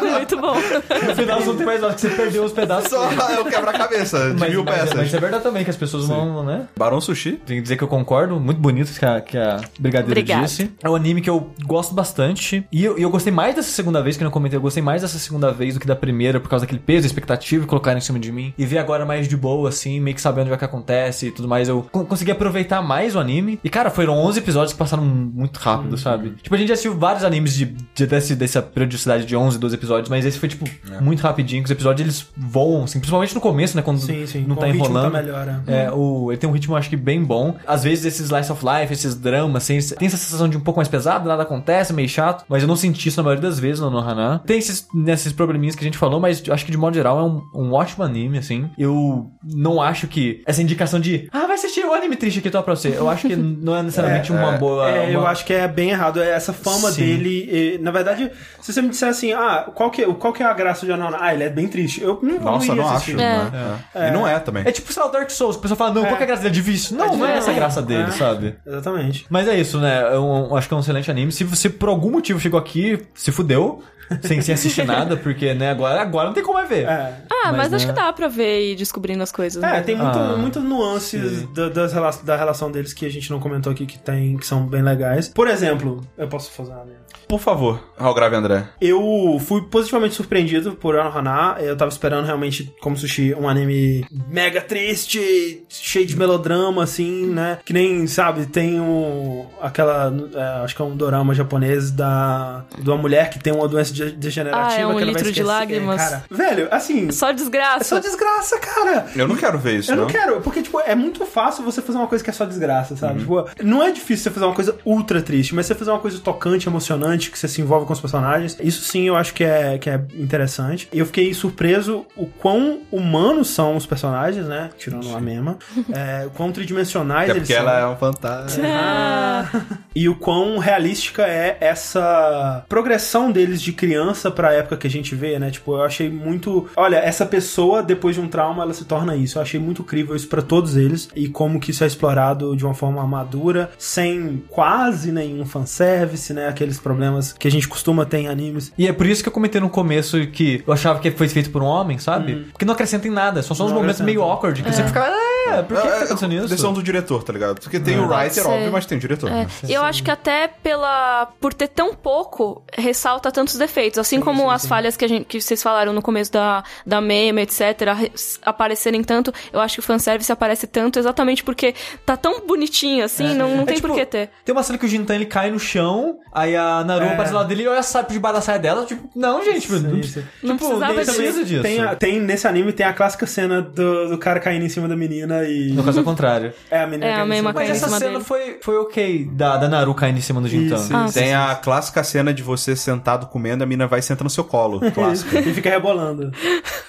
Muito bom. No final são mais que você perdeu os pedaços. Só é o quebra-cabeça de Mas, mil mas, peças. mas é verdade também que as pessoas vão, né? Barão Sushi. Tem que dizer que eu concordo, muito bonito que a, que a Brigadeiro Obrigada. disse. É um anime que eu gosto bastante. E eu, e eu gostei mais dessa segunda vez, que eu não comentei, eu gostei mais dessa segunda vez do que da primeira, por causa daquele peso, expectativa que colocaram em cima de mim. E ver agora mais de boa, assim, meio que sabendo o que acontece e tudo mais. Eu co- consegui aproveitar mais o anime. E, cara, foram 11 episódios que passaram muito rápido, sabe? Tipo, a gente já assistiu vários animes de, de desse, dessa periodicidade de 11, 12 episódios, mas esse foi, tipo, muito rapidinho. Que os episódios eles voam, assim, principalmente no começo, né? Quando Sim, sim. não Com tá o ritmo enrolando. Tá melhor, é. É, o, ele tem um ritmo, acho que, bem bom. Às vezes, esses slice of life, esses dramas, assim, tem essa sensação de um pouco mais pesado, nada acontece, meio chato. Mas eu não senti isso na maioria das vezes no Nohana. Tem esses, nesses probleminhas que a gente falou, mas eu acho que, de modo geral, é um, um ótimo anime, assim. Eu não acho que essa indicação de, ah, vai assistir o anime triste aqui, tô pra você. Eu acho que *laughs* não é necessariamente uma boa... É, eu uma- acho que é bem errado. É Essa fama Sim. dele. e, na verdade, se você me disser assim, ah, qual que, qual que é a graça de Anona? Ah, ele é bem triste. Eu não, Nossa, iria não acho. Não é. É. E não é também. É tipo, sei lá, o Dark Souls, que o pessoal fala, não, qual que é a graça dele? É difícil. Não, não é essa a graça dele, É. sabe? Exatamente. Mas é isso, né? Eu um- acho que é um excelente anime. Se você por algum motivo chegou aqui, se fudeu, sem, sem assistir nada, porque, né, agora, agora não tem como é ver. É. Ah, mas, Mas, acho né? que dá pra ver e ir descobrindo as coisas. É, né? tem muito- Ah, muitas nuances da, das da relação deles que a gente não comentou aqui que tem, que são bem legais. Por exemplo, eu posso fazer uma minha. Por favor, Raul Grave André. Eu fui positivamente surpreendido por Anohana. Eu tava esperando realmente, como sushi, um anime mega triste, cheio de melodrama, assim, né? Que nem, sabe, tem um. aquela. é, acho que é um dorama japonês da. de uma mulher que tem uma doença de- degenerativa. Ah, é um que ela vai de lágrimas. Cara, velho, assim. Só desgraça. É só desgraça, cara. Eu não quero ver isso, Eu não não. quero, porque, tipo, é muito fácil você fazer uma coisa que é só desgraça, Uhum. sabe? Tipo, não é difícil você fazer uma coisa ultra triste, mas você fazer uma coisa tocante, emocionante, que você se envolve com os personagens, isso sim eu acho que é, que é interessante. E eu fiquei surpreso o quão humanos são os personagens, né? Tirando a mema. *laughs* É, o quão tridimensionais Até eles porque são. ela é um fantasma. Ah, *laughs* E o quão realística é essa progressão deles de criança pra época que a gente vê, né? Tipo, eu achei muito. Olha, essa pessoa, depois de um trauma, ela se torna isso. Eu achei muito incrível isso pra todos eles. E como que isso é explorado de uma forma madura, sem quase nenhum fanservice, né? Aqueles problemas que a gente costuma ter em animes. E é por isso que eu comentei no começo que eu achava que foi feito por um homem, sabe? Porque não acrescenta em nada, só são uns momentos meio awkward, que você fica, é, por que, que tá acontecendo isso? Decisão do diretor, tá ligado? Porque tem o Pode writer, óbvio, mas tem o diretor. É, né? e eu acho que até pela por ter tão pouco ressalta tantos defeitos, assim como as falhas que a gente que vocês falaram no começo da da meme, etc, re- aparecerem tanto, eu acho que o fanservice aparece tanto exatamente porque tá tão bonitinho assim, não, não É tem tipo, por que ter. Tem uma cena que o Jintan ele cai no chão, aí a Naru É. aparece lá dele e olha sai por debaixo da saia dela, tipo, não, gente, Sim, não, sim. Não tipo, precisava nem disso. disso. Tem, a- tem nesse anime tem a clássica cena do, do cara caindo em cima da menina e. No caso é o contrário. É a menina É, a caindo em mesma cima Mas essa cima cena dele. foi, foi ok, da, da Naru caindo em cima do Jintan. Isso, Ah. Tem a clássica cena de você sentado comendo, a mina vai e senta no seu colo. Clássica. *laughs* E fica rebolando.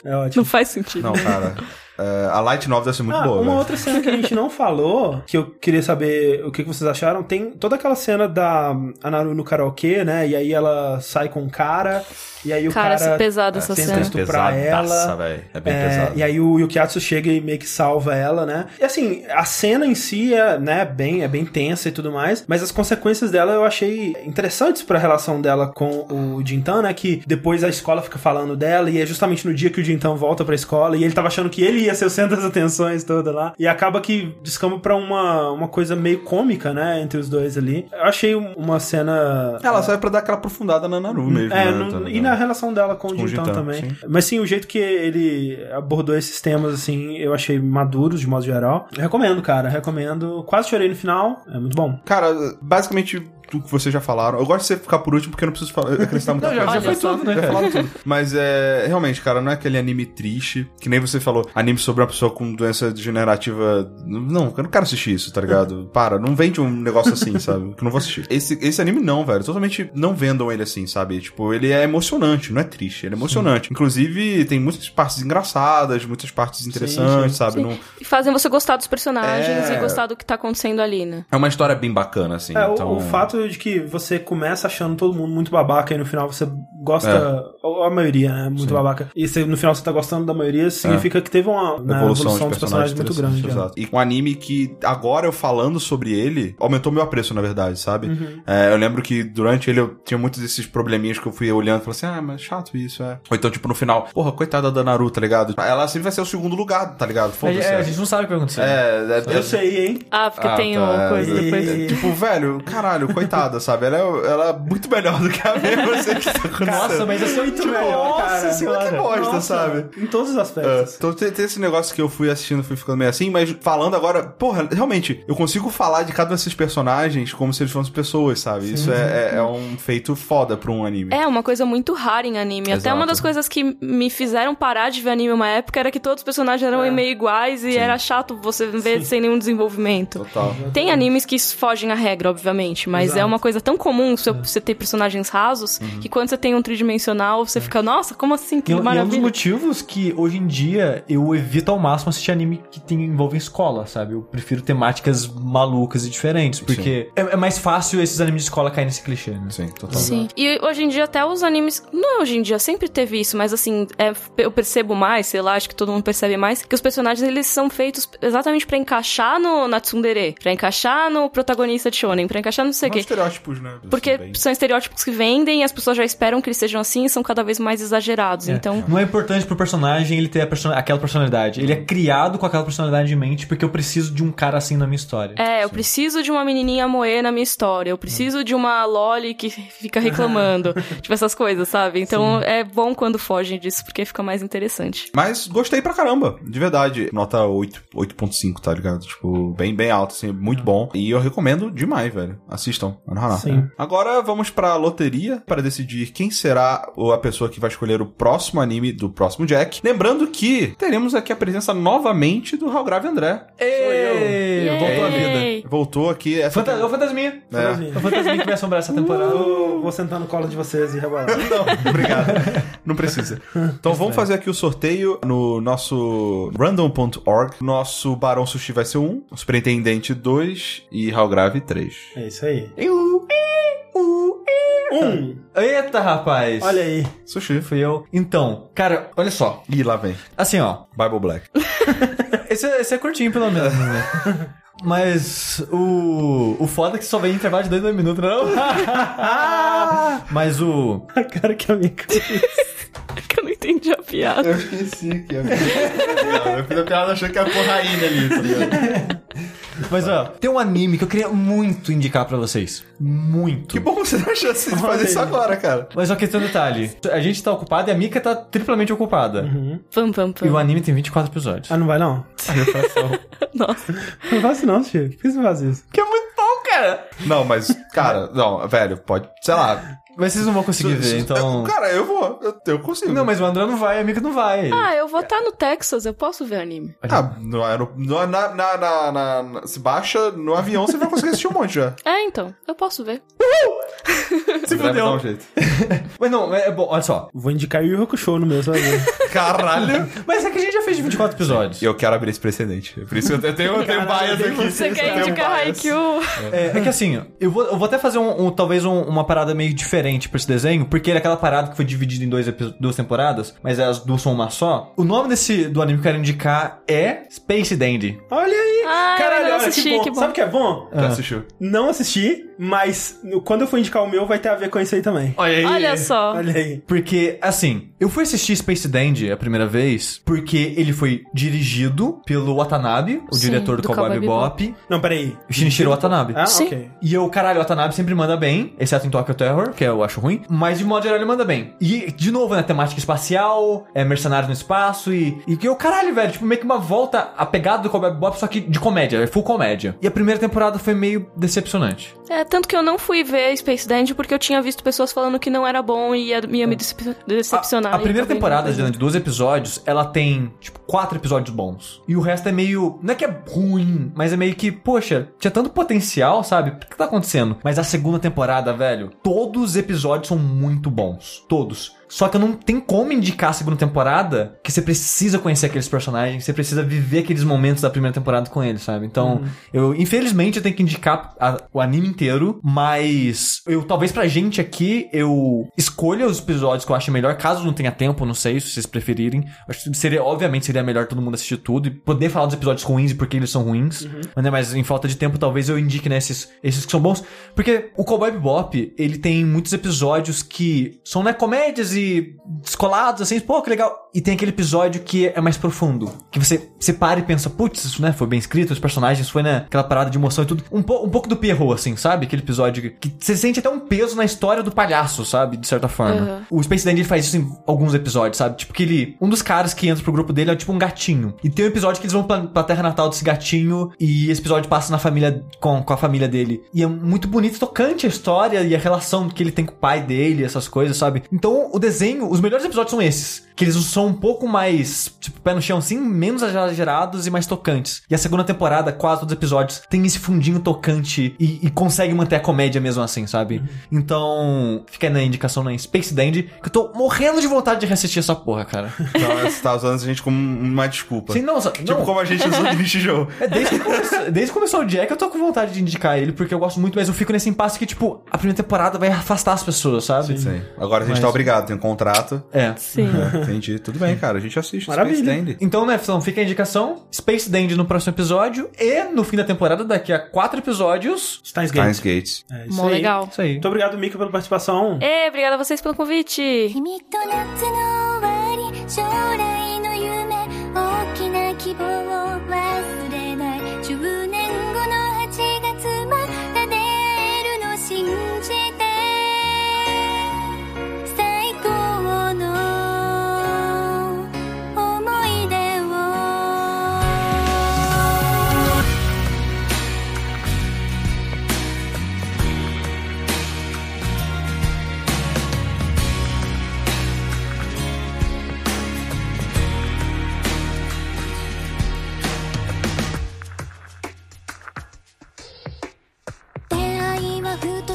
É ótimo. Não faz sentido. Não, cara. É, a Light Novel deve ser muito Ah, boa, uma velho. outra cena que a gente não falou, que eu queria saber o que vocês acharam, tem toda aquela cena da Anaru no karaokê, né? E aí ela sai com um cara, e aí o Cara, cara, pesada essa tenta cena. estuprar Pesadaça, ela. É bem É, pesado. e aí o Yukiatsu chega e meio que salva ela, né? E assim, a cena em si é, né, bem, é bem tensa e tudo mais, mas as consequências dela eu achei interessantes pra relação dela com o Jintan, né? Que depois a escola fica falando dela e é justamente no dia que o Jintan volta pra escola e ele tava achando que ele ia ser o centro das *laughs* atenções toda lá. E acaba que descamba pra uma, uma coisa meio cômica, né? Entre os dois ali. Eu achei um- uma cena. Ela serve pra dar aquela aprofundada na Naru mesmo. É, né, no- tá e na relação dela com o Com o Jintan, também. sim. Mas sim, o jeito que ele abordou esses temas, assim, eu achei maduros, de modo geral. Recomendo, cara, recomendo. Quase chorei no final, é muito bom. Cara, basicamente tudo que vocês já falaram. Eu gosto de você ficar por último porque eu não preciso falar- acrescentar muita *laughs* Não, já, coisa. já foi só. tudo, né? Já tudo. Mas é. Realmente, cara, não é aquele anime triste. Que nem você falou, anime sobre uma pessoa com doença degenerativa. Não, eu não quero assistir isso, tá ligado? *laughs* Para, não vende um negócio assim, sabe? Que eu não vou assistir. Esse, esse anime não, velho. Totalmente não vendam ele assim, sabe? Tipo, ele é emocionante, não é triste. Ele é emocionante. Inclusive, tem muitas partes engraçadas, muitas partes interessantes, sim. sabe? Sim. Não- E fazem você gostar dos personagens É. e gostar do que tá acontecendo ali, né? É uma história bem bacana, assim. É, o- então... o, fato de que você começa achando todo mundo muito babaca e no final você gosta, É. ou a maioria, né, muito Sim. babaca, e você- no final você tá gostando da maioria, significa que teve uma né, evolução, de dos personagens muito grande. exato. E um anime que agora eu falando sobre ele, aumentou meu apreço, na verdade, sabe? Uhum. É, eu lembro que durante ele eu tinha muitos desses probleminhas que eu fui olhando e falei assim, ah, mas chato isso, é. Ou então, tipo, no final, porra, coitada da Naruto, tá ligado? Ela sempre vai ser o segundo lugar, tá ligado? É, Foda-se. é, a gente não sabe o que vai acontecer. É, é, Eu sei, hein? Ah, porque Ah, tem tá, uma é. coisa depois. Tipo, velho, caralho, coitada, *laughs* sabe? Ela é, ela é muito melhor do que a minha, eu sei o que tá *laughs* acontecendo. Nossa, mas esse é muito melhor, Nossa cara. senhora. Que bosta, Nossa, sabe? Em todos os É, aspectos. então tem, tem esse negócio que eu fui assistindo, fui ficando meio assim, mas falando agora, porra, realmente, eu consigo falar de cada um desses personagens como se eles fossem pessoas, sabe? Isso é, é, é um feito foda pra um anime. É uma coisa muito rara em anime. Até Exato. uma das coisas que me fizeram parar de ver anime uma época era que todos os personagens eram É. meio iguais e era chato você ver sem nenhum desenvolvimento. Total. Tem animes que fogem à regra, obviamente, mas Exato. é uma coisa tão comum você, você ter personagens rasos que quando você tem um tridimensional, você fica, nossa, como assim? Que E, é um- e é um dos maravilha. motivos que hoje em dia eu evito ao máximo assistir anime que tem, envolve escola, sabe? Eu prefiro temáticas malucas e diferentes, porque é, é mais fácil esses animes de escola caírem nesse clichê, né? Sim, total. Sim. E hoje em dia até os animes. Não é hoje em dia, sempre teve isso, mas assim, é, eu percebo mais, sei lá, acho que todo mundo percebe mais, que os personagens eles são feitos exatamente pra encaixar no na tsundere, pra encaixar no protagonista de shonen, pra encaixar no sei o quê. Estereótipos, né? Porque Bem- são estereótipos que vendem e as pessoas já esperam que eles sejam assim e são cada vez mais exagerados. É. Então, Não é importante pro personagem ele ter a person- aquela personalidade. Ele é criado com aquela personalidade em mente porque eu preciso de um cara assim na minha história. é, eu preciso de uma menininha moer na minha história, eu preciso de uma loli que fica reclamando. *laughs* tipo essas coisas, sabe? Então é bom quando fogem disso porque fica mais interessante. Mas gostei pra caramba, de verdade. Nota 8, 8.5, tá ligado? Tipo, bem, bem alto, assim, muito bom. E eu recomendo demais, velho. Assistam. Anohana. Anohana. Sim. Agora vamos pra loteria para decidir quem será o- a pessoa que vai escolher o próximo anime do próximo Jack. Lembrando que teremos aqui a presença novamente do Grave André. Ei, voltou a vida. Voltou aqui. Essa Fanta é o Fantasminha. É. É o Fantasminha que vai assombrar essa temporada. Vou, vou sentar no colo de vocês e rebolar. *laughs* Não, obrigado. Não precisa. Então vamos fazer aqui o sorteio no nosso random.org. Nosso Barão Sushi vai ser 1, o Superintendente 2 e Grave 3. É isso aí. Um. Eita, rapaz. Olha aí. Sushi. Fui eu. Então, cara, olha só. E lá vem. Assim, ó. Bible Black. *laughs* Esse, é- esse é curtinho, pelo menos, né? *laughs* Mas o. O foda é que só vem em intervalo de dois, dois minutos, não? *laughs* Mas o. A cara que a minha Que eu não entendi a piada. Eu esqueci que Eu fiz a piada achando que era porraína ali, tá ligado? *laughs* Mas ó, tem um anime que eu queria muito indicar pra vocês. Muito. Que bom você não achou assim de fazer isso agora, cara. Mas só que tem um detalhe. A gente tá ocupado e a Mika tá triplamente ocupada. Pam, pam, E o anime tem 24 episódios. Ah, não vai não? *laughs* Nossa. Não faço não, Chico. Por que você faz isso? Que é muito bom, cara! Não, mas, cara, não, velho, pode, sei lá. Mas vocês não vão conseguir ver, então. Cara, eu vou, eu, eu consigo. Não, mas o André não vai, a Mika não vai. Ah, eu vou estar no Texas, eu posso ver anime. Ah, no, aero- no- na, na, na, na- na- se baixa no avião, você vai conseguir assistir um monte já. É, então, eu posso ver. Se fudeu. um jeito. *laughs* Mas não, é bom, olha só. Vou indicar Yu Yu Hakusho no meu, ver. *laughs* Caralho! Mas é que a gente já fez 24 episódios. Eu quero abrir esse precedente. Por isso que eu tenho, eu tenho bias aqui. Você quer indicar. Haikyuu? É, é que assim, eu vou, eu vou até fazer um, um- talvez um- uma parada meio diferente pra esse desenho, porque ele é aquela parada que foi dividida em dois duas temporadas, mas as duas são uma só. O nome desse do anime que eu quero indicar é Space Dandy. Olha aí. Ah, eu Caralho, não olha assisti, que bom. que bom. Sabe o que é bom? Já assistiu? Não assisti, mas quando eu for indicar o meu, vai ter a ver com isso aí também. Olha aí. Olha só. Olha aí. Porque, assim, eu fui assistir Space Dandy a primeira vez porque ele foi dirigido pelo Watanabe, o Sim, diretor do, do Cowboy Bebop, Não, peraí. o Shinichiro Watanabe. Ah, Sim. ok. E eu, caralho, o Watanabe sempre manda bem, exceto em Tokyo Terror, que eu acho ruim, mas de modo geral ele manda bem. E, de novo, né, temática espacial, é mercenário no espaço e... E que eu, caralho, velho, tipo, meio que uma volta a pegada do Cowboy Bebop, só que de comédia, é full comédia. E a primeira temporada foi meio decepcionante. É, tanto que eu não fui ver Space Dandy porque eu tinha visto pessoas falando que não era bom e ia, ia me decep- decepcionar. A, a primeira temporada, de 12 episódios, ela tem, tipo, quatro episódios bons. E o resto é meio. Não é que é ruim, mas é meio que, poxa, tinha tanto potencial, sabe? O que tá acontecendo? Mas a segunda temporada, velho, todos os episódios são muito bons. Todos. Só que não tem como indicar a segunda temporada que você precisa conhecer aqueles personagens, você precisa viver aqueles momentos da primeira temporada com eles, sabe? Então, eu, infelizmente, eu tenho que indicar a- o anime inteiro, mas eu, talvez pra gente aqui, eu escolha os episódios que eu acho melhor, caso não tenha tempo, não sei, se vocês preferirem. Acho que seria, obviamente, seria melhor todo mundo assistir tudo e poder falar dos episódios ruins e porque eles são ruins. Mas, né, mas em falta de tempo, talvez eu indique, né, esses, esses que são bons. Porque o Cowboy Bebop, ele tem muitos episódios que são, né, comédias e descolados, assim, pô, que legal. E tem aquele episódio que é mais profundo. Que você, você para e pensa, putz, isso, né, foi bem escrito, os personagens, foi, né, aquela parada de emoção e tudo. Um, po- um pouco do Pierrot, assim, sabe? Aquele episódio que, que você sente até um peso na história do palhaço, sabe? De certa forma. Uhum. O Space Dandy ele faz isso em alguns episódios, sabe? Tipo que ele... Um dos caras que entra pro grupo dele é tipo um gatinho. E tem um episódio que eles vão pra, pra terra natal desse gatinho e esse episódio passa na família... Com, com a família dele. E é muito bonito, tocante a história e a relação que ele tem com o pai dele, essas coisas, sabe? Então, o desenho... Os melhores episódios são esses. Que eles são um pouco mais, tipo, pé no chão, assim, menos exagerados e mais tocantes. E a segunda temporada, quase todos os episódios, tem esse fundinho tocante e, e consegue manter a comédia mesmo assim, sabe? Então, fica aí na indicação na Space Dandy, que eu tô morrendo de vontade de reassistir essa porra, cara. Então, *laughs* você tá usando a gente como uma desculpa. Sim, não, só- Tipo não. como a gente usou o *laughs* Nishi Joe. É, desde que, começou, desde que começou o Jack, eu tô com vontade de indicar ele, porque eu gosto muito, mas eu fico nesse impasse que, tipo, a primeira temporada vai afastar as pessoas, sabe? Sim. Agora a gente Mas- tá obrigado, tem um contrato. É. Sim. É, *laughs* entendi. Tudo bem, cara. A gente assiste. Maravilha. Space Dandy. Então, né, então fica a indicação: Space Dandy no próximo episódio e no fim da temporada, daqui a quatro episódios. Steins Steins Gate. Gates. É isso Mó aí. legal. Isso aí. Muito obrigado, Mika, pela participação. Ê, obrigada a vocês pelo convite.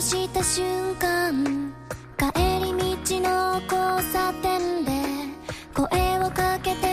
した瞬間帰り道の交差点で声をかけて